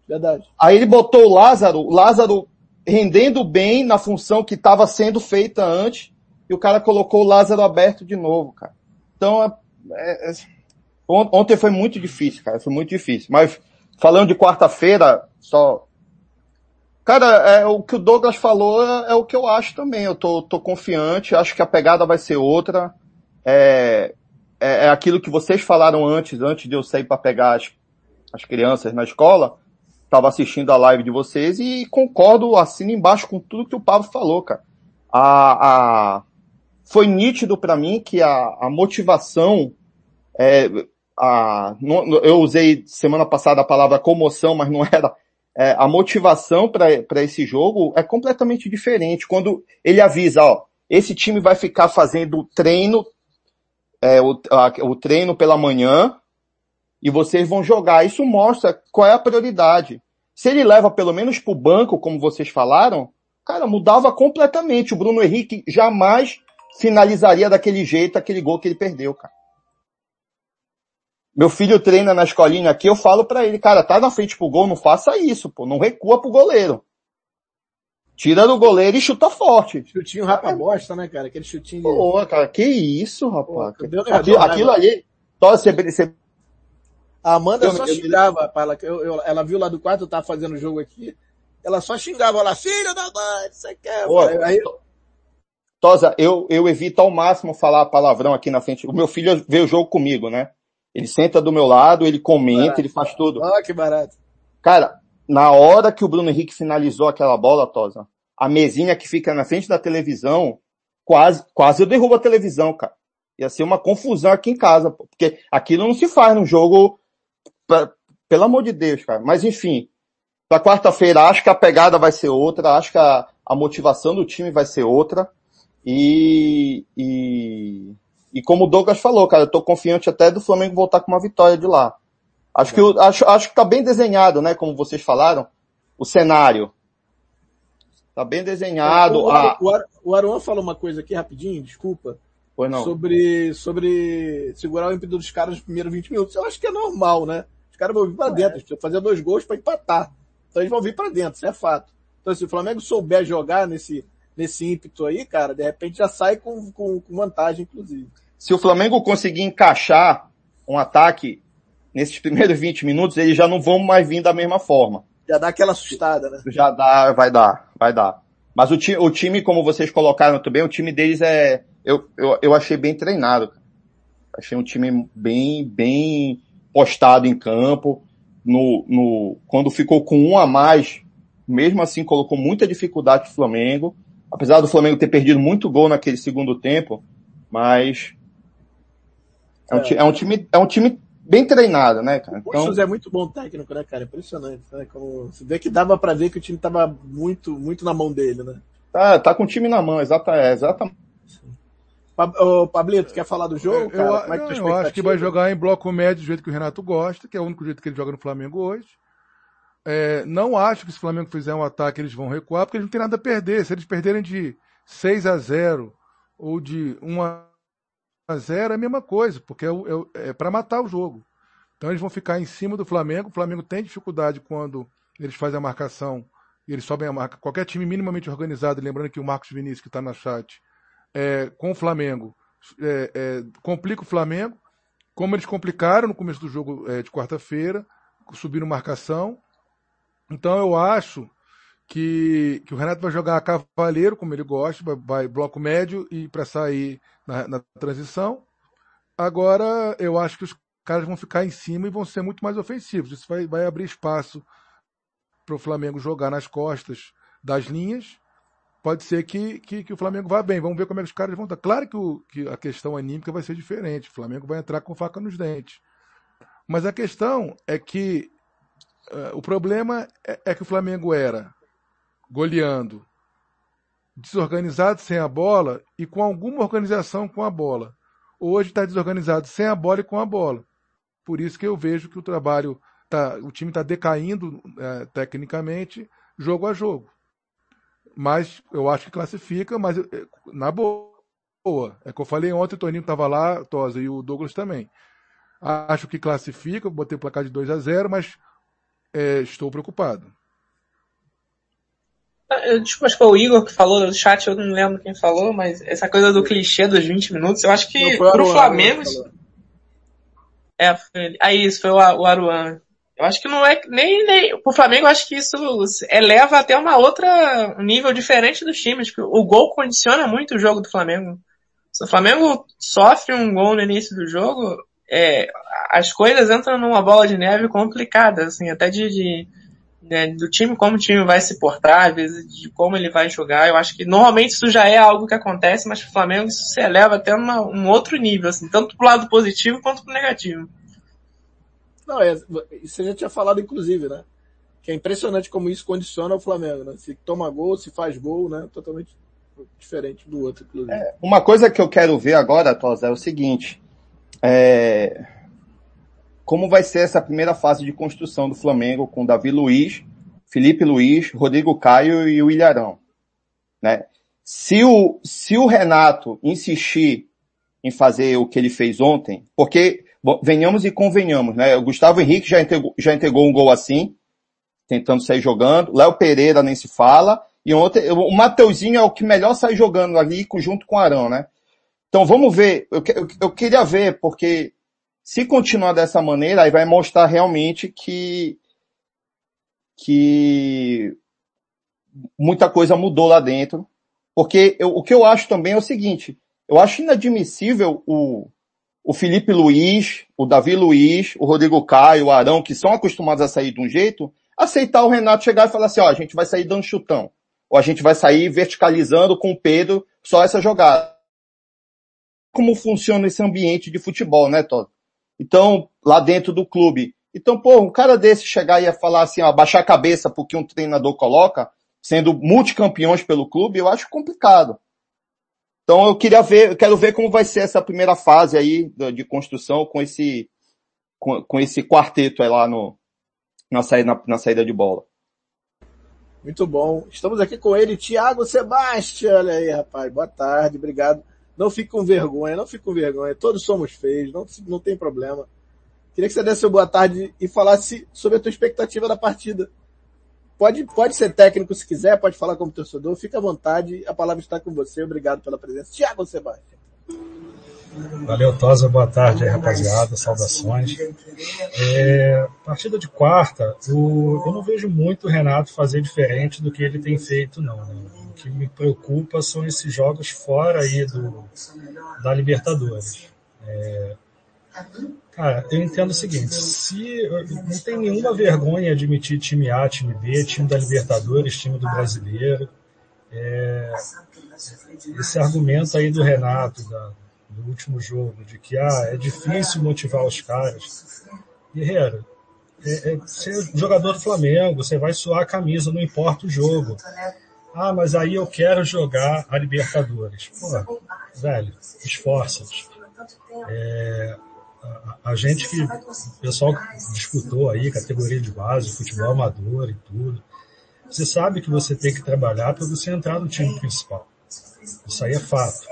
Verdade. Aí ele botou o Lázaro, o Lázaro rendendo bem na função que estava sendo feita antes, e o cara colocou o Lázaro aberto de novo, cara. Então, é, é, é ontem foi muito difícil, cara, foi muito difícil. Mas falando de quarta-feira, só Cara, é, o que o Douglas falou é, é, o que eu acho também. Eu tô, tô confiante, acho que a pegada vai ser outra. É, é, é aquilo que vocês falaram antes, antes de eu sair para pegar as, as crianças na escola. Tava assistindo a live de vocês e concordo, assino embaixo com tudo que o Pablo falou, cara. A, a, foi nítido para mim que a, a motivação, é, a, eu usei semana passada a palavra comoção, mas não era é, a motivação para esse jogo é completamente diferente. Quando ele avisa, ó, esse time vai ficar fazendo treino, é, o, a, o treino pela manhã, e vocês vão jogar. Isso mostra qual é a prioridade. Se ele leva pelo menos para o banco, como vocês falaram, cara, mudava completamente. O Bruno Henrique jamais finalizaria daquele jeito aquele gol que ele perdeu, cara. Meu filho treina na escolinha aqui, eu falo para ele, cara, tá na frente pro gol, não faça isso, pô, não recua pro goleiro. Tira do goleiro e chuta forte. Chutinho rapa bosta, né, cara? Aquele chutinho. Pô, cara, que isso, rapaz. Pô, aquilo, aquilo ali, você, você... A Amanda eu, só eu, xingava, ela, eu, eu, ela viu lá do quarto, eu tava fazendo o jogo aqui, ela só xingava lá, filho da mãe, você quer? Pô, aí, Tosa, eu, eu evito ao máximo falar palavrão aqui na frente. O meu filho vê o jogo comigo, né? Ele senta do meu lado, ele comenta, barato. ele faz tudo. Ah, que barato. Cara, na hora que o Bruno Henrique finalizou aquela bola, Tosa, a mesinha que fica na frente da televisão, quase, quase eu derrubo a televisão, cara. Ia ser uma confusão aqui em casa, porque aquilo não se faz num jogo, pra, pelo amor de Deus, cara. Mas enfim, para quarta-feira acho que a pegada vai ser outra, acho que a, a motivação do time vai ser outra. E, e, e como o Douglas falou, cara, eu tô confiante até do Flamengo voltar com uma vitória de lá. Acho que, eu, acho, acho que tá bem desenhado, né, como vocês falaram, o cenário. Tá bem desenhado. O, a... o, Ar- o Aruan falou uma coisa aqui rapidinho, desculpa. Pois não. Sobre, sobre segurar o ímpeto dos caras nos primeiros 20 minutos. Eu acho que é normal, né? Os caras vão vir pra dentro, eles precisam fazer dois gols pra empatar. Então eles vão vir pra dentro, isso é fato. Então se o Flamengo souber jogar nesse, nesse ímpeto aí, cara, de repente já sai com, com, com vantagem, inclusive. Se o Flamengo conseguir encaixar um ataque nesses primeiros 20 minutos, eles já não vão mais vir da mesma forma. Já dá aquela assustada, né? Já dá, vai dar, vai dar. Mas o, ti, o time, como vocês colocaram também, o time deles é, eu, eu, eu achei bem treinado. Achei um time bem, bem postado em campo. No, no, quando ficou com um a mais, mesmo assim colocou muita dificuldade pro Flamengo. Apesar do Flamengo ter perdido muito gol naquele segundo tempo, mas é um, É. é um time, é um time bem treinado, né, cara? O Então, José é muito bom técnico, né, cara? Impressionante, né? Como você vê que dava pra ver que o time tava muito, muito na mão dele, né? tá, tá com o time na mão, exata, é, exatamente. Ô, Pablito, quer falar do jogo, Eu, cara? eu- é tua eu acho que vai jogar em bloco médio do jeito que o Renato gosta, que é o único jeito que ele joga no Flamengo hoje. É, não acho que se o Flamengo fizer um ataque eles vão recuar, porque eles não têm nada a perder. Se eles perderem de 6 a 0 ou de 1 a 0 é a mesma coisa, porque é, é é para matar o jogo. Então eles vão ficar em cima do Flamengo. O Flamengo tem dificuldade quando eles fazem a marcação e eles sobem a marca. Qualquer time minimamente organizado, lembrando que o Marcos Vinícius, que está na chat, é, com o Flamengo, é, é, complica o Flamengo, como eles complicaram no começo do jogo é, de quarta-feira, subindo marcação. Então eu acho que, que o Renato vai jogar cavaleiro, como ele gosta, vai, vai bloco médio e para sair na, na transição. Agora eu acho que os caras vão ficar em cima e vão ser muito mais ofensivos. Isso vai, vai abrir espaço para o Flamengo jogar nas costas das linhas. Pode ser que, que, que o Flamengo vá bem. Vamos ver como é que os caras vão estar. Claro que, o, que a questão anímica vai ser diferente. O Flamengo vai entrar com faca nos dentes. Mas a questão é que o problema é, é que o Flamengo era goleando, desorganizado sem a bola e com alguma organização com a bola. Hoje está desorganizado sem a bola e com a bola. Por isso que eu vejo que o trabalho, tá, o time está decaindo eh, tecnicamente, jogo a jogo. Mas eu acho que classifica, mas na boa. É que eu falei ontem, o Toninho estava lá, Tosa, e o Douglas também. Acho que classifica, botei o placar de 2 a 0 mas eh, estou preocupado. Eu, tipo, acho que foi o Igor que falou no chat, eu não lembro quem falou, mas essa coisa do clichê dos 20 minutos, eu acho que Não, pro Aruan, Flamengo. Falou. É, foi, aí isso, foi o, o Aruan. Eu acho que não é, nem, nem, pro Flamengo eu acho que isso eleva até uma outra, um nível diferente dos times, porque o gol condiciona muito o jogo do Flamengo. Se o Flamengo sofre um gol no início do jogo, é, as coisas entram numa bola de neve complicada, assim, até de, de né, do time, como o time vai se portar, às vezes de como ele vai jogar. Eu acho que normalmente isso já é algo que acontece, mas pro Flamengo isso se eleva até uma, um outro nível, assim, tanto pro lado positivo quanto pro negativo. Não, é, você já tinha falado, inclusive, né? Que é impressionante como isso condiciona o Flamengo, né? Se toma gol, se faz gol, né? Totalmente diferente do outro, inclusive. Uma coisa que eu quero ver agora, Tosa, é o seguinte. É... Como vai ser essa primeira fase de construção do Flamengo com Davi Luiz, Felipe Luiz, Rodrigo Caio e o Ilharão. Né? Se, o, se o Renato insistir em fazer o que ele fez ontem, porque venhamos e convenhamos, né? O Gustavo Henrique já entregou, já entregou um gol assim, tentando sair jogando. Léo Pereira nem se fala. E ontem, o Mateuzinho é o que melhor sai jogando ali junto com o Arão, né? Então vamos ver. Eu, eu, eu queria ver, porque se continuar dessa maneira, aí vai mostrar realmente que, que muita coisa mudou lá dentro. Porque eu, o que eu acho também é o seguinte, eu acho inadmissível o, o Felipe Luiz, o Davi Luiz, o Rodrigo Caio, o Arão, que são acostumados a sair de um jeito, aceitar o Renato chegar e falar assim, ó, a gente vai sair dando chutão. Ou a gente vai sair verticalizando com o Pedro só essa jogada. Como funciona esse ambiente de futebol, né, Todd? Então, lá dentro do clube. Então, pô, um cara desse chegar e ia falar assim, ó, baixar a cabeça porque um treinador coloca, sendo multicampeões pelo clube, eu acho complicado. Então eu queria ver, eu quero ver como vai ser essa primeira fase aí de construção com esse, com, com esse quarteto aí lá no, na saída, na, na saída de bola. Muito bom. Estamos aqui com ele, Thiago Sebastião. Olha aí, rapaz. Boa tarde, obrigado. Não fique com vergonha, não fique com vergonha. Todos somos feios, não, não tem problema. Queria que você desse uma boa tarde e falasse sobre a tua expectativa da partida. Pode, pode ser técnico se quiser, pode falar como torcedor, fica à vontade. A palavra está com você. Obrigado pela presença. Thiago Sebastião. Valeu, Tosa. Boa tarde aí, rapaziada. Saudações. É, partida de quarta, o, eu não vejo muito o Renato fazer diferente do que ele tem feito, não. Né? O que me preocupa são esses jogos fora aí do, da Libertadores. É, cara, eu entendo o seguinte, se não tem nenhuma vergonha admitir time A, time B, time da Libertadores, time do Brasileiro. É, esse argumento aí do Renato, da, do último jogo, de que ah, é difícil motivar os caras. Guerreiro, é, é, você é jogador do Flamengo, você vai suar a camisa, não importa o jogo. Ah, mas aí eu quero jogar a Libertadores. Pô, velho, esforça-te. É, a, a, gente que, o pessoal disputou aí, categoria de base, futebol amador e tudo, você sabe que você tem que trabalhar para você entrar no time principal. Isso aí é fato.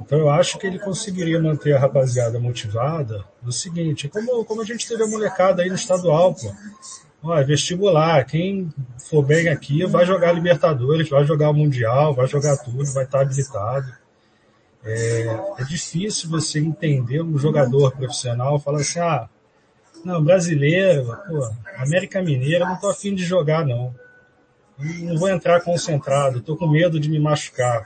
Então eu acho que ele conseguiria manter a rapaziada motivada no seguinte, como, como a gente teve a molecada aí no estadual, pô. Ó, vestibular, quem for bem aqui vai jogar Libertadores, vai jogar o Mundial, vai jogar tudo, vai estar habilitado. É, é difícil você entender um jogador profissional falar assim, ah, não, brasileiro, pô, América Mineira, não tô afim de jogar não. Não vou entrar concentrado, tô com medo de me machucar.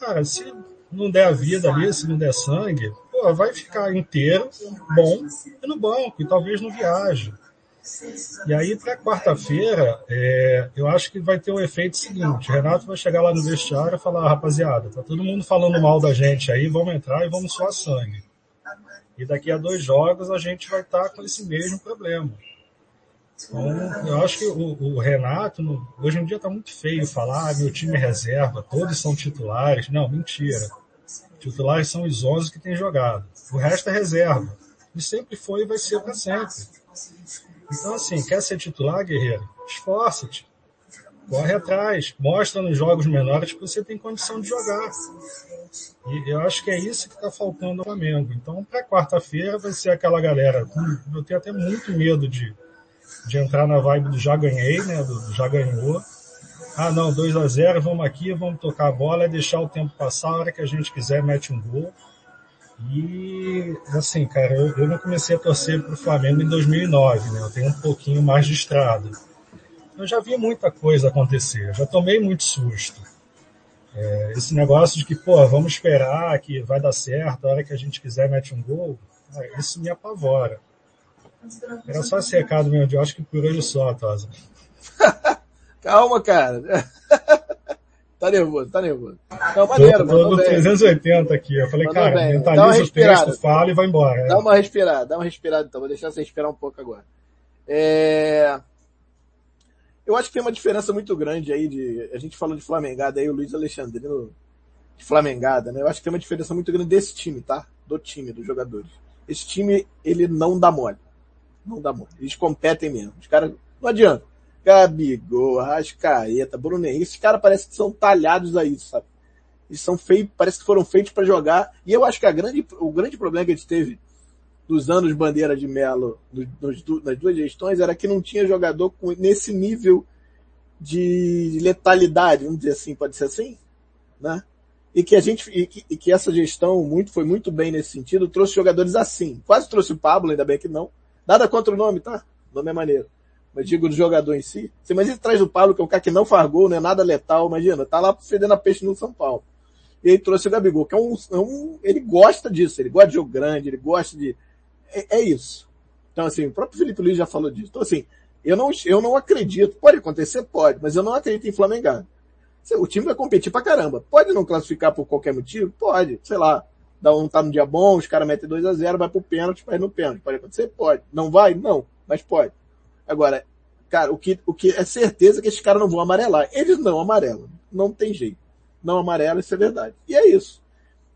Cara, se não der a vida ali, se não der sangue, pô, vai ficar inteiro, bom, e no banco, e talvez não viaje. E aí, para quarta-feira, é, eu acho que vai ter o um efeito seguinte: Renato vai chegar lá no vestiário e falar, rapaziada, tá todo mundo falando mal da gente aí, vamos entrar e vamos suar sangue. E daqui a dois jogos a gente vai estar tá com esse mesmo problema. Então, eu acho que o, o Renato, no, hoje em dia está muito feio falar, ah, meu time é reserva, todos são titulares. Não, mentira. Titulares são os 11 que têm jogado. O resto é reserva. E sempre foi e vai ser para sempre. Então, assim, quer ser titular, guerreiro? Esforça-te. Corre atrás. Mostra nos jogos menores que você tem condição de jogar. E eu acho que é isso que está faltando ao Flamengo. Então, para quarta-feira vai ser aquela galera. Eu tenho até muito medo de, de entrar na vibe do já ganhei, né? Do já ganhou ah, não, 2 a 0 vamos aqui, vamos tocar a bola, é deixar o tempo passar, a hora que a gente quiser, mete um gol. E, assim, cara, eu, eu não comecei a torcer para o Flamengo em 2009, né? Eu tenho um pouquinho mais de estrada. Eu já vi muita coisa acontecer, já tomei muito susto. É, esse negócio de que, pô, vamos esperar que vai dar certo, a hora que a gente quiser mete um gol, isso me apavora. Era só esse recado mesmo, eu acho que por hoje só, Tosa. Calma, cara. tá nervoso, tá nervoso. Não, maneiro, tô, tô no 380 aqui. Eu falei, mandou cara, bem. mentaliza o texto, fala e vai embora. Dá uma respirada, dá uma respirada então. Vou deixar você respirar um pouco agora. É... Eu acho que tem uma diferença muito grande aí de. A gente falou de Flamengada aí, o Luiz Alexandrino de Flamengada, né? Eu acho que tem uma diferença muito grande desse time, tá? Do time, dos jogadores. Esse time, ele não dá mole. Não dá mole. Eles competem mesmo. Os caras. Não adianta. Gabigol, Arrascaeta, Bruno Henrique, esses caras parecem que são talhados aí, sabe? Eles são feitos, parece que foram feitos para jogar. E eu acho que a grande, o grande problema que a gente teve dos anos Bandeira de Melo, nas duas gestões, era que não tinha jogador com, nesse nível de letalidade, vamos dizer assim, pode ser assim, né? E que a gente, e que, e que essa gestão muito, foi muito bem nesse sentido, trouxe jogadores assim. Quase trouxe o Pablo, ainda bem que não. Nada contra o nome, tá? O nome é maneiro mas digo do jogador em si. Você imagina traz o Paulo, que é um cara que não faz gol, não é nada letal, imagina, tá lá fedendo a peixe no São Paulo. E aí trouxe o Gabigol, que é um, é um, ele gosta disso, ele gosta de jogo grande, ele gosta de, é, é, isso. Então assim, o próprio Felipe Luiz já falou disso. Então assim, eu não, eu não acredito, pode acontecer? Pode, mas eu não acredito em Flamengado. O time vai competir pra caramba. Pode não classificar por qualquer motivo? Pode, sei lá. Dá um tá no dia bom, os caras metem 2 a 0 vai pro pênalti, vai no pênalti. Pode acontecer? Pode. Não vai? Não, mas pode. Agora, cara, o que, o que é certeza que esses caras não vão amarelar. Eles não amarelam. Não tem jeito. Não amarela, isso é verdade. E é isso.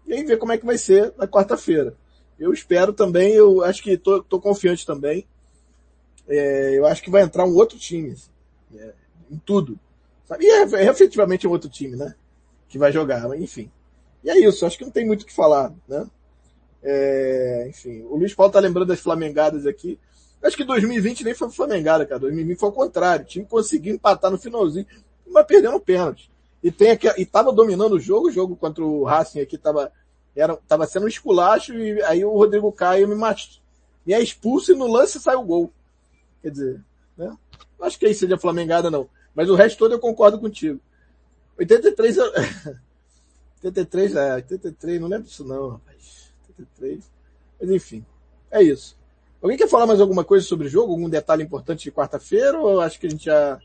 E aí ver como é que vai ser na quarta-feira. Eu espero também, eu acho que tô, tô confiante também. É, eu acho que vai entrar um outro time. Assim, é, em tudo. Sabe? E é, é efetivamente um outro time, né? Que vai jogar, mas enfim. E é isso, acho que não tem muito o que falar, né? É, enfim, o Luiz Paulo tá lembrando das flamengadas aqui. Acho que 2020 nem foi Flamengada, cara. 2020 foi o contrário. O time conseguiu empatar no finalzinho, mas perdendo pênalti. E tem aqui, e tava dominando o jogo, o jogo contra o Racing aqui tava, era, tava sendo um esculacho e aí o Rodrigo Caio me matou. Me é expulso e no lance sai o gol. Quer dizer, né? Acho que aí seja Flamengada não. Mas o resto todo eu concordo contigo. 83, 83, é, 83, não lembro disso não, rapaz. 83. Mas enfim, é isso. Alguém quer falar mais alguma coisa sobre o jogo? Algum detalhe importante de quarta-feira? Ou acho que a gente já.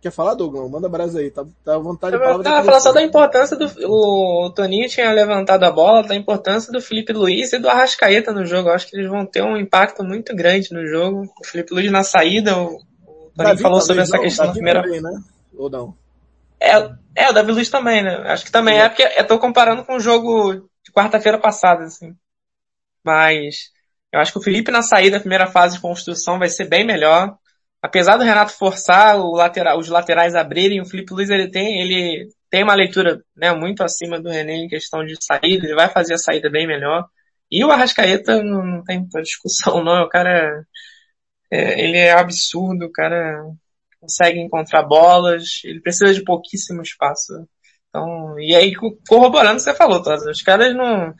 Quer falar, Douglas? Manda brasa aí, tá, tá à vontade. Eu tava falando só da importância do. O Toninho tinha levantado a bola, da importância do Felipe Luiz e do Arrascaeta no jogo. Eu acho que eles vão ter um impacto muito grande no jogo. O Felipe Luiz na saída, o, o Toninho falou sobre essa não, questão Davi na primeira. Também, né? Ou não? É, é, o Davi Luiz também, né? Acho que também é, porque eu tô comparando com o jogo de quarta-feira passada, assim. Mas eu acho que o Felipe na saída, primeira fase de construção, vai ser bem melhor. Apesar do Renato forçar lateral, os laterais abrirem, o Felipe Luiz ele tem, ele tem uma leitura né, muito acima do René em questão de saída, ele vai fazer a saída bem melhor. E o Arrascaeta não, tem discussão não, o cara, é, ele é absurdo, o cara consegue encontrar bolas, ele precisa de pouquíssimo espaço. Então, e aí corroborando o que você falou, todos os caras não,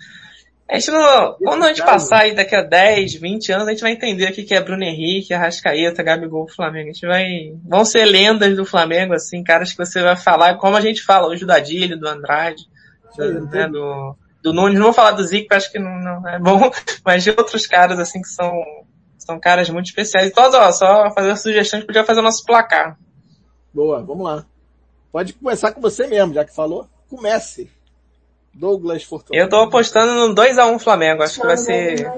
a gente não, quando a gente passar aí daqui a 10, 20 anos, a gente vai entender o que é Bruno Henrique, Arrascaeta, Gabigol, Flamengo. A gente vai, vão ser lendas do Flamengo, assim, caras que você vai falar, como a gente fala hoje do Adílio, do Andrade, do, né, do, do Nunes. Não vou falar do Zico, acho que não, não é bom, mas de outros caras, assim, que são, são caras muito especiais. Então, ó, só fazer a sugestão, a gente podia fazer o nosso placar. Boa, vamos lá. Pode começar com você mesmo, já que falou. Comece. Douglas Fortunato. Eu tô apostando no 2x1 Flamengo. Acho que vai ser.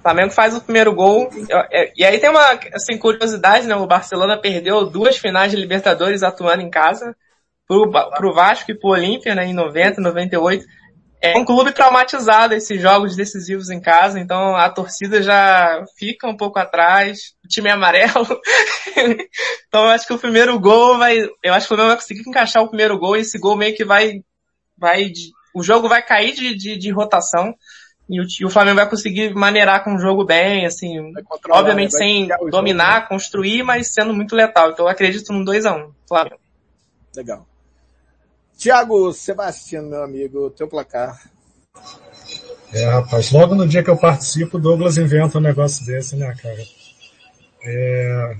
Flamengo faz o primeiro gol. É, e aí tem uma assim, curiosidade, né? O Barcelona perdeu duas finais de Libertadores atuando em casa. Pro, pro Vasco e pro Olímpia, né? Em 90, 98. É um clube traumatizado esses jogos decisivos em casa, então a torcida já fica um pouco atrás, o time é amarelo. então eu acho que o primeiro gol vai, eu acho que o Flamengo vai conseguir encaixar o primeiro gol e esse gol meio que vai, vai o jogo vai cair de, de, de rotação e o, e o, Flamengo vai conseguir maneirar com o jogo bem, assim, obviamente sem dominar, jogo, né? construir, mas sendo muito letal. Então eu acredito num 2x1, um, Flamengo. Legal. Tiago Sebastião, meu amigo, teu placar. É, rapaz, logo no dia que eu participo, o Douglas inventa um negócio desse, né, cara? É,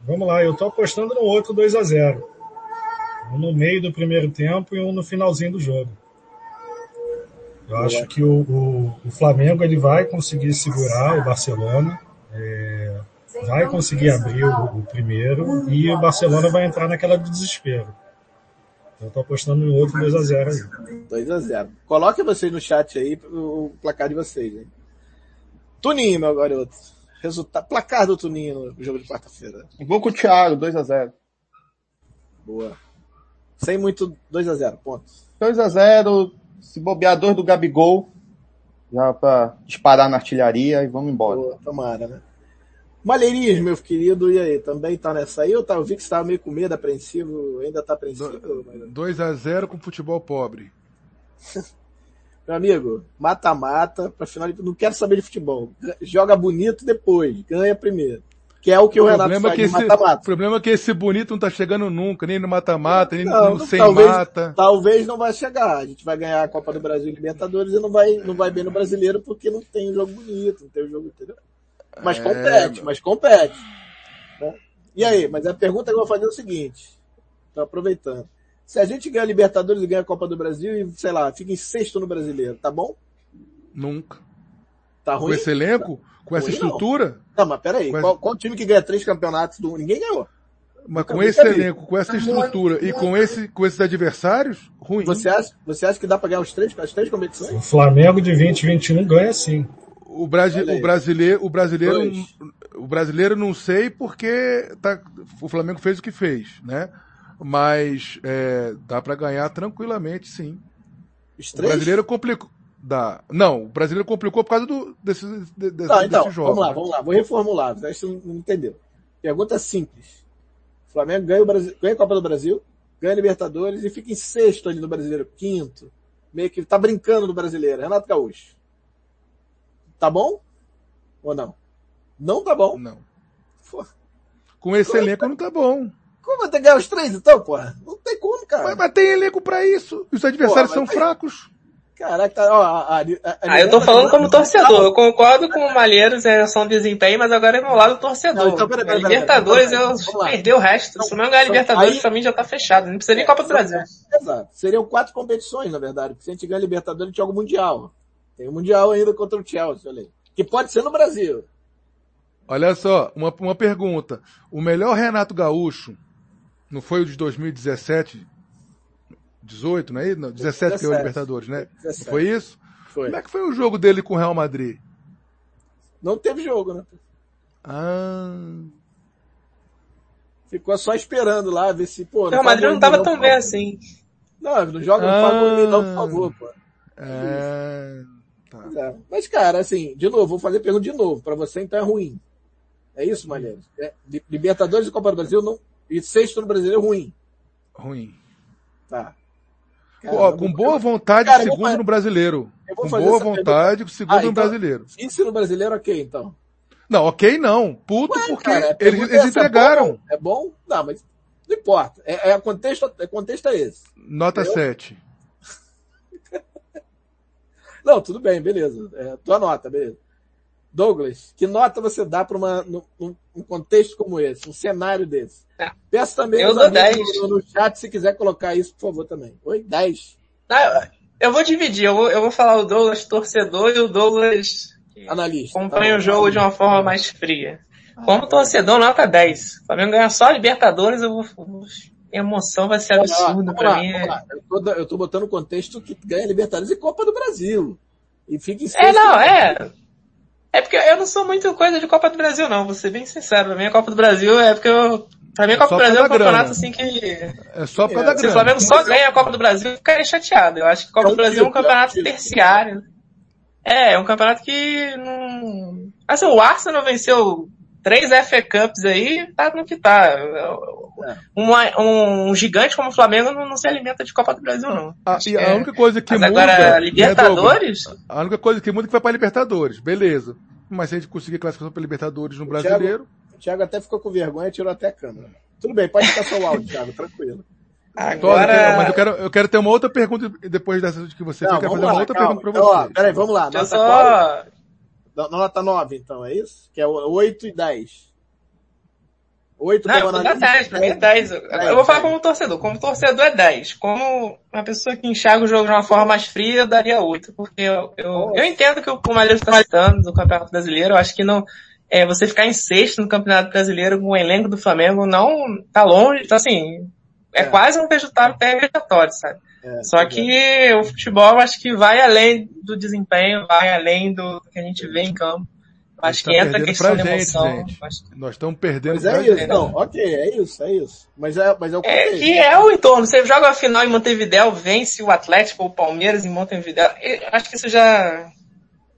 vamos lá, eu tô apostando no outro 2 a 0 Um no meio do primeiro tempo e um no finalzinho do jogo. Eu acho que o, o, o, Flamengo ele vai conseguir segurar o Barcelona, é, vai conseguir abrir o, o, primeiro e o Barcelona vai entrar naquela de desespero. Eu tô apostando no outro 2x0 aí. 2x0. Coloque vocês no chat aí o placar de vocês. Hein? Tuninho, meu garoto. Resultado, placar do Tuninho no jogo de quarta-feira. Vou com o Thiago, 2x0. Boa. Sem muito 2x0, pontos. 2x0, se bobear dois do Gabigol, já para disparar na artilharia e vamos embora. Boa, tomara, né? Malheirinhas, meu querido, e aí? Também tá nessa aí? Eu, tá, eu vi que você estava meio com medo, apreensivo, ainda tá apreensivo? 2 a 0 com futebol pobre. meu amigo, mata-mata, para final, não quero saber de futebol. Joga bonito depois, ganha primeiro. Que é o que o, o Renato faz é esse, mata-mata. O problema é que esse bonito não tá chegando nunca, nem no mata-mata, nem não, no sem talvez, mata. Talvez não vai chegar. A gente vai ganhar a Copa do Brasil e Libertadores e não vai, não vai bem no brasileiro porque não tem um jogo bonito, não tem um jogo, entendeu? Mas é, compete, mas compete. Né? E aí, mas a pergunta que eu vou fazer é o seguinte, tô aproveitando. Se a gente ganha a Libertadores e ganha a Copa do Brasil e, sei lá, fica em sexto no brasileiro, tá bom? Nunca. Tá ruim? Com esse elenco? Tá. Com essa estrutura? Não, não mas peraí. Qual, essa... qual time que ganha três campeonatos do Ninguém ganhou. Mas com esse elenco, com essa estrutura e com, esse, com esses adversários, ruim. Você acha, você acha que dá para ganhar os três, as três competições? O Flamengo de 2021 ganha sim. O, Brasi, o brasileiro, o brasileiro, o brasileiro não sei porque tá, o Flamengo fez o que fez, né? Mas é, dá para ganhar tranquilamente, sim. Os O três? brasileiro complicou. Dá. Não, o brasileiro complicou por causa do, desse, de, Não, então, desse jogo. vamos lá, né? vamos lá. Vou reformular, você que não entendeu. Pergunta simples. O Flamengo ganha, o Brasil, ganha a Copa do Brasil, ganha a Libertadores e fica em sexto ali no Brasileiro, quinto. Meio que tá brincando no Brasileiro. Renato Gaúcho. Tá bom? Ou não? Não tá bom. Não. Pô, Com esse elenco não tá bom. Como vai ter que ganhar os três então, porra? Não tem como, cara. Mas, mas tem elenco pra isso. E os adversários Porra, são mas- fracos. Caraca, tá, ó, a, a, a, a Ah, eu tô falando como torcedor. Eu concordo com o Malheiros em relação ao desempenho, mas agora é meu lado torcedor. Não, então, peraí, peraí, A peraí, Libertadores, eu perder o resto. Se não ganhar Libertadores, aí- pra mim já tá fechado. Não precisa nem Copa do Brasil. Exato. Seriam quatro competições, na verdade. Porque se a gente ganha a Libertadores, a gente joga o Mundial. Tem o Mundial ainda contra o Chelsea, olha aí. Que pode ser no Brasil. Olha só, uma, uma pergunta. O melhor Renato Gaúcho não foi o de 2017, 18, não é isso? Não, 17 que é o 17. Libertadores, né? 17. Foi isso? Foi. Como é que foi o jogo dele com o Real Madrid? Não teve jogo, né? Ah, Ficou só esperando lá, ver se, pô... O Real Madrid não tava gol, tão bem assim. Não, não joga, não Ah. em mim, não, por favor, pô. é... Tá. É. Mas, cara, assim, de novo, vou fazer a pergunta de novo. Pra você, então, é ruim. É isso, Malheiros? É, Li- Libertadores e Copa do Brasil não... E sexto no Brasileiro é ruim. Ruim. Tá. Ó, Caramba, com boa vontade, Cara, vou segundo fa- no brasileiro. vou Com boa vontade, segundo Ah, no então- brasileiro. Índice no Brasileiro, ok, então. Não, ok não. Puto Ué, porque cara, a eles, pergunta é eles essa, é entregaram. bom? É bom? Não, mas não importa. É, é, contexto, é contexto é esse. Nota Eu? 7. Não, tudo bem, beleza. É, tua nota, beleza. Douglas, que nota você dá para um, um contexto como esse, um cenário desse? Ah, Peço também eu dou amigos 10. no, chat se quiser colocar isso, por favor, também. Oi, 10. Ah, eu vou dividir. Eu vou, eu vou falar o Douglas torcedor e o Douglas Analista. acompanha Tá o jogo de uma forma mais fria. Ah, Como torcedor, nota 10. O Flamengo ganhar só a Libertadores, eu vou, emoção vai ser absurda lá, mim. lá. Eu, tô, eu tô botando o contexto que ganha Libertadores e Copa do Brasil. E fica em É, não, é. É porque eu não sou muito coisa de Copa do Brasil, não. Vou ser bem sincero. Pra mim, a Copa do Brasil é porque eu. Pra mim, a É Copa só do Brasil é um campeonato grana. assim que. É só pra É, dar Se o. Flamengo só ganha a Copa do Brasil, eu ficaria chateado. Eu acho que a Copa É um do Brasil é um título, campeonato é terciário. É, é um campeonato que não. Assim, o Arsenal venceu três FA Cups aí, tá no que tá. Uma- um gigante como o Flamengo não, não se alimenta de Copa do Brasil, não. Que a é. única coisa que Mas muda. agora, né? Libertadores? A única coisa que muda é que vai pra Libertadores, beleza. Mas se a gente conseguir classificação pra Libertadores no Thiago- brasileiro, O Thiago até ficou com vergonha e tirou até a câmera. Tudo bem, pode ficar seu áudio, Thiago, tranquilo. Agora. mas eu quero, eu quero ter uma outra pergunta depois dessa que você fez, eu quero fazer uma outra calma. pergunta pra Então, ó, você. peraí, vamos lá. Qual? só. No- Nota 9, então, é isso? Que é o 8 e 10. 8 Não, eu vou dar 10, pra mim é 10. Eu, eu vou falar como torcedor. Como torcedor é 10. Como uma pessoa que enxerga o jogo de uma forma mais fria, eu daria 8. Porque eu, eu, eu entendo que o Palmeiras está citando do Campeonato Brasileiro. Eu acho que não, é, você ficar em sexto no Campeonato Brasileiro com o elenco do Flamengo não tá longe. Então, assim, é, É. quase um resultado até vegetatório, sabe? É, Só é. que o futebol acho que vai além do desempenho, vai além do que a gente vê em campo. Acho Tá que entra a questão gente, emoção. gente. Acho Nós estamos perdendo Mas é isso, gente. não, ok, é isso, é isso. Mas é, mas é o É, que é o entorno. Você joga a final em Montevideo, vence o Atlético ou o Palmeiras em Montevideo. Eu acho que isso já,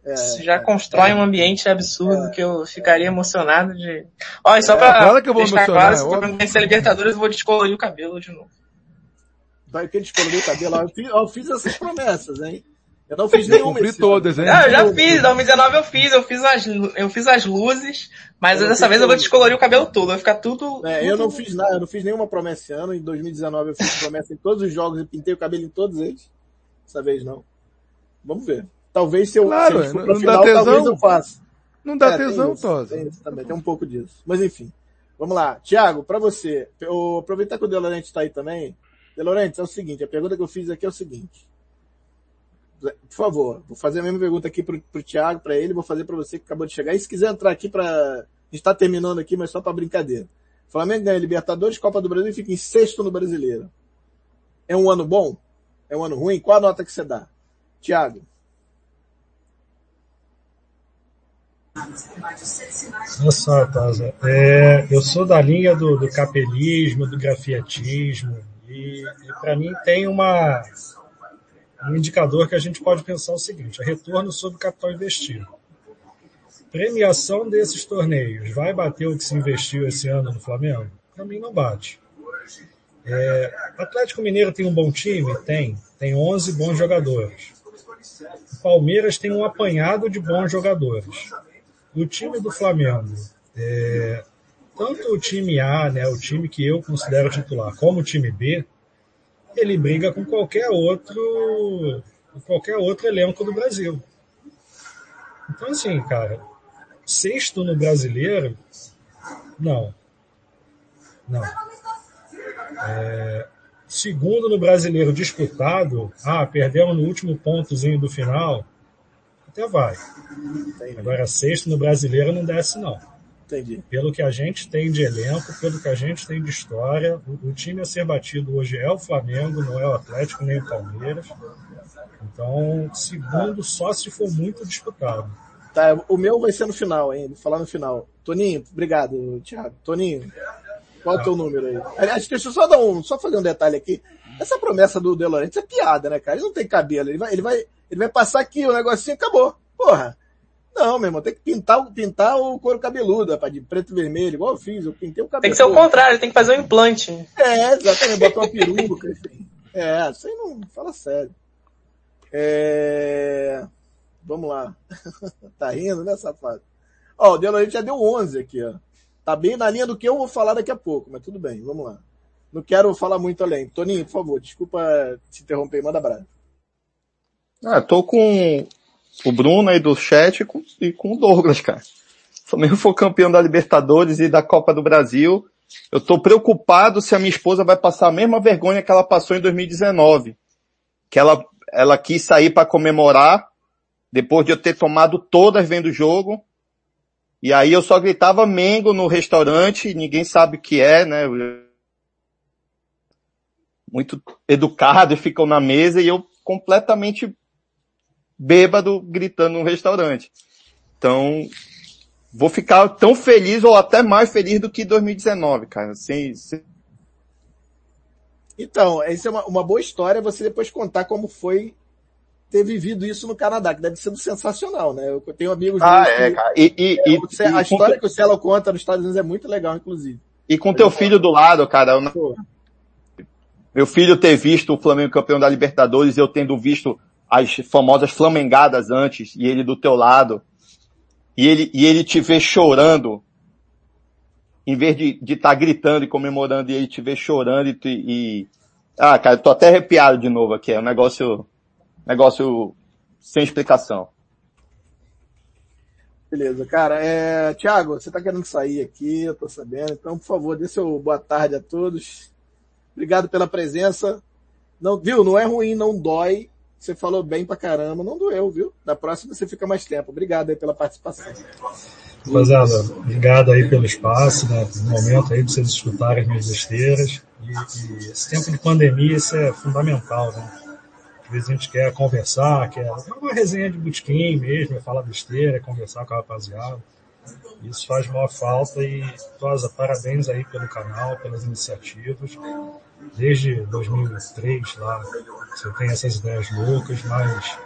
É, isso já constrói um ambiente absurdo que eu ficaria emocionado de. Olha, só É, pra claro que eu vou deixar emocionar, claro, é se vencer a Libertadores, eu vou descolorir o cabelo de novo. Vai que escolheu o cabelo. Eu fiz, eu fiz essas promessas, hein? Eu não fiz nenhuma. Cumpri todas, hein? Não, eu já fiz, em 2019 eu fiz, eu fiz as, eu fiz as luzes, mas Eu dessa vez eu vou descolorir o cabelo todo, vai ficar tudo... É, eu tudo- não fiz nada, eu não fiz nenhuma promessa esse ano. Em 2019 eu fiz promessa em todos os jogos e pintei o cabelo em todos eles. Dessa vez não. Vamos ver. Talvez se eu, Claro, se eu for não- final, dá tesão? talvez eu faça. Não dá É, tesão, Tosa. Tem isso também, tem um pouco disso. Mas enfim. Vamos lá. Tiago, para você, eu aproveitar que o De Laurenti está aí também. De Laurenti, é o seguinte, a pergunta que eu fiz aqui é o seguinte. Por favor, vou fazer a mesma pergunta aqui pro, pro Thiago, para ele, vou fazer para você que acabou de chegar. E se quiser entrar aqui para a gente está terminando aqui, mas só para brincadeira. Flamengo ganha Libertadores, Copa do Brasil e fica em sexto no Brasileiro. É um ano bom? É um ano ruim? Qual a nota que você dá? Thiago. Olha só. É, eu sou da linha do, do capelismo, do grafietismo, e, e para mim tem uma, um indicador que a gente pode pensar o seguinte: é retorno sobre capital investido. Premiação desses torneios vai bater o que se investiu esse ano no Flamengo? Para mim não bate. É, Atlético Mineiro tem um bom time? Tem. Tem 11 bons jogadores. Palmeiras tem um apanhado de bons jogadores. O time do Flamengo, é, tanto o time A, né, o time que eu considero titular, como o time B, ele briga com qualquer outro, qualquer outro elenco do Brasil. Então, assim, cara, sexto no brasileiro, não. Não. É, segundo no brasileiro disputado, ah, perdemos no último pontozinho do final, até vai. Agora, sexto no brasileiro não desce, não. Entendi. Pelo que a gente tem de elenco, pelo que a gente tem de história, o, o time a ser batido hoje é o Flamengo, não é o Atlético nem o Palmeiras. Então, segundo, só se for muito disputado. Tá, o meu vai ser no final, hein? Vou falar no final. Toninho, obrigado, Thiago. Toninho, qual é o teu número aí? Aliás, deixa eu só dar um, só fazer um detalhe aqui. Essa promessa do De Laurentiis é piada, né, cara? Ele não tem cabelo. Ele vai, ele vai, ele vai passar aqui o negocinho acabou. Porra. Não, meu irmão, tem que pintar, pintar o couro cabeludo, rapaz, de preto e vermelho, igual eu fiz, eu pintei o cabelo. Tem que ser o contrário, tem que fazer um implante. É, exatamente, botar uma peruca, enfim. É, isso aí não, fala sério. É... Vamos lá. tá rindo, né, safado? Ó, o Delorente já deu 11 aqui, ó. Tá bem na linha do que eu vou falar daqui a pouco, mas tudo bem, vamos lá. Não quero falar muito além. Toninho, por favor, desculpa te interromper, manda brasa. Ah, tô com o Bruno aí do chat e com, e com o Douglas, cara. O Flamengo for campeão da Libertadores e da Copa do Brasil, eu tô preocupado se a minha esposa vai passar a mesma vergonha que ela passou em 2019. Que ela, ela quis sair para comemorar, depois de eu ter tomado todas vendo o jogo. E aí eu só gritava Mengo no restaurante, ninguém sabe o que é, né? Muito educado e ficam na mesa e eu completamente bêbado gritando no restaurante. Então, vou ficar tão feliz ou até mais feliz do que 2019, cara. Sem, sem... Então, essa é uma, uma boa história você depois contar como foi ter vivido isso no Canadá, que deve ser sensacional, né? Eu tenho amigos ah, é, que, cara. E, e, é, e, a história que o Celo conta nos Estados Unidos é muito legal, inclusive. E com teu filho do lado, cara. Eu, meu filho ter visto o Flamengo campeão da Libertadores, eu tendo visto as famosas flamengadas antes, e ele do teu lado, e ele, e ele te vê chorando, em vez de estar tá gritando e comemorando, e ele te vê chorando e, e, ah, cara, tô até arrepiado de novo aqui, é um negócio, negócio sem explicação. Beleza, cara. É, Tiago, você tá querendo sair aqui, eu tô sabendo. Então, por favor, dê seu boa tarde a todos. Obrigado pela presença. Não, viu? Não é ruim, não dói. Você falou bem pra caramba, não doeu, viu? Da próxima você fica mais tempo. Obrigado aí pela participação. Rapaziada, obrigado aí pelo espaço, né? Pelo momento aí de vocês escutarem as minhas besteiras. E, e, esse tempo de pandemia, isso é fundamental, né? Às vezes a gente quer conversar, quer uma resenha de botequim mesmo, é falar besteira, é conversar com a rapaziada. Isso faz maior falta e, Tosa, parabéns aí pelo canal, pelas iniciativas desde 2003 lá, você tem essas ideias loucas, mas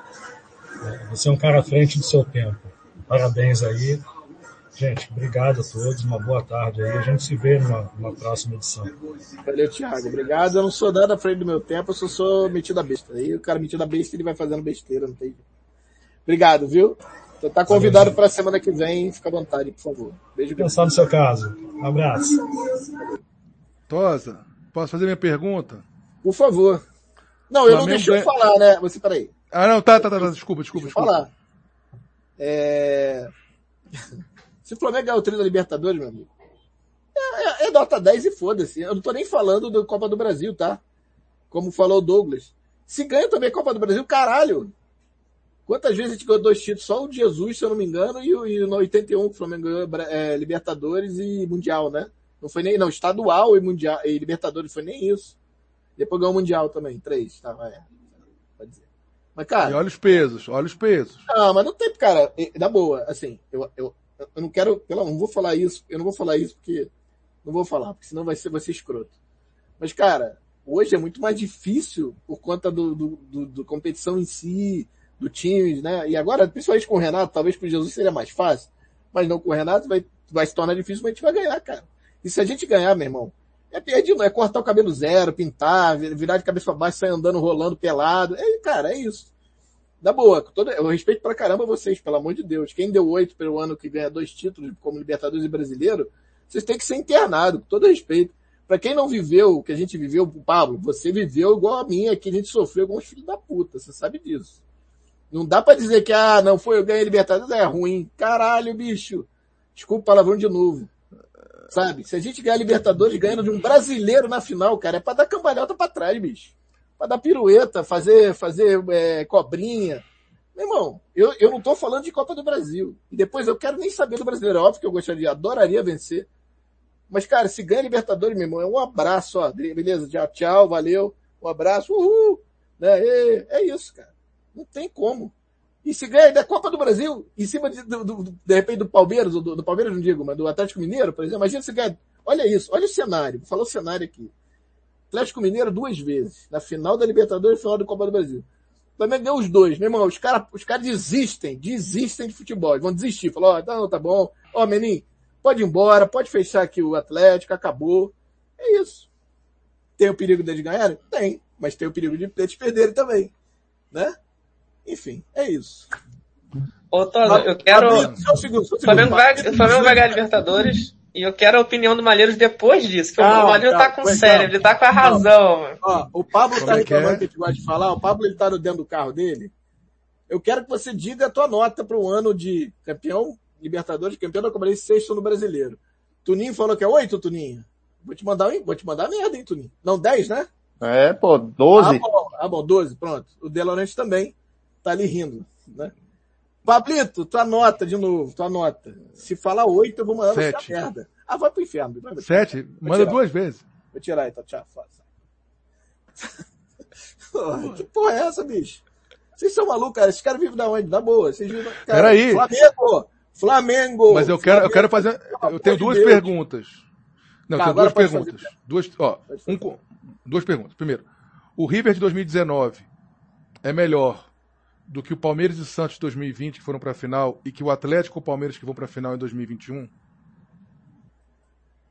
é, você é um cara à frente do seu tempo. Parabéns aí. Gente, obrigado a todos, uma boa tarde aí. A gente se vê numa, numa próxima edição. Valeu, Thiago. Obrigado. Eu não sou nada à frente do meu tempo, eu só sou metido a besta. Aí o cara metido a besta, ele vai fazendo besteira, não tem Obrigado, viu? Você tá convidado para a semana que vem. Fica à vontade, por favor. Beijo. Pensar no seu caso. Um abraço. Tosa, Posso fazer minha pergunta? Por favou. Não, eu Flamengo não deixei eu falar, né? Você, peraí. Ah, não, tá, tá, tá, tá. desculpa, desculpa, Deixa desculpa. falar. É... Se o Flamengo ganhar o treino da Libertadores, meu amigo, é, é, é nota 10 e foda-se. Eu não tô nem falando da Copa do Brasil, tá? Como falou o Douglas. Se ganha também a Copa do Brasil, caralho. Quantas vezes a gente ganhou dois títulos? Só o Jesus, se eu não me engano, e, e no 81 o Flamengo ganhou é, Libertadores e Mundial, né? Não foi nem, não, estadual e mundial, e Libertadores foi nem isso. Depois ganhou o Mundial também, três, tá, é, pode dizer. Mas, cara. E olha os pesos, olha os pesos. Não, mas não tem, cara, na boa, assim, eu, eu, eu não quero, pelo não vou falar isso, eu não vou falar isso porque, não vou falar, porque senão vai ser, vai ser escroto. Mas, cara, hoje é muito mais difícil por conta do, do, do, do competição em si, do time, né? E agora, principalmente com o Renato, talvez com o Jesus seria mais fácil, mas não com o Renato vai, vai se tornar difícil, mas a gente vai ganhar, cara. E se a gente ganhar, meu irmão, é perdido, é cortar o cabelo zero, pintar, virar de cabeça pra baixo, sair andando, rolando, pelado. É, cara, é isso. Da boa, todo, eu respeito pra caramba vocês, pelo amor de Deus. Quem deu oito pelo ano que ganha dois títulos como Libertadores e Brasileiro, vocês têm que ser internado, com todo respeito. Para quem não viveu o que a gente viveu, Pablo, você viveu igual a minha, que a gente sofreu com os filhos da puta, você sabe disso. Não dá para dizer que, ah, não foi, eu ganhei Libertadores, é ruim. Caralho, bicho. Desculpa o palavrão de novo. Sabe? Se a gente ganhar Libertadores ganhando de um brasileiro na final, cara, é pra dar cambalhota pra trás, bicho. Pra dar pirueta, fazer, fazer é, cobrinha. Meu irmão, eu, eu não tô falando de Copa do Brasil. E depois eu quero nem saber do brasileiro. É óbvio que eu gostaria, adoraria vencer. Mas, cara, se ganha Libertadores, meu irmão, é um abraço, ó. Beleza, tchau, tchau, valeu. Um abraço, uhul. Né? É, é isso, cara. Não tem como. E se ganha da Copa do Brasil, em cima de, do, do, de repente do Palmeiras, do, do Palmeiras não digo, mas do Atlético Mineiro, por exemplo, imagina se ganha. Olha isso, olha o cenário. Vou falar o cenário aqui. Atlético Mineiro duas vezes, na final da Libertadores e final da Copa do Brasil. Flamengo ganhou os dois, meu irmão. Os caras os cara desistem, desistem de futebol. Vão desistir. Falou, ó, oh, tá, tá bom. Ó, oh, Menin, pode ir embora, pode fechar aqui o Atlético, acabou. É isso. Tem o perigo deles ganharem? Tem. Mas tem o perigo de eles perderem também. Né? Enfim, é isso. Ô, Tosa, eu quero. O Flamengo vai, Flamengo vai ganhar Libertadores. E eu quero a opinião do Malheiros depois disso, que calma, o Malheiros tá com sério, ele tá com a razão. Ó, o Pablo tá é reclamando é? que a gente gosta de falar, o Pablo ele tá dentro do carro dele. Eu quero que você diga a tua nota para o ano de campeão Libertadores, campeão da Copa sexto no brasileiro. Tuninho falou que é oito, Tuninho. Vou te mandar, vou te mandar merda, hein, Tuninho. Não, dez, né? É, pô, doze. Ah, bom, ah, bom, pronto. O De Laurenti também tá ali rindo, né? Pablito, tua nota de novo, tua nota. Se falar oito, eu vou mandar Sete. você merda. Ah, vai pro inferno. Vai, Sete? Manda tirar. duas vezes. Vou tirar então, tchau. que porra é essa, bicho? Vocês são malucos, cara. Esses caras vivem da onde? Da boa. Vocês vivem, cara, Peraí. Flamengo! Flamengo! Mas eu quero, eu quero fazer, eu tenho duas perguntas. Não, tá, tenho duas perguntas. Duas, ó, um, duas perguntas. Primeiro, o River de 2019 é melhor do que o Palmeiras e Santos de 2020 que foram para a final e que o Atlético e o Palmeiras que vão para a final em 2021?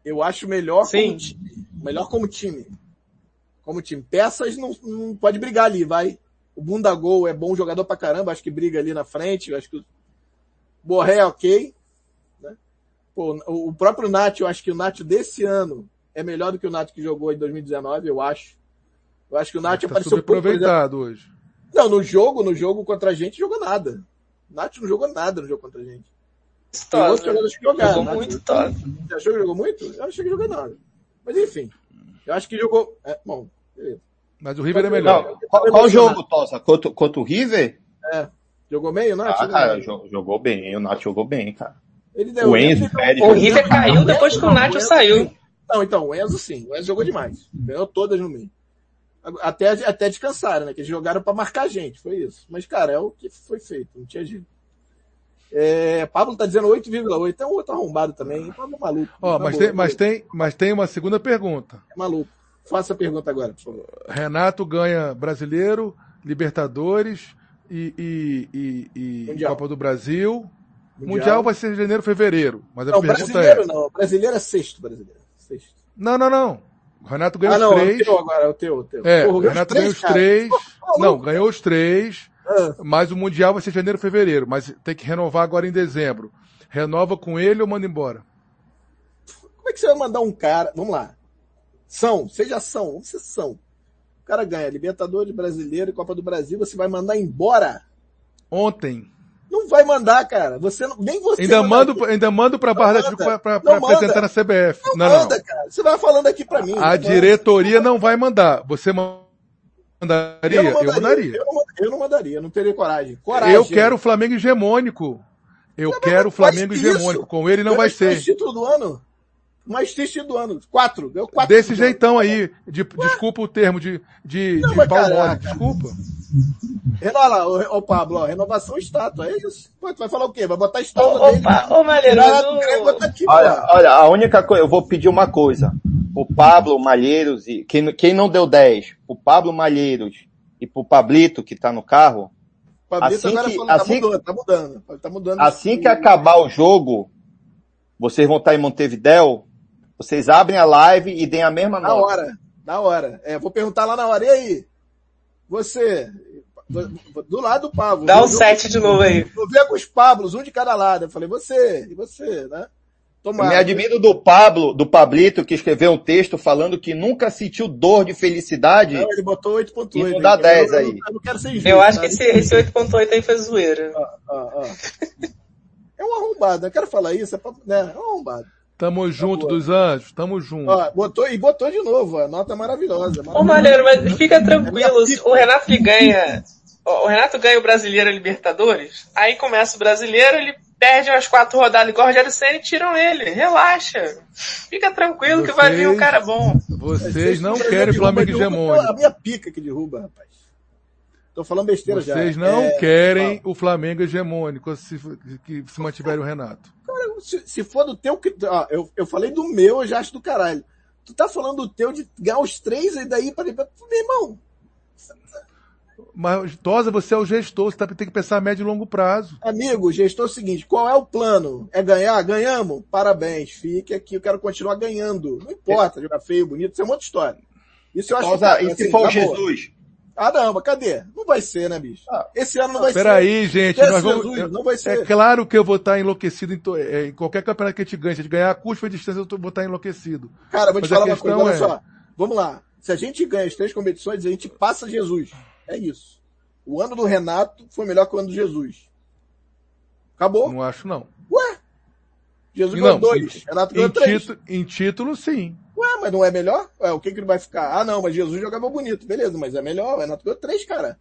Eu acho melhor Sim. como time. Melhor como time. Como time. Peças não, não pode brigar ali, vai. O Bunda Gol é bom jogador pra caramba, acho que briga ali na frente, acho que o Borré é ok. Né? Pô, o próprio Nath, eu acho que o Nath desse ano é melhor do que o Nath que jogou em 2019, eu acho. Eu acho que o Nath tá apareceu aproveitado hoje. Não, no jogo, no jogo contra a gente, jogou nada. Nath não jogou nada no jogo contra a gente. Tem outros jogadores que jogaram. Jogou Nath, muito, tá. Você achou que jogou muito? Eu achei que jogou nada. Mas enfim. Eu acho que jogou. É, bom, beleza. Mas o River é melhor. Não, qual, qual jogo, Tosa? Contra, contra o River? É. Jogou bem o Nath? Ah, cara, jogou bem. O Nath jogou bem, cara. Ele deu, o Enzo, ele O River caiu depois que o Nath saiu. Não, então, o Enzo sim. O Enzo jogou demais. Ganhou todas no meio. Até, até descansaram, né? Que eles jogaram para marcar a gente, foi isso. Mas, cara, é o que foi feito, não tinha jeito. É, Pablo tá dizendo 8,8, é um outro arrombado também. Pablo é maluco. Ó, mas, tem, mas, tem, mas tem uma segunda pergunta. É maluco. Faça a pergunta agora, por favor. Renato ganha brasileiro, Libertadores e, e, e, e Copa do Brasil. Mundial. Mundial. vai ser janeiro, fevereiro. Mas a não, pergunta brasileiro é... não. Brasileiro é sexto brasileiro. Sexto. Não, não, não. O Renato ganhou ah, não, os três. É o teu agora, é o teu, o teu. É, Porra, o Renato ganhou os três. não, ganhou os três. Ah. Mas o Mundial vai ser janeiro, fevereiro. Mas tem que renovar agora em dezembro. Renova com ele ou manda embora? Como é que você vai mandar um cara. Vamos lá. São, seja são, vamos ser são. O cara ganha Libertadores Brasileiro e Copa do Brasil, você vai mandar embora? Ontem. Não vai mandar, cara. Você não, nem você. Ainda mando, ainda mando pra Barra da Tijuca pra, pra apresentar na CBF. Não, não manda, não. cara. Você vai falando aqui pra mim. A diretoria não vai mandar. Você mandaria? Eu, mandaria. Eu, mandaria. Eu, não, eu não mandaria, não teria coragem. coragem. Eu quero o Flamengo hegemônico. Eu não, quero o Flamengo hegemônico. Com ele não vai ser. Título do ano? Mais título do ano. Quatro. Deu quatro. Desse jeitão aí. De, desculpa o termo de, de, não, de pau cara, mole. Desculpa. Olha lá, o, o Pablo, ó, renovação estátua, é isso. Pô, tu vai falar o quê? Vai botar estátua Ô, dele? ô, ô, Malheiro, Olha, olha, a única coisa, eu vou pedir uma coisa. O Pablo o Malheiros e quem, quem não deu 10, o Pablo Malheiros e pro Pablito que tá no carro, O Pablito assim agora que- falou, tá assim- mudando, tá mudando. Tá mudando. assim que acabar o jogo, vocês vão estar em Montevidéu, vocês abrem a live e deem a mesma Na nota. hora, na hora. É, vou perguntar lá na hora. E aí? Você, do lado do Pablo. Dá um 7 de novo aí. Vou ver com os Pablos, um de cada lado. Eu falei, você, e você, né? Eu Tomara. me admiro do Pablo, do Pablito, que escreveu um texto falando que nunca sentiu dor de felicidade. Não, ele botou 8.8. E não dá Eu- 10 eu- aí. Eu, não quero ser injusto. Eu acho tá? que esse, esse 8.8 aí foi zoeira. Ó, ó. É um arrombado, eu quero falar isso, é, pra, né? é um arrombado. Tamo junto boa. dos anjos, tamo junto. Ó, botou, e botou de novo, a nota maravilhosa. Ô, Malheiro, mas fica tranquilo, o Renato que ganha, o Renato ganha o Brasileiro e Libertadores, aí começa o Brasileiro, ele perde umas quatro rodadas igual o Rogério Senna e tiram ele. Relaxa. Fica tranquilo que vai vir um Vocês- cara bom. Vocês não Por exemplo, querem Flamengo hegemônico. A minha pica que derruba, rapaz. Tô falando besteira já. Vocês não É, querem o Flamengo hegemônico se, que se mantiver o Renato. Se, se for do teu, ó, eu, eu falei do meu, eu já acho do caralho. Tu tá falando do teu de ganhar os três e daí para meu irmão. Mas, Tosa, você é o gestor, você tá, tem que pensar a médio e longo prazo. Amigo, gestor é o seguinte, qual é o plano? É ganhar? Ganhamos? Parabéns, fique aqui, eu quero continuar ganhando. Não importa, jogar feio, bonito, isso é uma outra história. Isso eu acho Tosa, que, e se assim, for o na boa. Ah mas cadê? Não vai ser, né, bicho? Ah, Esse ano não vai ser. Peraí, gente, nós vamos, Jesus não vai ser. é claro que eu vou estar enlouquecido em, to- é, em qualquer campeonato que a gente ganhe. Se a gente ganhar a custo e distância, eu vou estar enlouquecido. Cara, vou te Mas a falar uma coisa, olha é- só. Vamos lá. Se a gente ganha as três competições, a gente passa Jesus. É isso. O ano do Renato foi melhor que o ano do Jesus. Acabou? Não acho, não. Ué? Jesus ganhou dois. Renato ganhou Em, três. título, em título, sim. Ué, não é melhor? Ué, o que que ele vai ficar? Ah, não, mas Jesus jogava bonito. Beleza, mas é melhor. O Renato ganhou três, cara.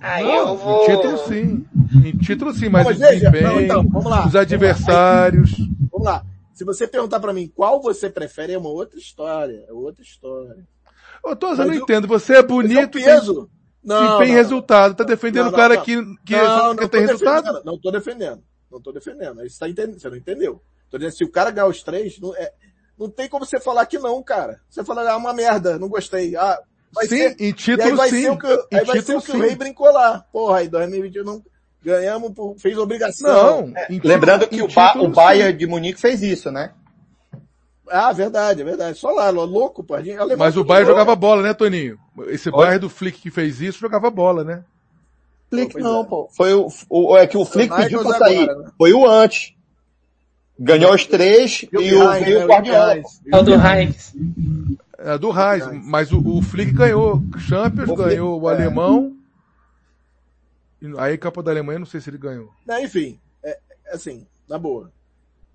Aí Não, eu vou... Em título, sim. Em título, sim, mas, mas veja, desempenho, não, então, vamos lá. os adversários. Vamos lá. Se você perguntar pra mim qual você prefere, é uma outra história. É outra história. Ô, Tosa, eu não o- entendo. Você é Esse é bonito, tem, peso. Não, tem não, resultado. Tá defendendo o cara não. que, que não, não ter resultado? Não tô defendendo. Não tô defendendo. Aí Você, tá entendendo, você não entendeu. Tô dizendo, se o cara ganhar os três, não, é, não tem como você falar que não, cara. Você fala, ah, uma merda, não gostei. Ah, vai sim, ser, em e aí título, vai sim. ser o que, em aí vai ser título, o, que sim. o rei brincou lá. Porra, aí 2021 não ganhamos, por- fez obrigação. Não, em título- Lembrando que o, ba título, o Bayern de Munique fez isso, né? Ah, verdade, é verdade. Só lá, louco, alemão Mas o Bayern jogava bola, né, Toninho? Esse Bayern do Flick que fez isso jogava bola, né? Flick não, é. pô. Foi o, o- é que o Flick pediu pra agora, sair. né? Foi o antes. Ganhou os três e, E o, Heinz, veio o Guardiola. Heinz. pô. É o do Heinz. É do Reis, mas o, o Flick ganhou Champions, O Flick- ganhou o é. alemão. E Aí Copa da Alemanha, não sei se ele ganhou. Não, enfim, é, é assim, na boa.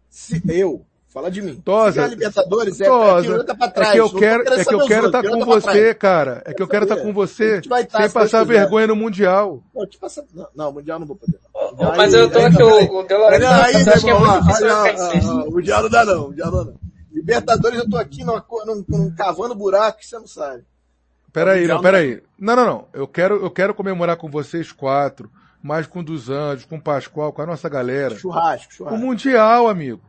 Se eu, fala de mim. Tosa, se Libertadores é, Tosa, é que pra É trás. que eu não quero, é que eu quero estar outros, com você, trás. cara. É que eu quero estar saber. com você sem passar vergonha no Mundial. Não, não, não, Mundial não vou poder. Mas eu tô Aí, aqui, o, o aí, acho que é muito difícil olha, o não dá não, o não dá. Libertadores eu tô aqui numa, num, num cavando buraco que você não sabe. Peraí, não, peraí. Não, não, não. Eu quero, eu quero comemorar com vocês quatro, mais com o dos Anjos, com o Pascoal, com a nossa galera. Churrasco, O churrasco. Mundial, amigo.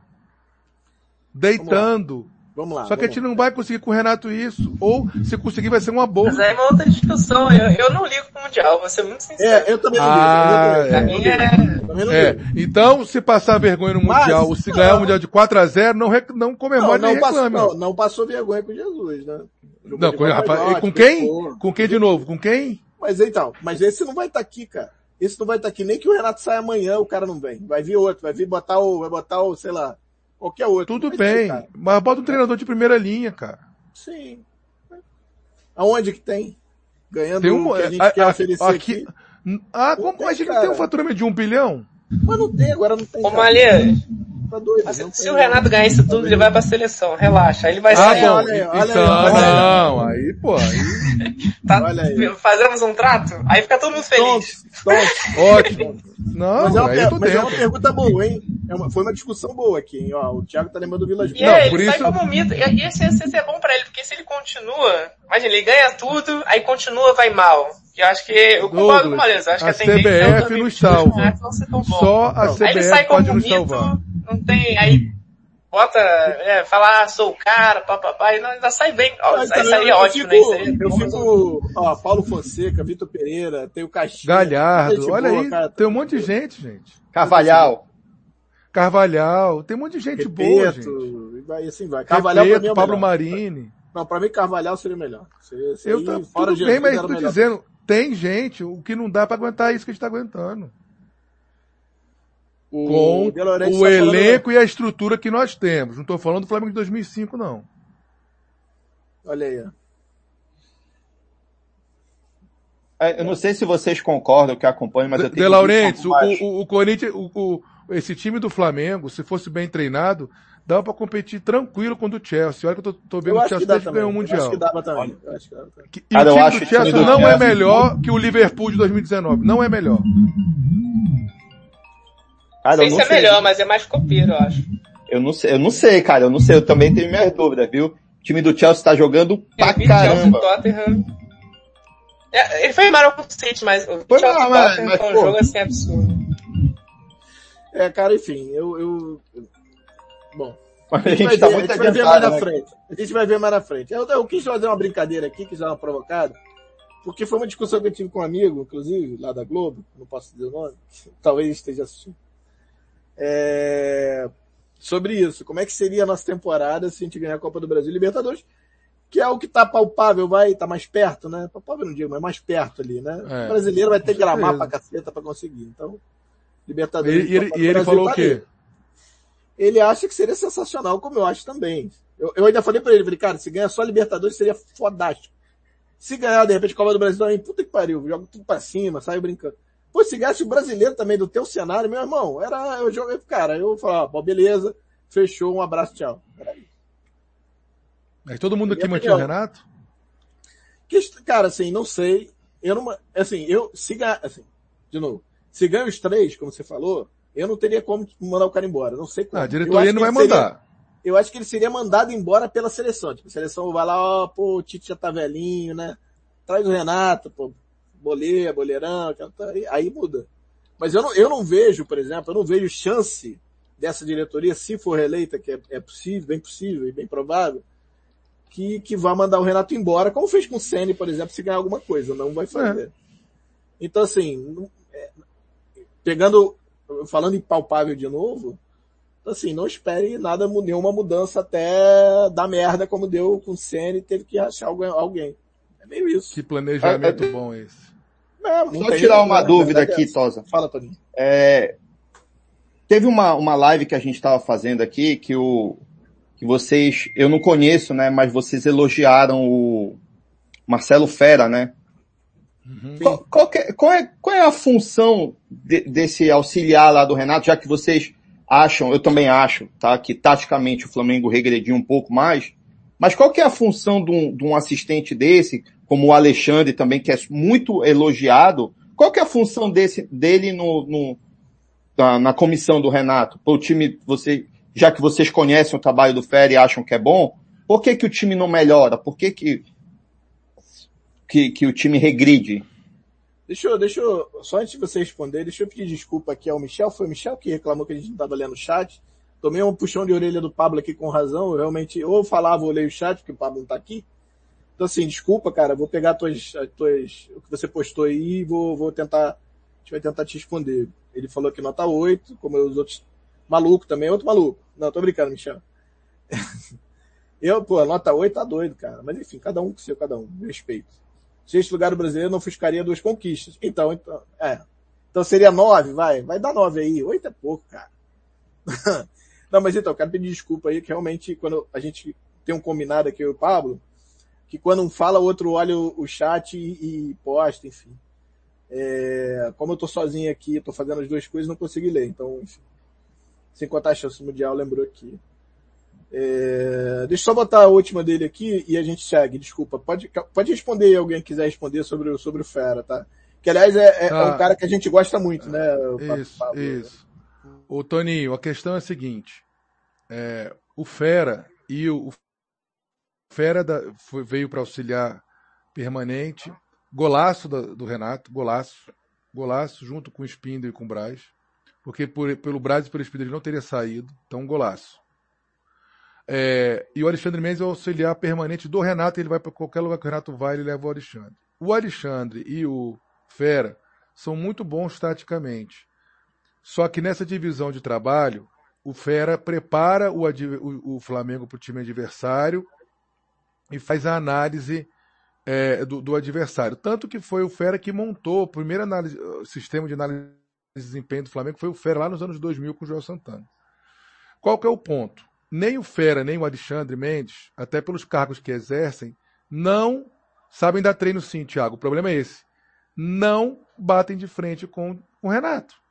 Deitando. Vamos lá. Só que a gente lá. não vai conseguir com o Renato isso. Ou, se conseguir, vai ser uma boa. Mas aí é uma outra discussão. Eu, eu não ligo pro Mundial, vou ser muito sincero. É, eu também não Ah, ligo. eu também não é... ligo, eu também não É, ligo. então, se passar vergonha no Mas, Mundial, ou se não. ganhar o Mundial de 4 a 0 não, rec- não Não, comemore não, nem passou, reclame. não, não passou vergonha com Jesus, né? Jogou Não, com, rapaz, com quem? pô. Com quem de novo? Com quem? Mas então, mas esse não vai estar aqui, cara. Esse não vai estar aqui. Nem que o Renato saia amanhã, o cara não vem. Vai vir outro, vai vir botar o, vai botar o, sei lá, qualquer outro. Tudo bem. Mas bota um treinador de primeira linha, cara. Sim. Aonde que tem? Ganhando Tem um, o que a gente a- quer a- oferecer aqui, aqui. Ah, como tem, a gente não tem um faturamento de um bilhão? Mas não tem, agora não tem. Ô, cara. Tá doido. mas não se o Renato ganhar isso tudo, ele vai pra seleção. Relaxa. Aí ele vai Ah, sair. bom. olha aí, olha aí, então, olha aí. não, aí, pô, aí, Tá, Olha aí. fazemos um trato? Aí fica todo mundo feliz. Tontos. ótimo. Não, Mas, é uma, aí per- mas é uma pergunta boa, hein? É é uma, foi uma discussão boa aqui, hein? Ó, o Thiago tá lembrando do Vila E é, ele sai como mito. E esse ia ser bom pra ele, porque se ele continua, imagina, ele ganha tudo, aí continua, vai mal. E eu acho que, eu concordo com o Maleza, acho a que a CBF nos salva. Só a aí ele CBF sai como pode nos mito, salvar. Não tem, aí bota, é, falar, ah, sou o cara, papapá, e não, ainda sai bem. Ó, Ah, sai, sai eu ótimo, né? fico- Isso aí. Eu fico, ó, Paulo Fonseca, Vitor Pereira, tem o Caixinha. Galhardo, gente olha boa, aí, cara. tem um monte de gente, gente. Carvalhal. Carvalhal, tem um monte de gente boa, gente. Repeto, e vai assim vai. Carvalhal pra Repeto, mim é Pablo melhor. Marini. Não, pra mim Carvalhal seria melhor. Seria, seria Eu tô, fora tudo de bem, mas tô melhor. dizendo, tem gente, o que não dá pra aguentar é isso que a gente tá aguentando. O Com o tá falando- elenco e a estrutura que nós temos. Não tô falando do Flamengo de 2005, não. Olha aí, ó. É, Eu não sei se vocês concordam que acompanham, mas eu tenho De Laurentiis, o, o, o Corinthians, o, o- esse time do Flamengo, se fosse bem treinado, dava pra competir tranquilo com o do Chelsea. Olha que eu tô, tô vendo Eu o Chelsea desde que ganhou o Eu acho Mundial. que dava também. Eu acho que dava também. E Cara, o eu time acho do o time Chelsea do não é Chelsea- melhor que o Liverpool de 2019. Não é melhor. Cara, Não eu sei não se é melhor, mas é mais copeiro, eu acho. Eu não sei, eu não sei, cara. Eu não sei. Eu também tenho minhas dúvidas, viu? O time do Chelsea tá jogando pra Eu vi Chelsea caramba. Tottenham. É, ele foi mal com o City, mas o Foi Chelsea mal, mas- Tottenham mas, foi um pô. jogo assim absurdo. É, cara, enfim, eu, eu... Bom, Mas a a gente, vai gente tá ver, a muito gente vai ver mais adiantado, na né? frente. A gente vai ver mais na frente. Eu, eu quis fazer uma brincadeira aqui, quis dar uma provocada, porque foi uma discussão que eu tive com um amigo, inclusive, lá da Globo, não posso dizer o nome, talvez esteja assistindo, é, sobre isso. Como é que seria a nossa temporada se a gente ganhar a Copa do Brasil e Libertadores? Que é o que tá palpável, vai, tá mais perto, né? Palpável não digo, mas mais perto ali, né? É, o brasileiro vai ter que gramar pra caceta pra conseguir. Então, Libertadores. e ele, e ele falou o quê? ele acha que seria sensacional, como eu acho também. Eu, eu ainda falei pra ele, falei, cara, se ganhar só Libertadores seria fodástico. Se ganhar, de repente, Copa do Brasil também, puta que pariu, joga tudo pra cima, sai brincando. Pô, se ganhasse o brasileiro também do teu cenário, meu irmão, era, eu joguei, cara, eu falava, beleza, fechou, um abraço, tchau. Mas todo mundo aqui mantinha o. Renato? Que, cara, assim, não sei, eu não, assim, eu, se ganhar, assim, de novo, se ganha os três, como você falou, eu não teria como mandar o cara embora, não sei como. Ah, a diretoria não vai seria- mandar. eu acho que ele seria mandado embora pela seleção. Tipo, a seleção vai lá, ó, pô, o Tite já tá velhinho, né? Traz o Renato, pô, boleia, boleirão, aí, muda. Mas eu não, eu não vejo, por exemplo, eu não vejo chance dessa diretoria, se for reeleita, que é, é possível, bem possível e bem provável, que, que vá mandar o Renato embora, como fez com o Ceni, por exemplo, se ganhar alguma coisa, não vai fazer. Então, assim, é, pegando, falando em palpável de novo, assim, não espere nada, nenhuma mudança até dar merda como deu com o Senna e teve que achar alguém. alguém. É meio isso. Que planejamento É, é- bom esse. Não Só tirar uma dúvida aqui. Tosa. Fala, Toninho. É, teve uma, uma live que a gente estava fazendo aqui que o que vocês, eu não conheço, né, mas vocês elogiaram o Marcelo Fera, né? Qual, qual, que é, qual, é, qual é a função de- desse auxiliar lá do Renato, já que vocês acham, eu também acho, tá, que taticamente o Flamengo regrediu um pouco mais, mas qual que é a função de um, de um assistente desse, como o Alexandre também, que é muito elogiado, qual que é a função desse, dele no, no, na, na comissão do Renato? O time, você, já que vocês conhecem o trabalho do Fera e acham que é bom, por que que o time não melhora? Por que que, que, que o time regride? Deixa eu, deixa eu, só antes de você responder, deixa eu pedir desculpa aqui ao Michel. Foi o Michel que reclamou que a gente não estava lendo o chat. Tomei um puxão de orelha do Pablo aqui com razão. Eu realmente, ou eu falava ou leio o chat, porque o Pablo não tá aqui. Então assim, desculpa, cara. Vou pegar tuas, as tuas, o que você postou aí e vou, vou tentar, a gente vai tentar te responder. Ele falou que nota 8, como os outros, maluco também, outro maluco. Não, tô brincando, Michel. Eu, pô, nota 8 tá doido, cara. Mas enfim, cada um com seu, cada um. Respeito. Sexto lugar do brasileiro não ofuscaria duas conquistas. Então, então, é. Então seria nove, vai. Vai dar nove aí. Oito é pouco, cara. não, mas então, eu quero pedir desculpa aí, que realmente, quando a gente tem um combinado aqui, eu e o Pablo, que quando um fala, o outro olha o, chat e, e posta, enfim. É, como eu tô sozinho aqui, tô fazendo as duas coisas, não consegui ler. Então, enfim. Sem contar a chance mundial, lembrou aqui. É, deixa eu só botar a última dele aqui e a gente segue. Desculpa. Pode, pode responder aí, alguém quiser responder sobre, o- sobre o Fera, tá? Que aliás é, é- é Tá. um cara que a gente gosta muito, né? o Isso, Pablo? isso. Ô, Toninho, a questão é a seguinte. É, o Fera e o, o Fera da, foi, veio para auxiliar permanente. Golaço da, do Renato, golaço. Golaço, junto com o Spinder e com o Braz. Porque por, pelo Braz e pelo Spinder ele não teria saído. Então, golaço. É, e o Alexandre Mendes é o auxiliar permanente do Renato. Ele vai para qualquer lugar que o Renato vai, ele leva o Alexandre. O Alexandre e o Fera são muito bons taticamente. Só que nessa divisão de trabalho, o Fera prepara o, o, o Flamengo para o time adversário e faz a análise é, do, do, adversário. Tanto que foi o Fera que montou o primeiro análise, sistema de análise de desempenho do Flamengo, foi o Fera lá nos anos 2000 com o Joel Santana. Qual que é o ponto? Nem o Fera, nem o Alexandre Mendes, até pelos cargos que exercem, não sabem dar treino sim, Thiago. O problema é esse. Não batem de frente com o Renato.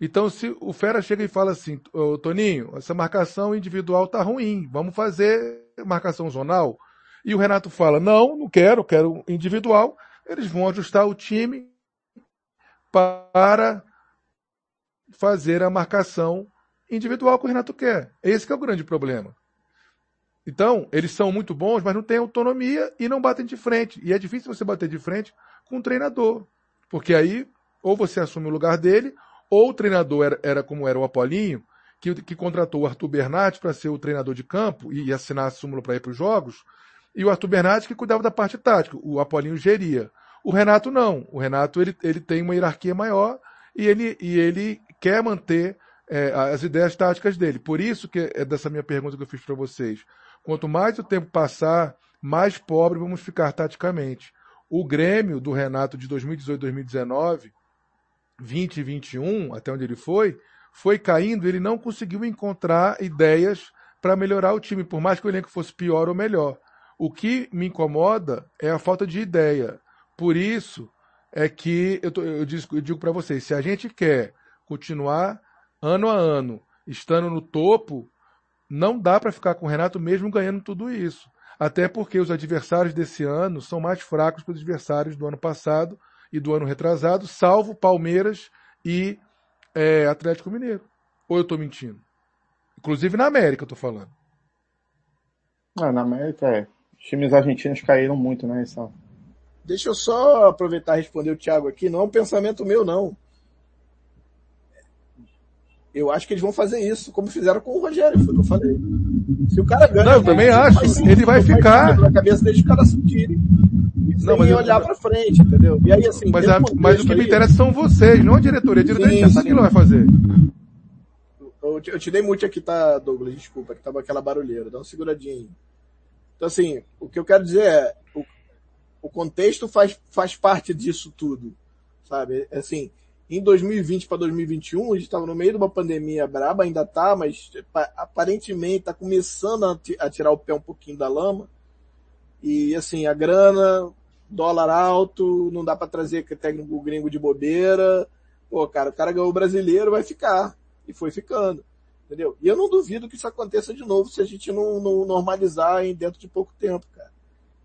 Então, se o Fera chega e fala assim, Ô, Toninho, essa marcação individual tá ruim, vamos fazer marcação zonal. E o Renato fala, não, não quero, quero individual. Eles vão ajustar o time para fazer a marcação individual que o Renato quer. Esse que é o grande problema. Então, eles são muito bons, mas não têm autonomia e não batem de frente. E é difícil você bater de frente com um treinador. Porque aí, ou você assume o lugar dele, ou o treinador era, era como era o Apolinho, que, que contratou o Arthur Bernardes para ser o treinador de campo e, e assinar a súmula para ir para os jogos, e o Arthur Bernardes que cuidava da parte tática, o Apolinho geria. O Renato não. O Renato ele, ele tem uma hierarquia maior e ele, e ele quer manter é, as ideias táticas dele. Por isso que é dessa minha pergunta que eu fiz para vocês. Quanto mais o tempo passar, mais pobre vamos ficar taticamente. O Grêmio do Renato de 2018, 2019 20 e 21, até onde ele foi, foi caindo, ele não conseguiu encontrar ideias para melhorar o time, por mais que o elenco fosse pior ou melhor. O que me incomoda é a falta de ideia. Por isso é que eu, tô, eu digo, eu digo para vocês, se a gente quer continuar ano a ano estando no topo, não dá para ficar com o Renato mesmo ganhando tudo isso. Até porque os adversários desse ano são mais fracos que os adversários do ano passado, e do ano retrasado, salvo Palmeiras e é, Atlético Mineiro. Ou eu estou mentindo? Inclusive na América, eu tô falando. Ah, na América, é. Os times argentinos caíram muito, né? Essa... Deixa eu só aproveitar e responder o Thiago aqui. Não é um pensamento meu, não. Eu acho que eles vão fazer isso, como fizeram com o Rogério, foi o que eu falei. Se o cara ganha. Não, eu também acho. ele vai ficar. Na cabeça cara sentirem. Não, mas olhar eu... para frente, entendeu? E aí, assim. Mas, a, mas o que me interessa são vocês, não a diretoria. A diretoria sim, já sabe o que ela vai fazer. Eu te, eu te dei muito aqui, tá, Douglas? Desculpa, que tava aquela barulheira. Dá uma seguradinha. Então, assim, o que eu quero dizer é, o, o contexto faz, faz parte disso tudo, sabe? Assim, em 2020 para 2021, a gente estava no meio de uma pandemia braba, ainda tá, mas aparentemente está começando a, tirar o pé um pouquinho da lama. E assim, a grana, dólar alto, não dá para trazer técnico gringo de bobeira. Pô, cara, o cara ganhou o brasileiro, vai ficar. E foi ficando. Entendeu? E eu não duvido que isso aconteça de novo se a gente não, não normalizar em dentro de pouco tempo, cara.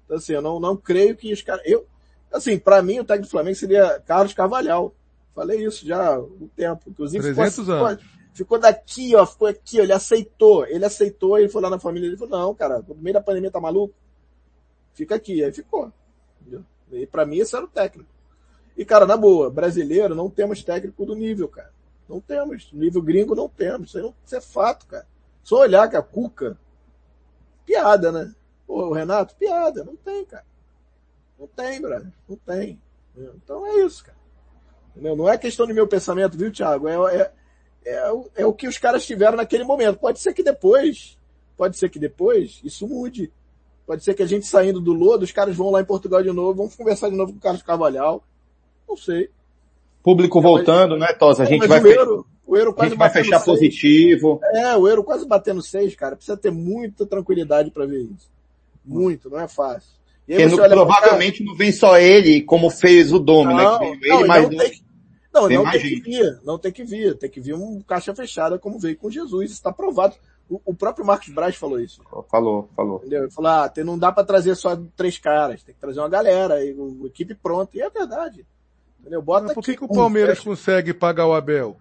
Então assim, eu não, não creio que os caras, eu, assim, para mim o técnico do Flamengo seria Carlos Carvalhal Falei isso já há um tempo. Inclusive, 300 ficou, anos. Ficou daqui, ó, ficou aqui, ó, ele aceitou. Ele aceitou, ele foi lá na família, ele falou, não, cara, no meio da pandemia tá maluco? Fica aqui. Aí ficou. Entendeu? E pra mim esse era o técnico. E, cara, na boa, brasileiro, não temos técnico do nível, cara. Não temos. Nível gringo não temos. Isso, não, isso é fato, cara. Só olhar que a Cuca, piada, né? Pô, o Renato, piada. Não tem, cara. Não tem, brother. Não tem. Então é isso, cara. Entendeu? Não é questão de meu pensamento, viu, Thiago? É, é, é, é, o que os caras tiveram naquele momento. Pode ser que depois, pode ser que depois isso mude. Pode ser que a gente saindo do lodo, os caras vão lá em Portugal de novo, vão conversar de novo com o Carlos Carvalhal. Não sei. Público voltando, né, Tosa? A gente vai, o euro, o euro quase a gente vai fechar seis. positivo. É, o euro quase batendo seis, cara. Precisa ter muita tranquilidade para ver isso. Muito, não é fácil. E aí, provavelmente cara... não vem só ele, como fez o Domi, né? Que ele, mas não tem, não, tem não tem que vir, não tem que vir, tem que vir um caixa fechada como veio com Jesus, está provado. O, próprio Marcos Braz falou isso. Falou, falou. Entendeu? Ele falou, ah, não dá para trazer só três caras, tem que trazer uma galera, e, uma equipe pronta, e é verdade. Entendeu? Bota Mas por que, que o Palmeiras consegue pagar o Abel?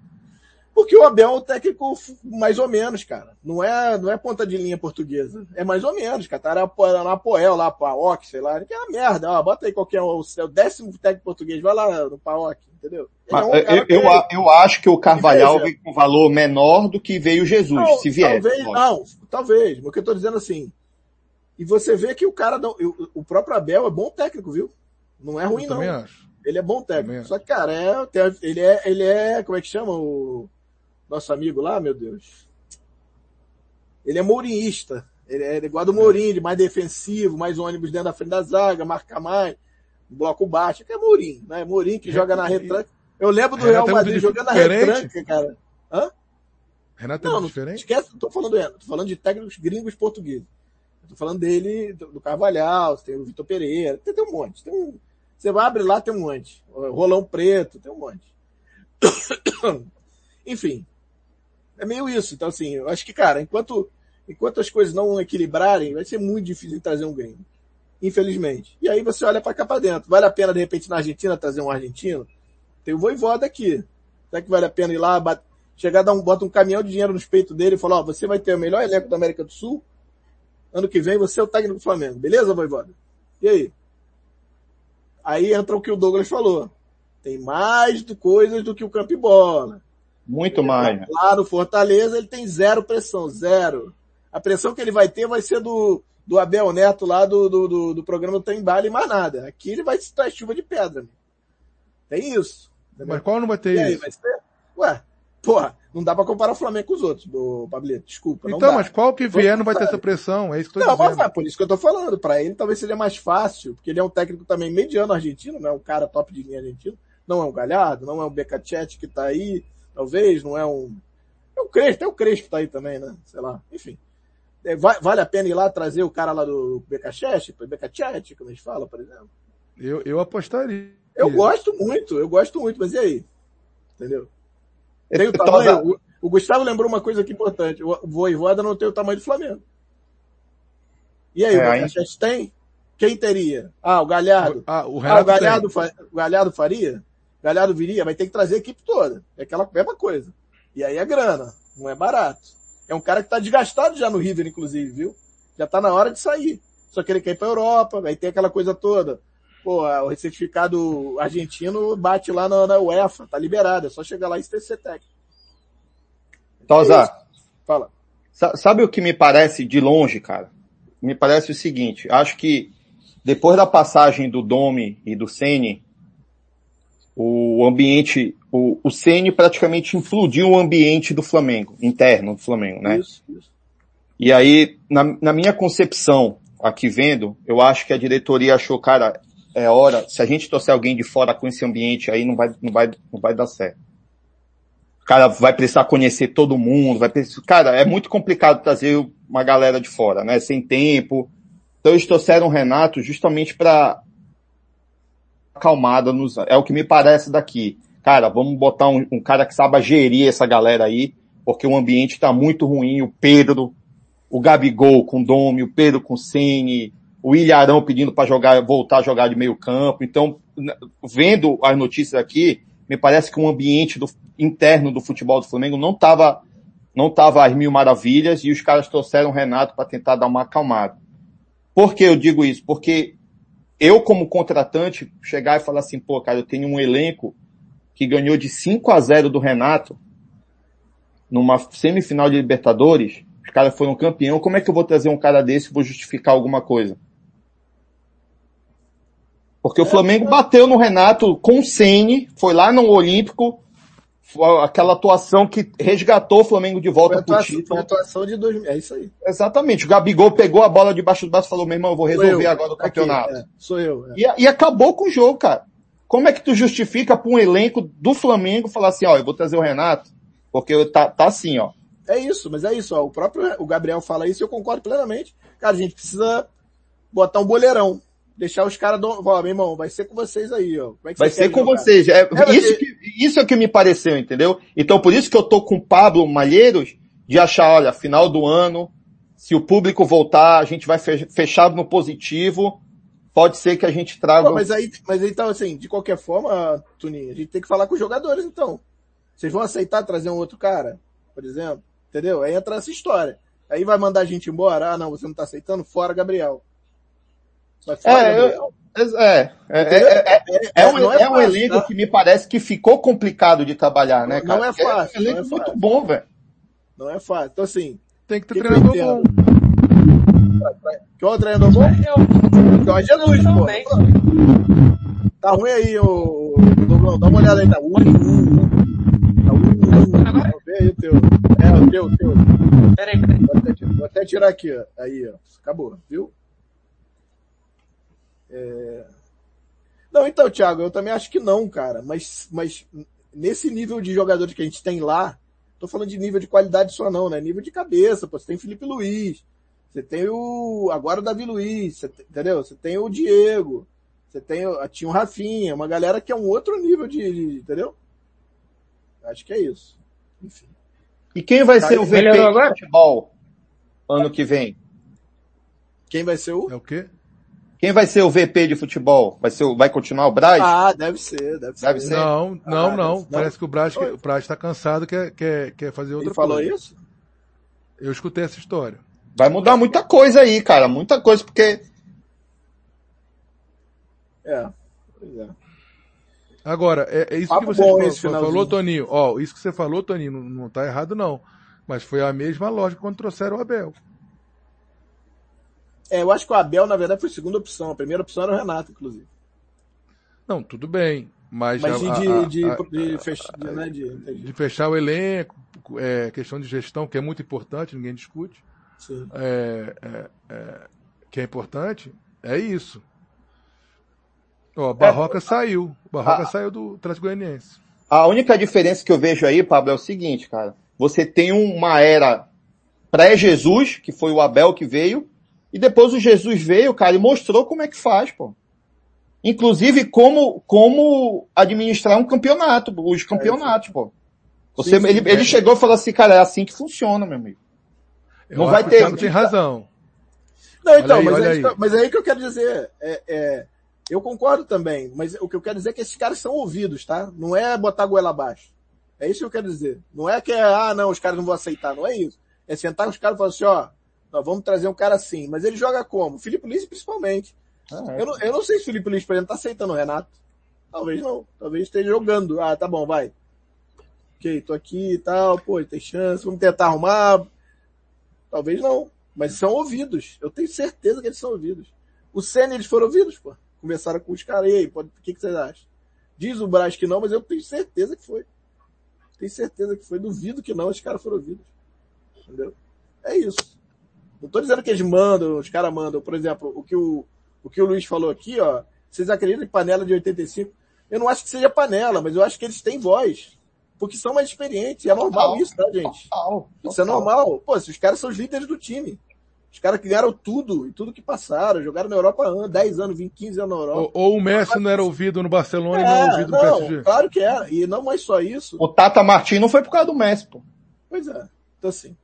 Porque o Abel é um técnico mais ou menos, cara. Não é, não é ponta de linha portuguesa. É mais ou menos, cara. Tá na Apoel lá, Paok, sei lá. Que é uma merda. Ó, bota aí qualquer o, o décimo técnico português. Vai lá no Paok, entendeu? É um eu, eu, eu, acho que o Carvalhal vem com valor menor do que veio Jesus, não, se vier. Talvez, não, talvez. Mas o que eu tô dizendo assim. E você vê que o cara, não, o próprio Abel é bom técnico, viu? Não é ruim, não. Acho. Ele é bom técnico. Só que, cara, é, ele é, ele é, como é que chama o nosso amigo lá, meu Deus? Ele é mourinhista. Ele é igual do Mourinho, mais defensivo, mais ônibus dentro da frente da zaga, marca mais, bloco baixo. Que é Mourinho, né? Mourinho que joga na retranca. Eu lembro do Real é Madrid jogando na retranca, cara. Hã? Renato é não, é diferente? Esquece, não tô falando do Renato, tô falando de técnicos gringos portugueses. Tô falando dele, do, do Carvalhal, tem o Vitor Pereira, tem, tem um monte. Tem um, você vai abrir lá, tem um monte. Rolão Preto, tem um monte. Enfim, é meio isso. Então, assim, eu acho que, cara, enquanto, enquanto as coisas não equilibrarem, vai ser muito difícil trazer um gringo. Infelizmente. E aí você olha para cá para dentro. Vale a pena, de repente, na Argentina trazer um argentino? Tem o Voivoda aqui. Será que vale a pena ir lá, chegar, dar um, bota um caminhão de dinheiro nos peitos dele e falar, ó, você vai ter o melhor elenco da América do Sul, ano que vem você é o técnico do Flamengo. Beleza, Voivoda? E aí? Aí entra o que o Douglas falou. Tem mais do, coisas do que o campo e bola. Muito mais. Né? Lá no Fortaleza ele tem zero pressão, zero. A pressão que ele vai ter vai ser do, do Abel Neto lá do, do, do, do programa Tem Bala e mais nada. Aqui ele vai estar chuva de pedra. Tem isso. Entendeu? Mas qual não vai ter e isso? vai ser? Ué, porra, não dá pra comparar o Flamengo com os outros, do Pablito, desculpa. Então, mas qual que vier não vai ter essa pressão, é isso que eu tô não, dizendo. Não, mas por isso que eu tô falando, pra ele talvez seja mais fácil, porque ele é um técnico também mediano argentino, não é um cara top de linha argentino, não é um Galhardo, não é um Becacete que tá aí, talvez, não é um. É o Crespo, é o Crespo tá aí também, né? Sei lá, enfim. É, vale a pena ir lá trazer o cara lá do Becachete, Becachete, como a gente fala, por exemplo? Eu, eu apostaria. Eu gosto muito, eu gosto muito, mas e aí? Entendeu? Tem o tamanho. O, o, Gustavo lembrou uma coisa aqui importante. O Voivoda não tem o tamanho do Flamengo. E aí, é, o Becachete tem? Quem teria? Ah, o Galhardo. Ah, o, ah, o Galhardo, o Galhardo faria? Galhardo viria, vai ter que trazer a equipe toda. É aquela mesma coisa. E aí é grana, não é barato. É um cara que tá desgastado já no River, inclusive, viu? Já tá na hora de sair. Só que ele quer ir pra Europa, vai ter aquela coisa toda. Pô, o certificado argentino bate lá na, na UEFA, tá liberado, é só chegar lá e ser técnico. Tosa, é fala. Sabe o que me parece de longe, cara? Me parece o seguinte, acho que depois da passagem do Domi e do Sene, o ambiente, o, o Ceni praticamente implodiu o ambiente do Flamengo, interno do Flamengo, né? Isso, isso. E aí, na, na minha concepção, aqui vendo, eu acho que a diretoria achou, cara, é hora, se a gente trouxer alguém de fora com esse ambiente aí, não vai, não vai, não vai dar certo. O cara vai precisar conhecer todo mundo, vai precisar, cara, é muito complicado trazer uma galera de fora, né? Sem tempo. Então eles trouxeram o Renato justamente para acalmada nos, é o que me parece daqui. Cara, vamos botar um, um cara que saiba gerir essa galera aí, porque o ambiente está muito ruim. O Pedro, o Gabigol com Domi, o Pedro com Cine, o Ilharão pedindo para jogar, voltar a jogar de meio campo. Então, vendo as notícias aqui, me parece que o ambiente do, interno do futebol do Flamengo não estava não tava às mil maravilhas e os caras trouxeram o Renato para tentar dar uma acalmada. Por que eu digo isso? Porque eu, como contratante, chegar e falar assim, pô, cara, eu tenho um elenco que ganhou de 5 a 0 do Renato numa semifinal de Libertadores, os caras foram campeão, como é que eu vou trazer um cara desse e vou justificar alguma coisa? Porque o Flamengo bateu no Renato com o Sene, foi lá no Olímpico, aquela atuação que resgatou o Flamengo de volta para o título. Atuação de 2000, é isso aí. Exatamente. O Gabigol pegou a bola debaixo do braço e falou, meu irmão, eu vou resolver eu, agora o campeonato. Aqui, é, sou eu. É. E, e, acabou com o jogo, cara. Como é que tu justifica para um elenco do Flamengo falar assim, ó, eu vou trazer o Renato, porque tá, tá assim, ó. É isso, mas é isso, ó. O próprio o Gabriel fala isso e eu concordo plenamente. Cara, a gente precisa botar um boleirão deixar os caras, ó, meu irmão, vai ser com vocês aí, ó. É vai ser com jogar? vocês. É, é isso, que, isso é que me pareceu, entendeu? Então por isso que eu tô com o Pablo Malheiros de achar, olha, final do ano, se o público voltar, a gente vai fechar no positivo, pode ser que a gente traga... Pô, mas aí, mas então assim, de qualquer forma, Tuninho, a gente tem que falar com os jogadores então. Vocês vão aceitar trazer um outro cara, por exemplo? Entendeu? Aí entra essa história. Aí vai mandar a gente embora. Ah, não, você não tá aceitando? Fora, Gabriel. Fora, é, Gabriel. Eu, é, é, é, é, um, é um elenco tá? que me parece que ficou complicado de trabalhar, né, cara? Não é fácil. É um elenco é muito bom, velho. Não é fácil. Então, assim. Tem que ter que treinador bom. Que o treinador bom? Jorge Jesus, pô. Tá ruim aí, ô, Douglas. Dá uma olhada aí, tá ruim. Tá ver aí o teu. É, o teu, o teu. Peraí, peraí. Vou até, vou até tirar aqui, ó. Aí, ó. Acabou, viu? É... Não, então, Thiago, eu também acho que não, cara. Mas, mas nesse nível de jogadores que a gente tem lá, tô falando de nível de qualidade só não, né? Nível de cabeça, pô. Você tem Felipe Luiz, você tem o, agora o Davi Luiz, você, entendeu? Você tem o Diego, você tem, tinha o Rafinha, uma galera que é um outro nível de, de entendeu? Acho que é isso. Enfim. E quem vai tá ser o VP de futebol ano que vem? Quem vai ser o? É o quê? Quem vai ser o VP de futebol? Vai ser, vai continuar o Braz? Ah, deve ser, deve ser. Deve ser. Não, não, ah, não. Parece que o Braz, o Braz está cansado, quer, quer, quer fazer outra Ele falou coisa. isso? Eu escutei essa história. Vai mudar muita coisa aí, cara. Muita coisa, porque. É. Pois é. Agora, é, é isso Papo que você falou, falou, Toninho. Ó, isso que você falou, Toninho, não, não tá errado, não. Mas foi a mesma lógica quando trouxeram o Abel. É, eu acho que o Abel, na verdade, foi a segunda opção. A primeira opção era o Renato, inclusive. Não, tudo bem. Mas, mas a, de, a, de, a, de, fech, de, né, de, fechar o elenco, é, questão de gestão, que é muito importante, ninguém discute. É, é, é, que é importante, é isso. Ó, Barroca é, saiu. Barroca saiu do Atlético Goianiense. A única diferença que eu vejo aí, Pablo, é o seguinte, cara. Você tem uma era pré-Jesus, que foi o Abel que veio, e depois o Jesus veio, cara, e mostrou como é que faz, pô. Inclusive como, como administrar um campeonato, os campeonatos, pô. Você, sim, sim, ele, é. ele chegou e falou assim, cara, é assim que funciona, meu amigo. Eu não vai ter. tem razão. Não, então, aí, mas, é, mas é aí que eu quero dizer. É, é, eu concordo também, mas o que eu quero dizer é que esses caras são ouvidos, tá? Não é botar a goela abaixo. É isso que eu quero dizer. Não é que é, ah, não, os caras não vão aceitar. Não é isso. É sentar com os caras e falar assim, ó, nós vamos trazer um cara assim. Mas ele joga como? Felipe Luiz principalmente. Ah, é. eu, não, eu não sei se o Felipe Luiz, por exemplo, tá aceitando o Renato. Talvez não. Talvez esteja jogando. Ah, tá bom, vai. Ok, tô aqui e tal, pô, tem chance, vamos tentar arrumar. Talvez não. Mas são ouvidos. Eu tenho certeza que eles são ouvidos. O Senna, eles foram ouvidos, pô. Conversaram com os caras. E aí, o que, que vocês acham? Diz o Braz que não, mas eu tenho certeza que foi. Tenho certeza que foi. Duvido que não, os caras foram ouvidos. Entendeu? É isso. Não tô dizendo que eles mandam, os caras mandam. Por exemplo, o que o, o que o Luiz falou aqui, ó. Vocês acreditam em panela de 85? Eu não acho que seja panela, mas eu acho que eles têm voz. Porque são mais experientes. E é normal total, isso, tá, gente? Total, isso é normal. Pô, se os caras são os líderes do time. Os caras que ganharam tudo, e tudo que passaram, jogaram na Europa há 10 anos, 20, 15 anos na Europa. Ou, ou o Messi não era ouvido no Barcelona é, e não era ouvido no não, PSG. Claro que é, e não mais só isso. O Tata Martins não foi por causa do Messi, pô. Pois é. Então assim,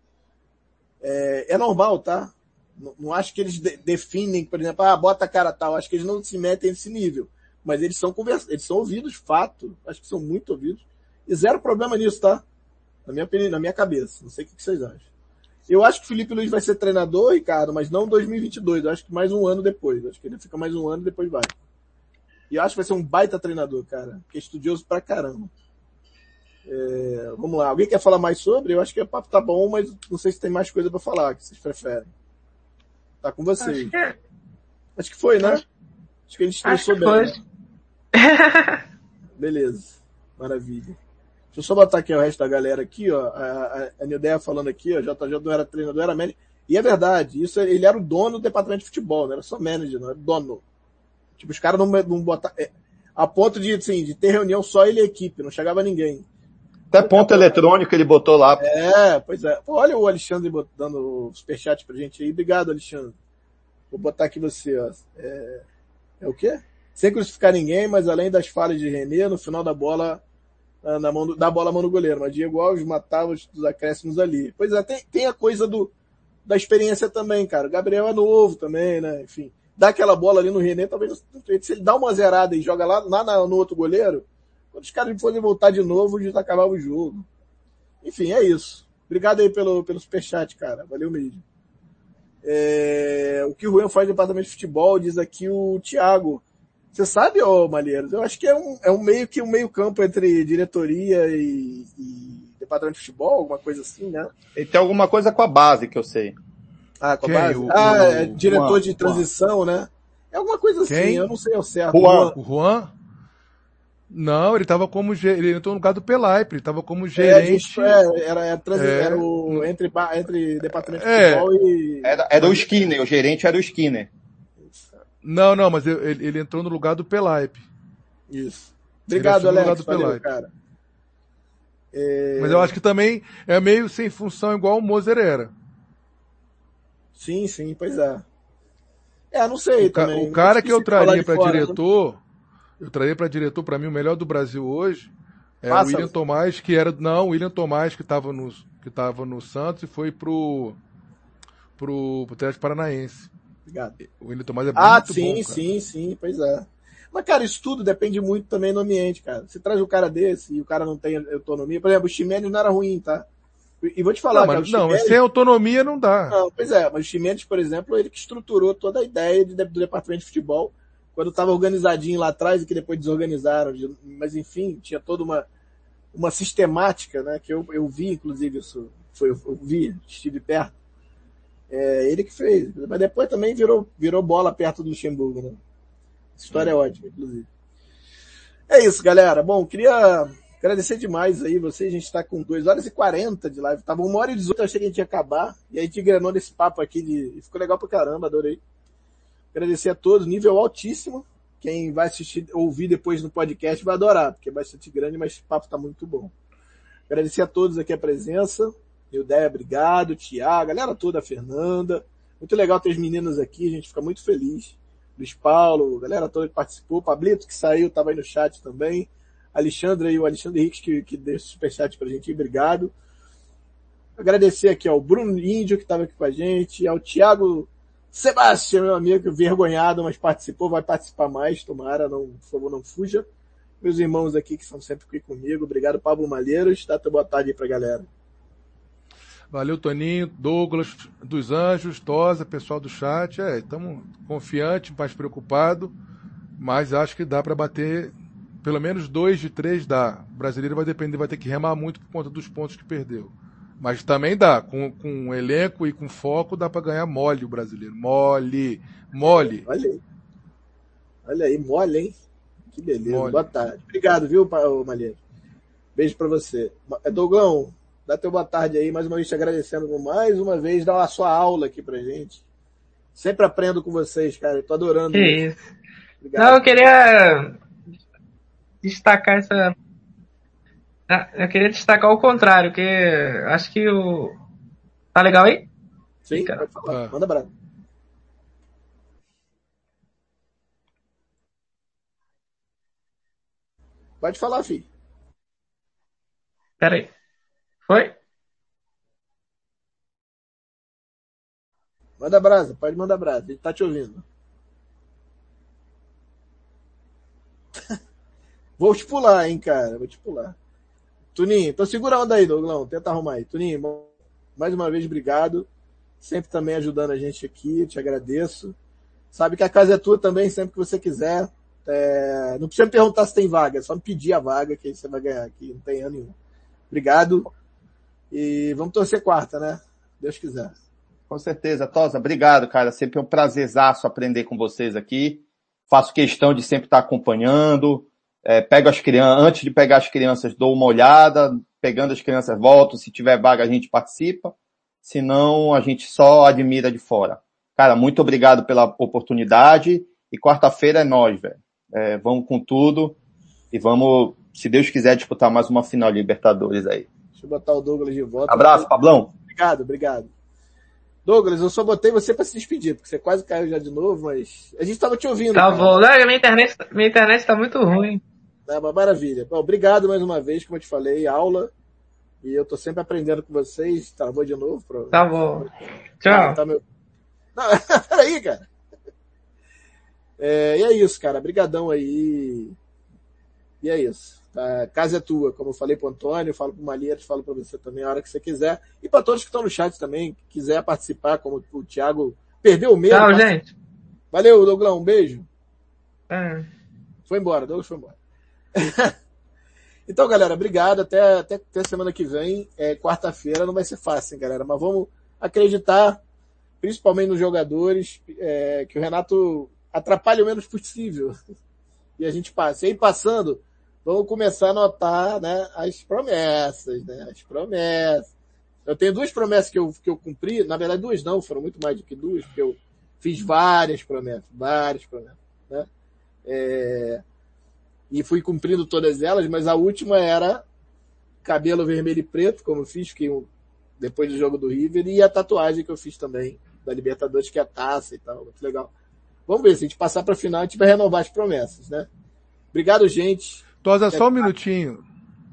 é, é normal, tá? Não, não, acho que eles de, definem, por exemplo, ah, bota a cara tal. Acho que eles não se metem nesse nível. Mas eles são convers... eles são ouvidos, fato. Acho que são muito ouvidos. E zero problema nisso, tá? Na minha, na minha cabeça. Não sei o que vocês acham. Eu acho que o Felipe Luiz vai ser treinador, Ricardo, mas não 2022. Eu acho que mais um ano depois. Eu acho que ele fica mais um ano e depois vai. E eu acho que vai ser um baita treinador, cara. Que é estudioso pra caramba. É, vamos lá. Alguém quer falar mais sobre? Eu acho que o papo tá bom, mas não sei se tem mais coisa para falar que vocês preferem. Tá com vocês. Acho que, é. acho que foi, né? Acho, acho que a gente estressou bem. Foi. Né? Beleza. Maravilha. Deixa eu só botar aqui o resto da galera aqui, ó. A, a, a Nildeia falando aqui, ó. JJ não era treinador, era manager. E é verdade, isso ele era o dono do departamento de futebol, não era só manager, não era dono. Tipo, os caras não, não botaram. É, a ponto de, assim, de ter reunião só ele e a equipe, não chegava ninguém. Até ponto eletrônico ele botou lá. É, pois é. Olha o Alexandre dando o superchat pra gente aí. Obrigado, Alexandre. Vou botar aqui você, ó. É, é o quê? Sem crucificar ninguém, mas além das falhas de René, no final da bola na mão do, da bola mão do goleiro, mas Diego Alves matava os acréscimos ali. Pois é, tem, tem a coisa do, da experiência também, cara. O Gabriel é novo também, né? Enfim, dá aquela bola ali no René, talvez se ele dá uma zerada e joga lá, lá no outro goleiro, Quando os caras fossem voltar de novo, a gente acabava o jogo. Enfim, é isso. Obrigado aí pelo, pelo superchat, cara. Valeu mesmo. É, o que o Juan faz no departamento de futebol, diz aqui o Thiago. Você sabe, ô Malheiros? Eu acho que é um, é um meio que um meio campo entre diretoria e, e departamento de futebol, alguma coisa assim, né? Ele tem alguma coisa com a base que eu sei. Ah, com a base? O, ah, o, é diretor Juan, de transição, né? É alguma coisa assim, Quem? eu não sei ao certo. Juan. O Juan? Não, ele estava como ele entrou no lugar do Pelaipe, ele estava como gerente. É, é, era, era, é, era o, entre, entre departamento de é, futebol e. Era, era o Skinner, o gerente era o Skinner. Não, não, mas ele, ele entrou no lugar do Pelaipe. Isso. Obrigado, Alex. Valeu, cara. É... Mas eu acho que também é meio sem função igual o Moser era. Sim, sim, pois é. É, não sei o também. O cara que eu traria para né? Eu traria para diretor, para mim, o melhor do Brasil hoje é o William Tomás, que era. Não, o William Tomás, que estava no, que tava no Santos e foi pro. pro, pro Atlético Paranaense. Obrigado. O William Tomás é ah, muito sim, bom. Ah, sim, sim, pois é. Mas, cara, isso tudo depende muito também do ambiente, cara. Você traz um cara desse e o cara não tem autonomia. Por exemplo, o Ximenes não era ruim, tá? E vou te falar, não, cara, mas, não, sem autonomia não dá. Não, pois é, mas o Ximenes, por exemplo, ele que estruturou toda a ideia de, do departamento de futebol quando estava organizadinho lá atrás e que depois desorganizaram. Mas enfim, tinha toda uma, uma sistemática, né? Que eu, eu vi, inclusive, isso. Foi, eu vi, estive perto. É ele que fez. Mas depois também virou, virou bola perto do Luxemburgo, né? Essa história é ótima, inclusive. É isso, galera. Bom, queria agradecer demais aí vocês. A gente está com 2 horas e 40 de live. Tava 1 hora e 18, eu achei que a gente ia acabar. E aí a gente engrenou nesse papo aqui de. Ficou legal pra caramba, adorei. Agradecer a todos, nível altíssimo. Quem vai assistir, ouvir depois no podcast vai adorar, porque é bastante grande, mas esse papo tá muito bom. Agradecer a todos aqui a presença. Eudeia, obrigado. Tiago, galera toda, a Fernanda. Muito legal ter as meninas aqui, a gente fica muito feliz. Luiz Paulo, galera toda que participou, Pablito que saiu, estava aí no chat também, Alexandre e o Alexandre Henrique que, que deu superchat pra gente, obrigado. Agradecer aqui ao Bruno Índio que estava aqui com a gente, ao Thiago Sebastião, meu amigo, vergonhado, mas participou, vai participar mais, tomara, não, por favor, não fuja. Meus irmãos aqui que são sempre aqui comigo, obrigado Pablo Malheiros, dá tua boa tarde aí pra galera. Valeu, Toninho, Douglas dos Anjos, Tosa, pessoal do chat. É, estamos confiantes, mais preocupados, mas acho que dá para bater pelo menos dois de três dá. O brasileiro vai depender, vai ter que remar muito por conta dos pontos que perdeu. Mas também dá, com, com elenco e com foco, dá para ganhar mole o brasileiro. Mole, mole. Olha aí. Olha aí, mole, hein? Que beleza. Mole. Boa tarde. Obrigado, viu, Malheiro? Beijo para você. Dougão, Dá teu boa tarde aí, mais uma vez te agradecendo mais uma vez, dá a sua aula aqui pra gente. Sempre aprendo com vocês, cara. Eu tô adorando. Que isso. Obrigado. Não, eu queria destacar essa. Ah, eu queria destacar o contrário, que acho que o. Tá legal aí? Sim, cara. pode falar. Ah. Manda abraço. Pode falar, filho. Pera aí. Foi? Manda brasa, pode mandar brasa, ele tá te ouvindo. Vou te pular, hein, cara, vou te pular. Tuninho, então segura a onda aí, Douglão, tenta arrumar aí. Tuninho, mais uma vez, obrigado. Sempre também ajudando a gente aqui, te agradeço. Sabe que a casa é tua também, sempre que você quiser. É... Não precisa me perguntar se tem vaga, é só me pedir a vaga que aí você vai ganhar aqui, não tem ano nenhum. Obrigado. E vamos torcer quarta, né? Deus quiser. Com certeza. Tosa, obrigado, cara. Sempre é um prazerzaço aprender com vocês aqui. Faço questão de sempre estar acompanhando. É, pego as crianças, antes de pegar as crianças, dou uma olhada. Pegando as crianças, volto. Se tiver vaga, a gente participa. Se não, a gente só admira de fora. Cara, muito obrigado pela oportunidade. E quarta-feira é nós, velho. É, vamos com tudo. E vamos, se Deus quiser, disputar mais uma final de Libertadores aí. Deixa eu botar o Douglas de volta. Abraço, Pablão. Obrigado, obrigado. Douglas, eu só botei você para se despedir, porque você quase caiu já de novo, mas a gente estava te ouvindo. Tá bom, não, minha internet, minha internet tá muito ruim. É uma maravilha. Bom, obrigado mais uma vez, como eu te falei, aula. E eu tô sempre aprendendo com vocês. Travou de novo. Pra... Tá bom. Tchau. Tá meu... Não, peraí, cara. É, e é isso, cara. Brigadão aí. E é isso. Casa é tua, como eu falei pro Antônio, falo pro Malheiros, falo para você também a hora que você quiser. E para todos que estão no chat também, quiser participar, como o Thiago perdeu o medo. Tchau, gente. Valeu, Douglão, um beijo. É. Foi embora, Douglas foi embora. então, galera, obrigado. Até, até, até semana que vem. É, Quarta-feira não vai ser fácil, hein, galera. Mas vamos acreditar, principalmente nos jogadores, é, que o Renato atrapalhe o menos possível. E a gente passa. E aí, passando, vamos começar a notar né, as promessas, né? As promessas. Eu tenho duas promessas que eu, que eu cumpri. Na verdade, duas não, foram muito mais do que duas, porque eu fiz várias promessas, várias promessas. Né? É, e fui cumprindo todas elas, mas a última era cabelo vermelho e preto, como eu fiz, fiquei depois do jogo do River, e a tatuagem que eu fiz também, da Libertadores, que é a taça e tal, muito legal. Vamos ver, se a gente passar para a final, a gente vai renovar as promessas, né? Obrigado, gente. Tosa, só um minutinho.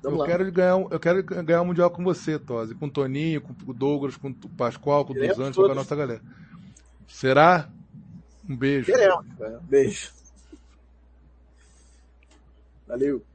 Vamos eu lá. quero, ganhar, um- eu quero ganhar um Mundial com você, Tosi. Com o Toninho, com o Douglas, com o Pascoal, com o Dos Anjos, com a nossa galera. Será? Um beijo. Queremos. cara. Beijo. Valeu.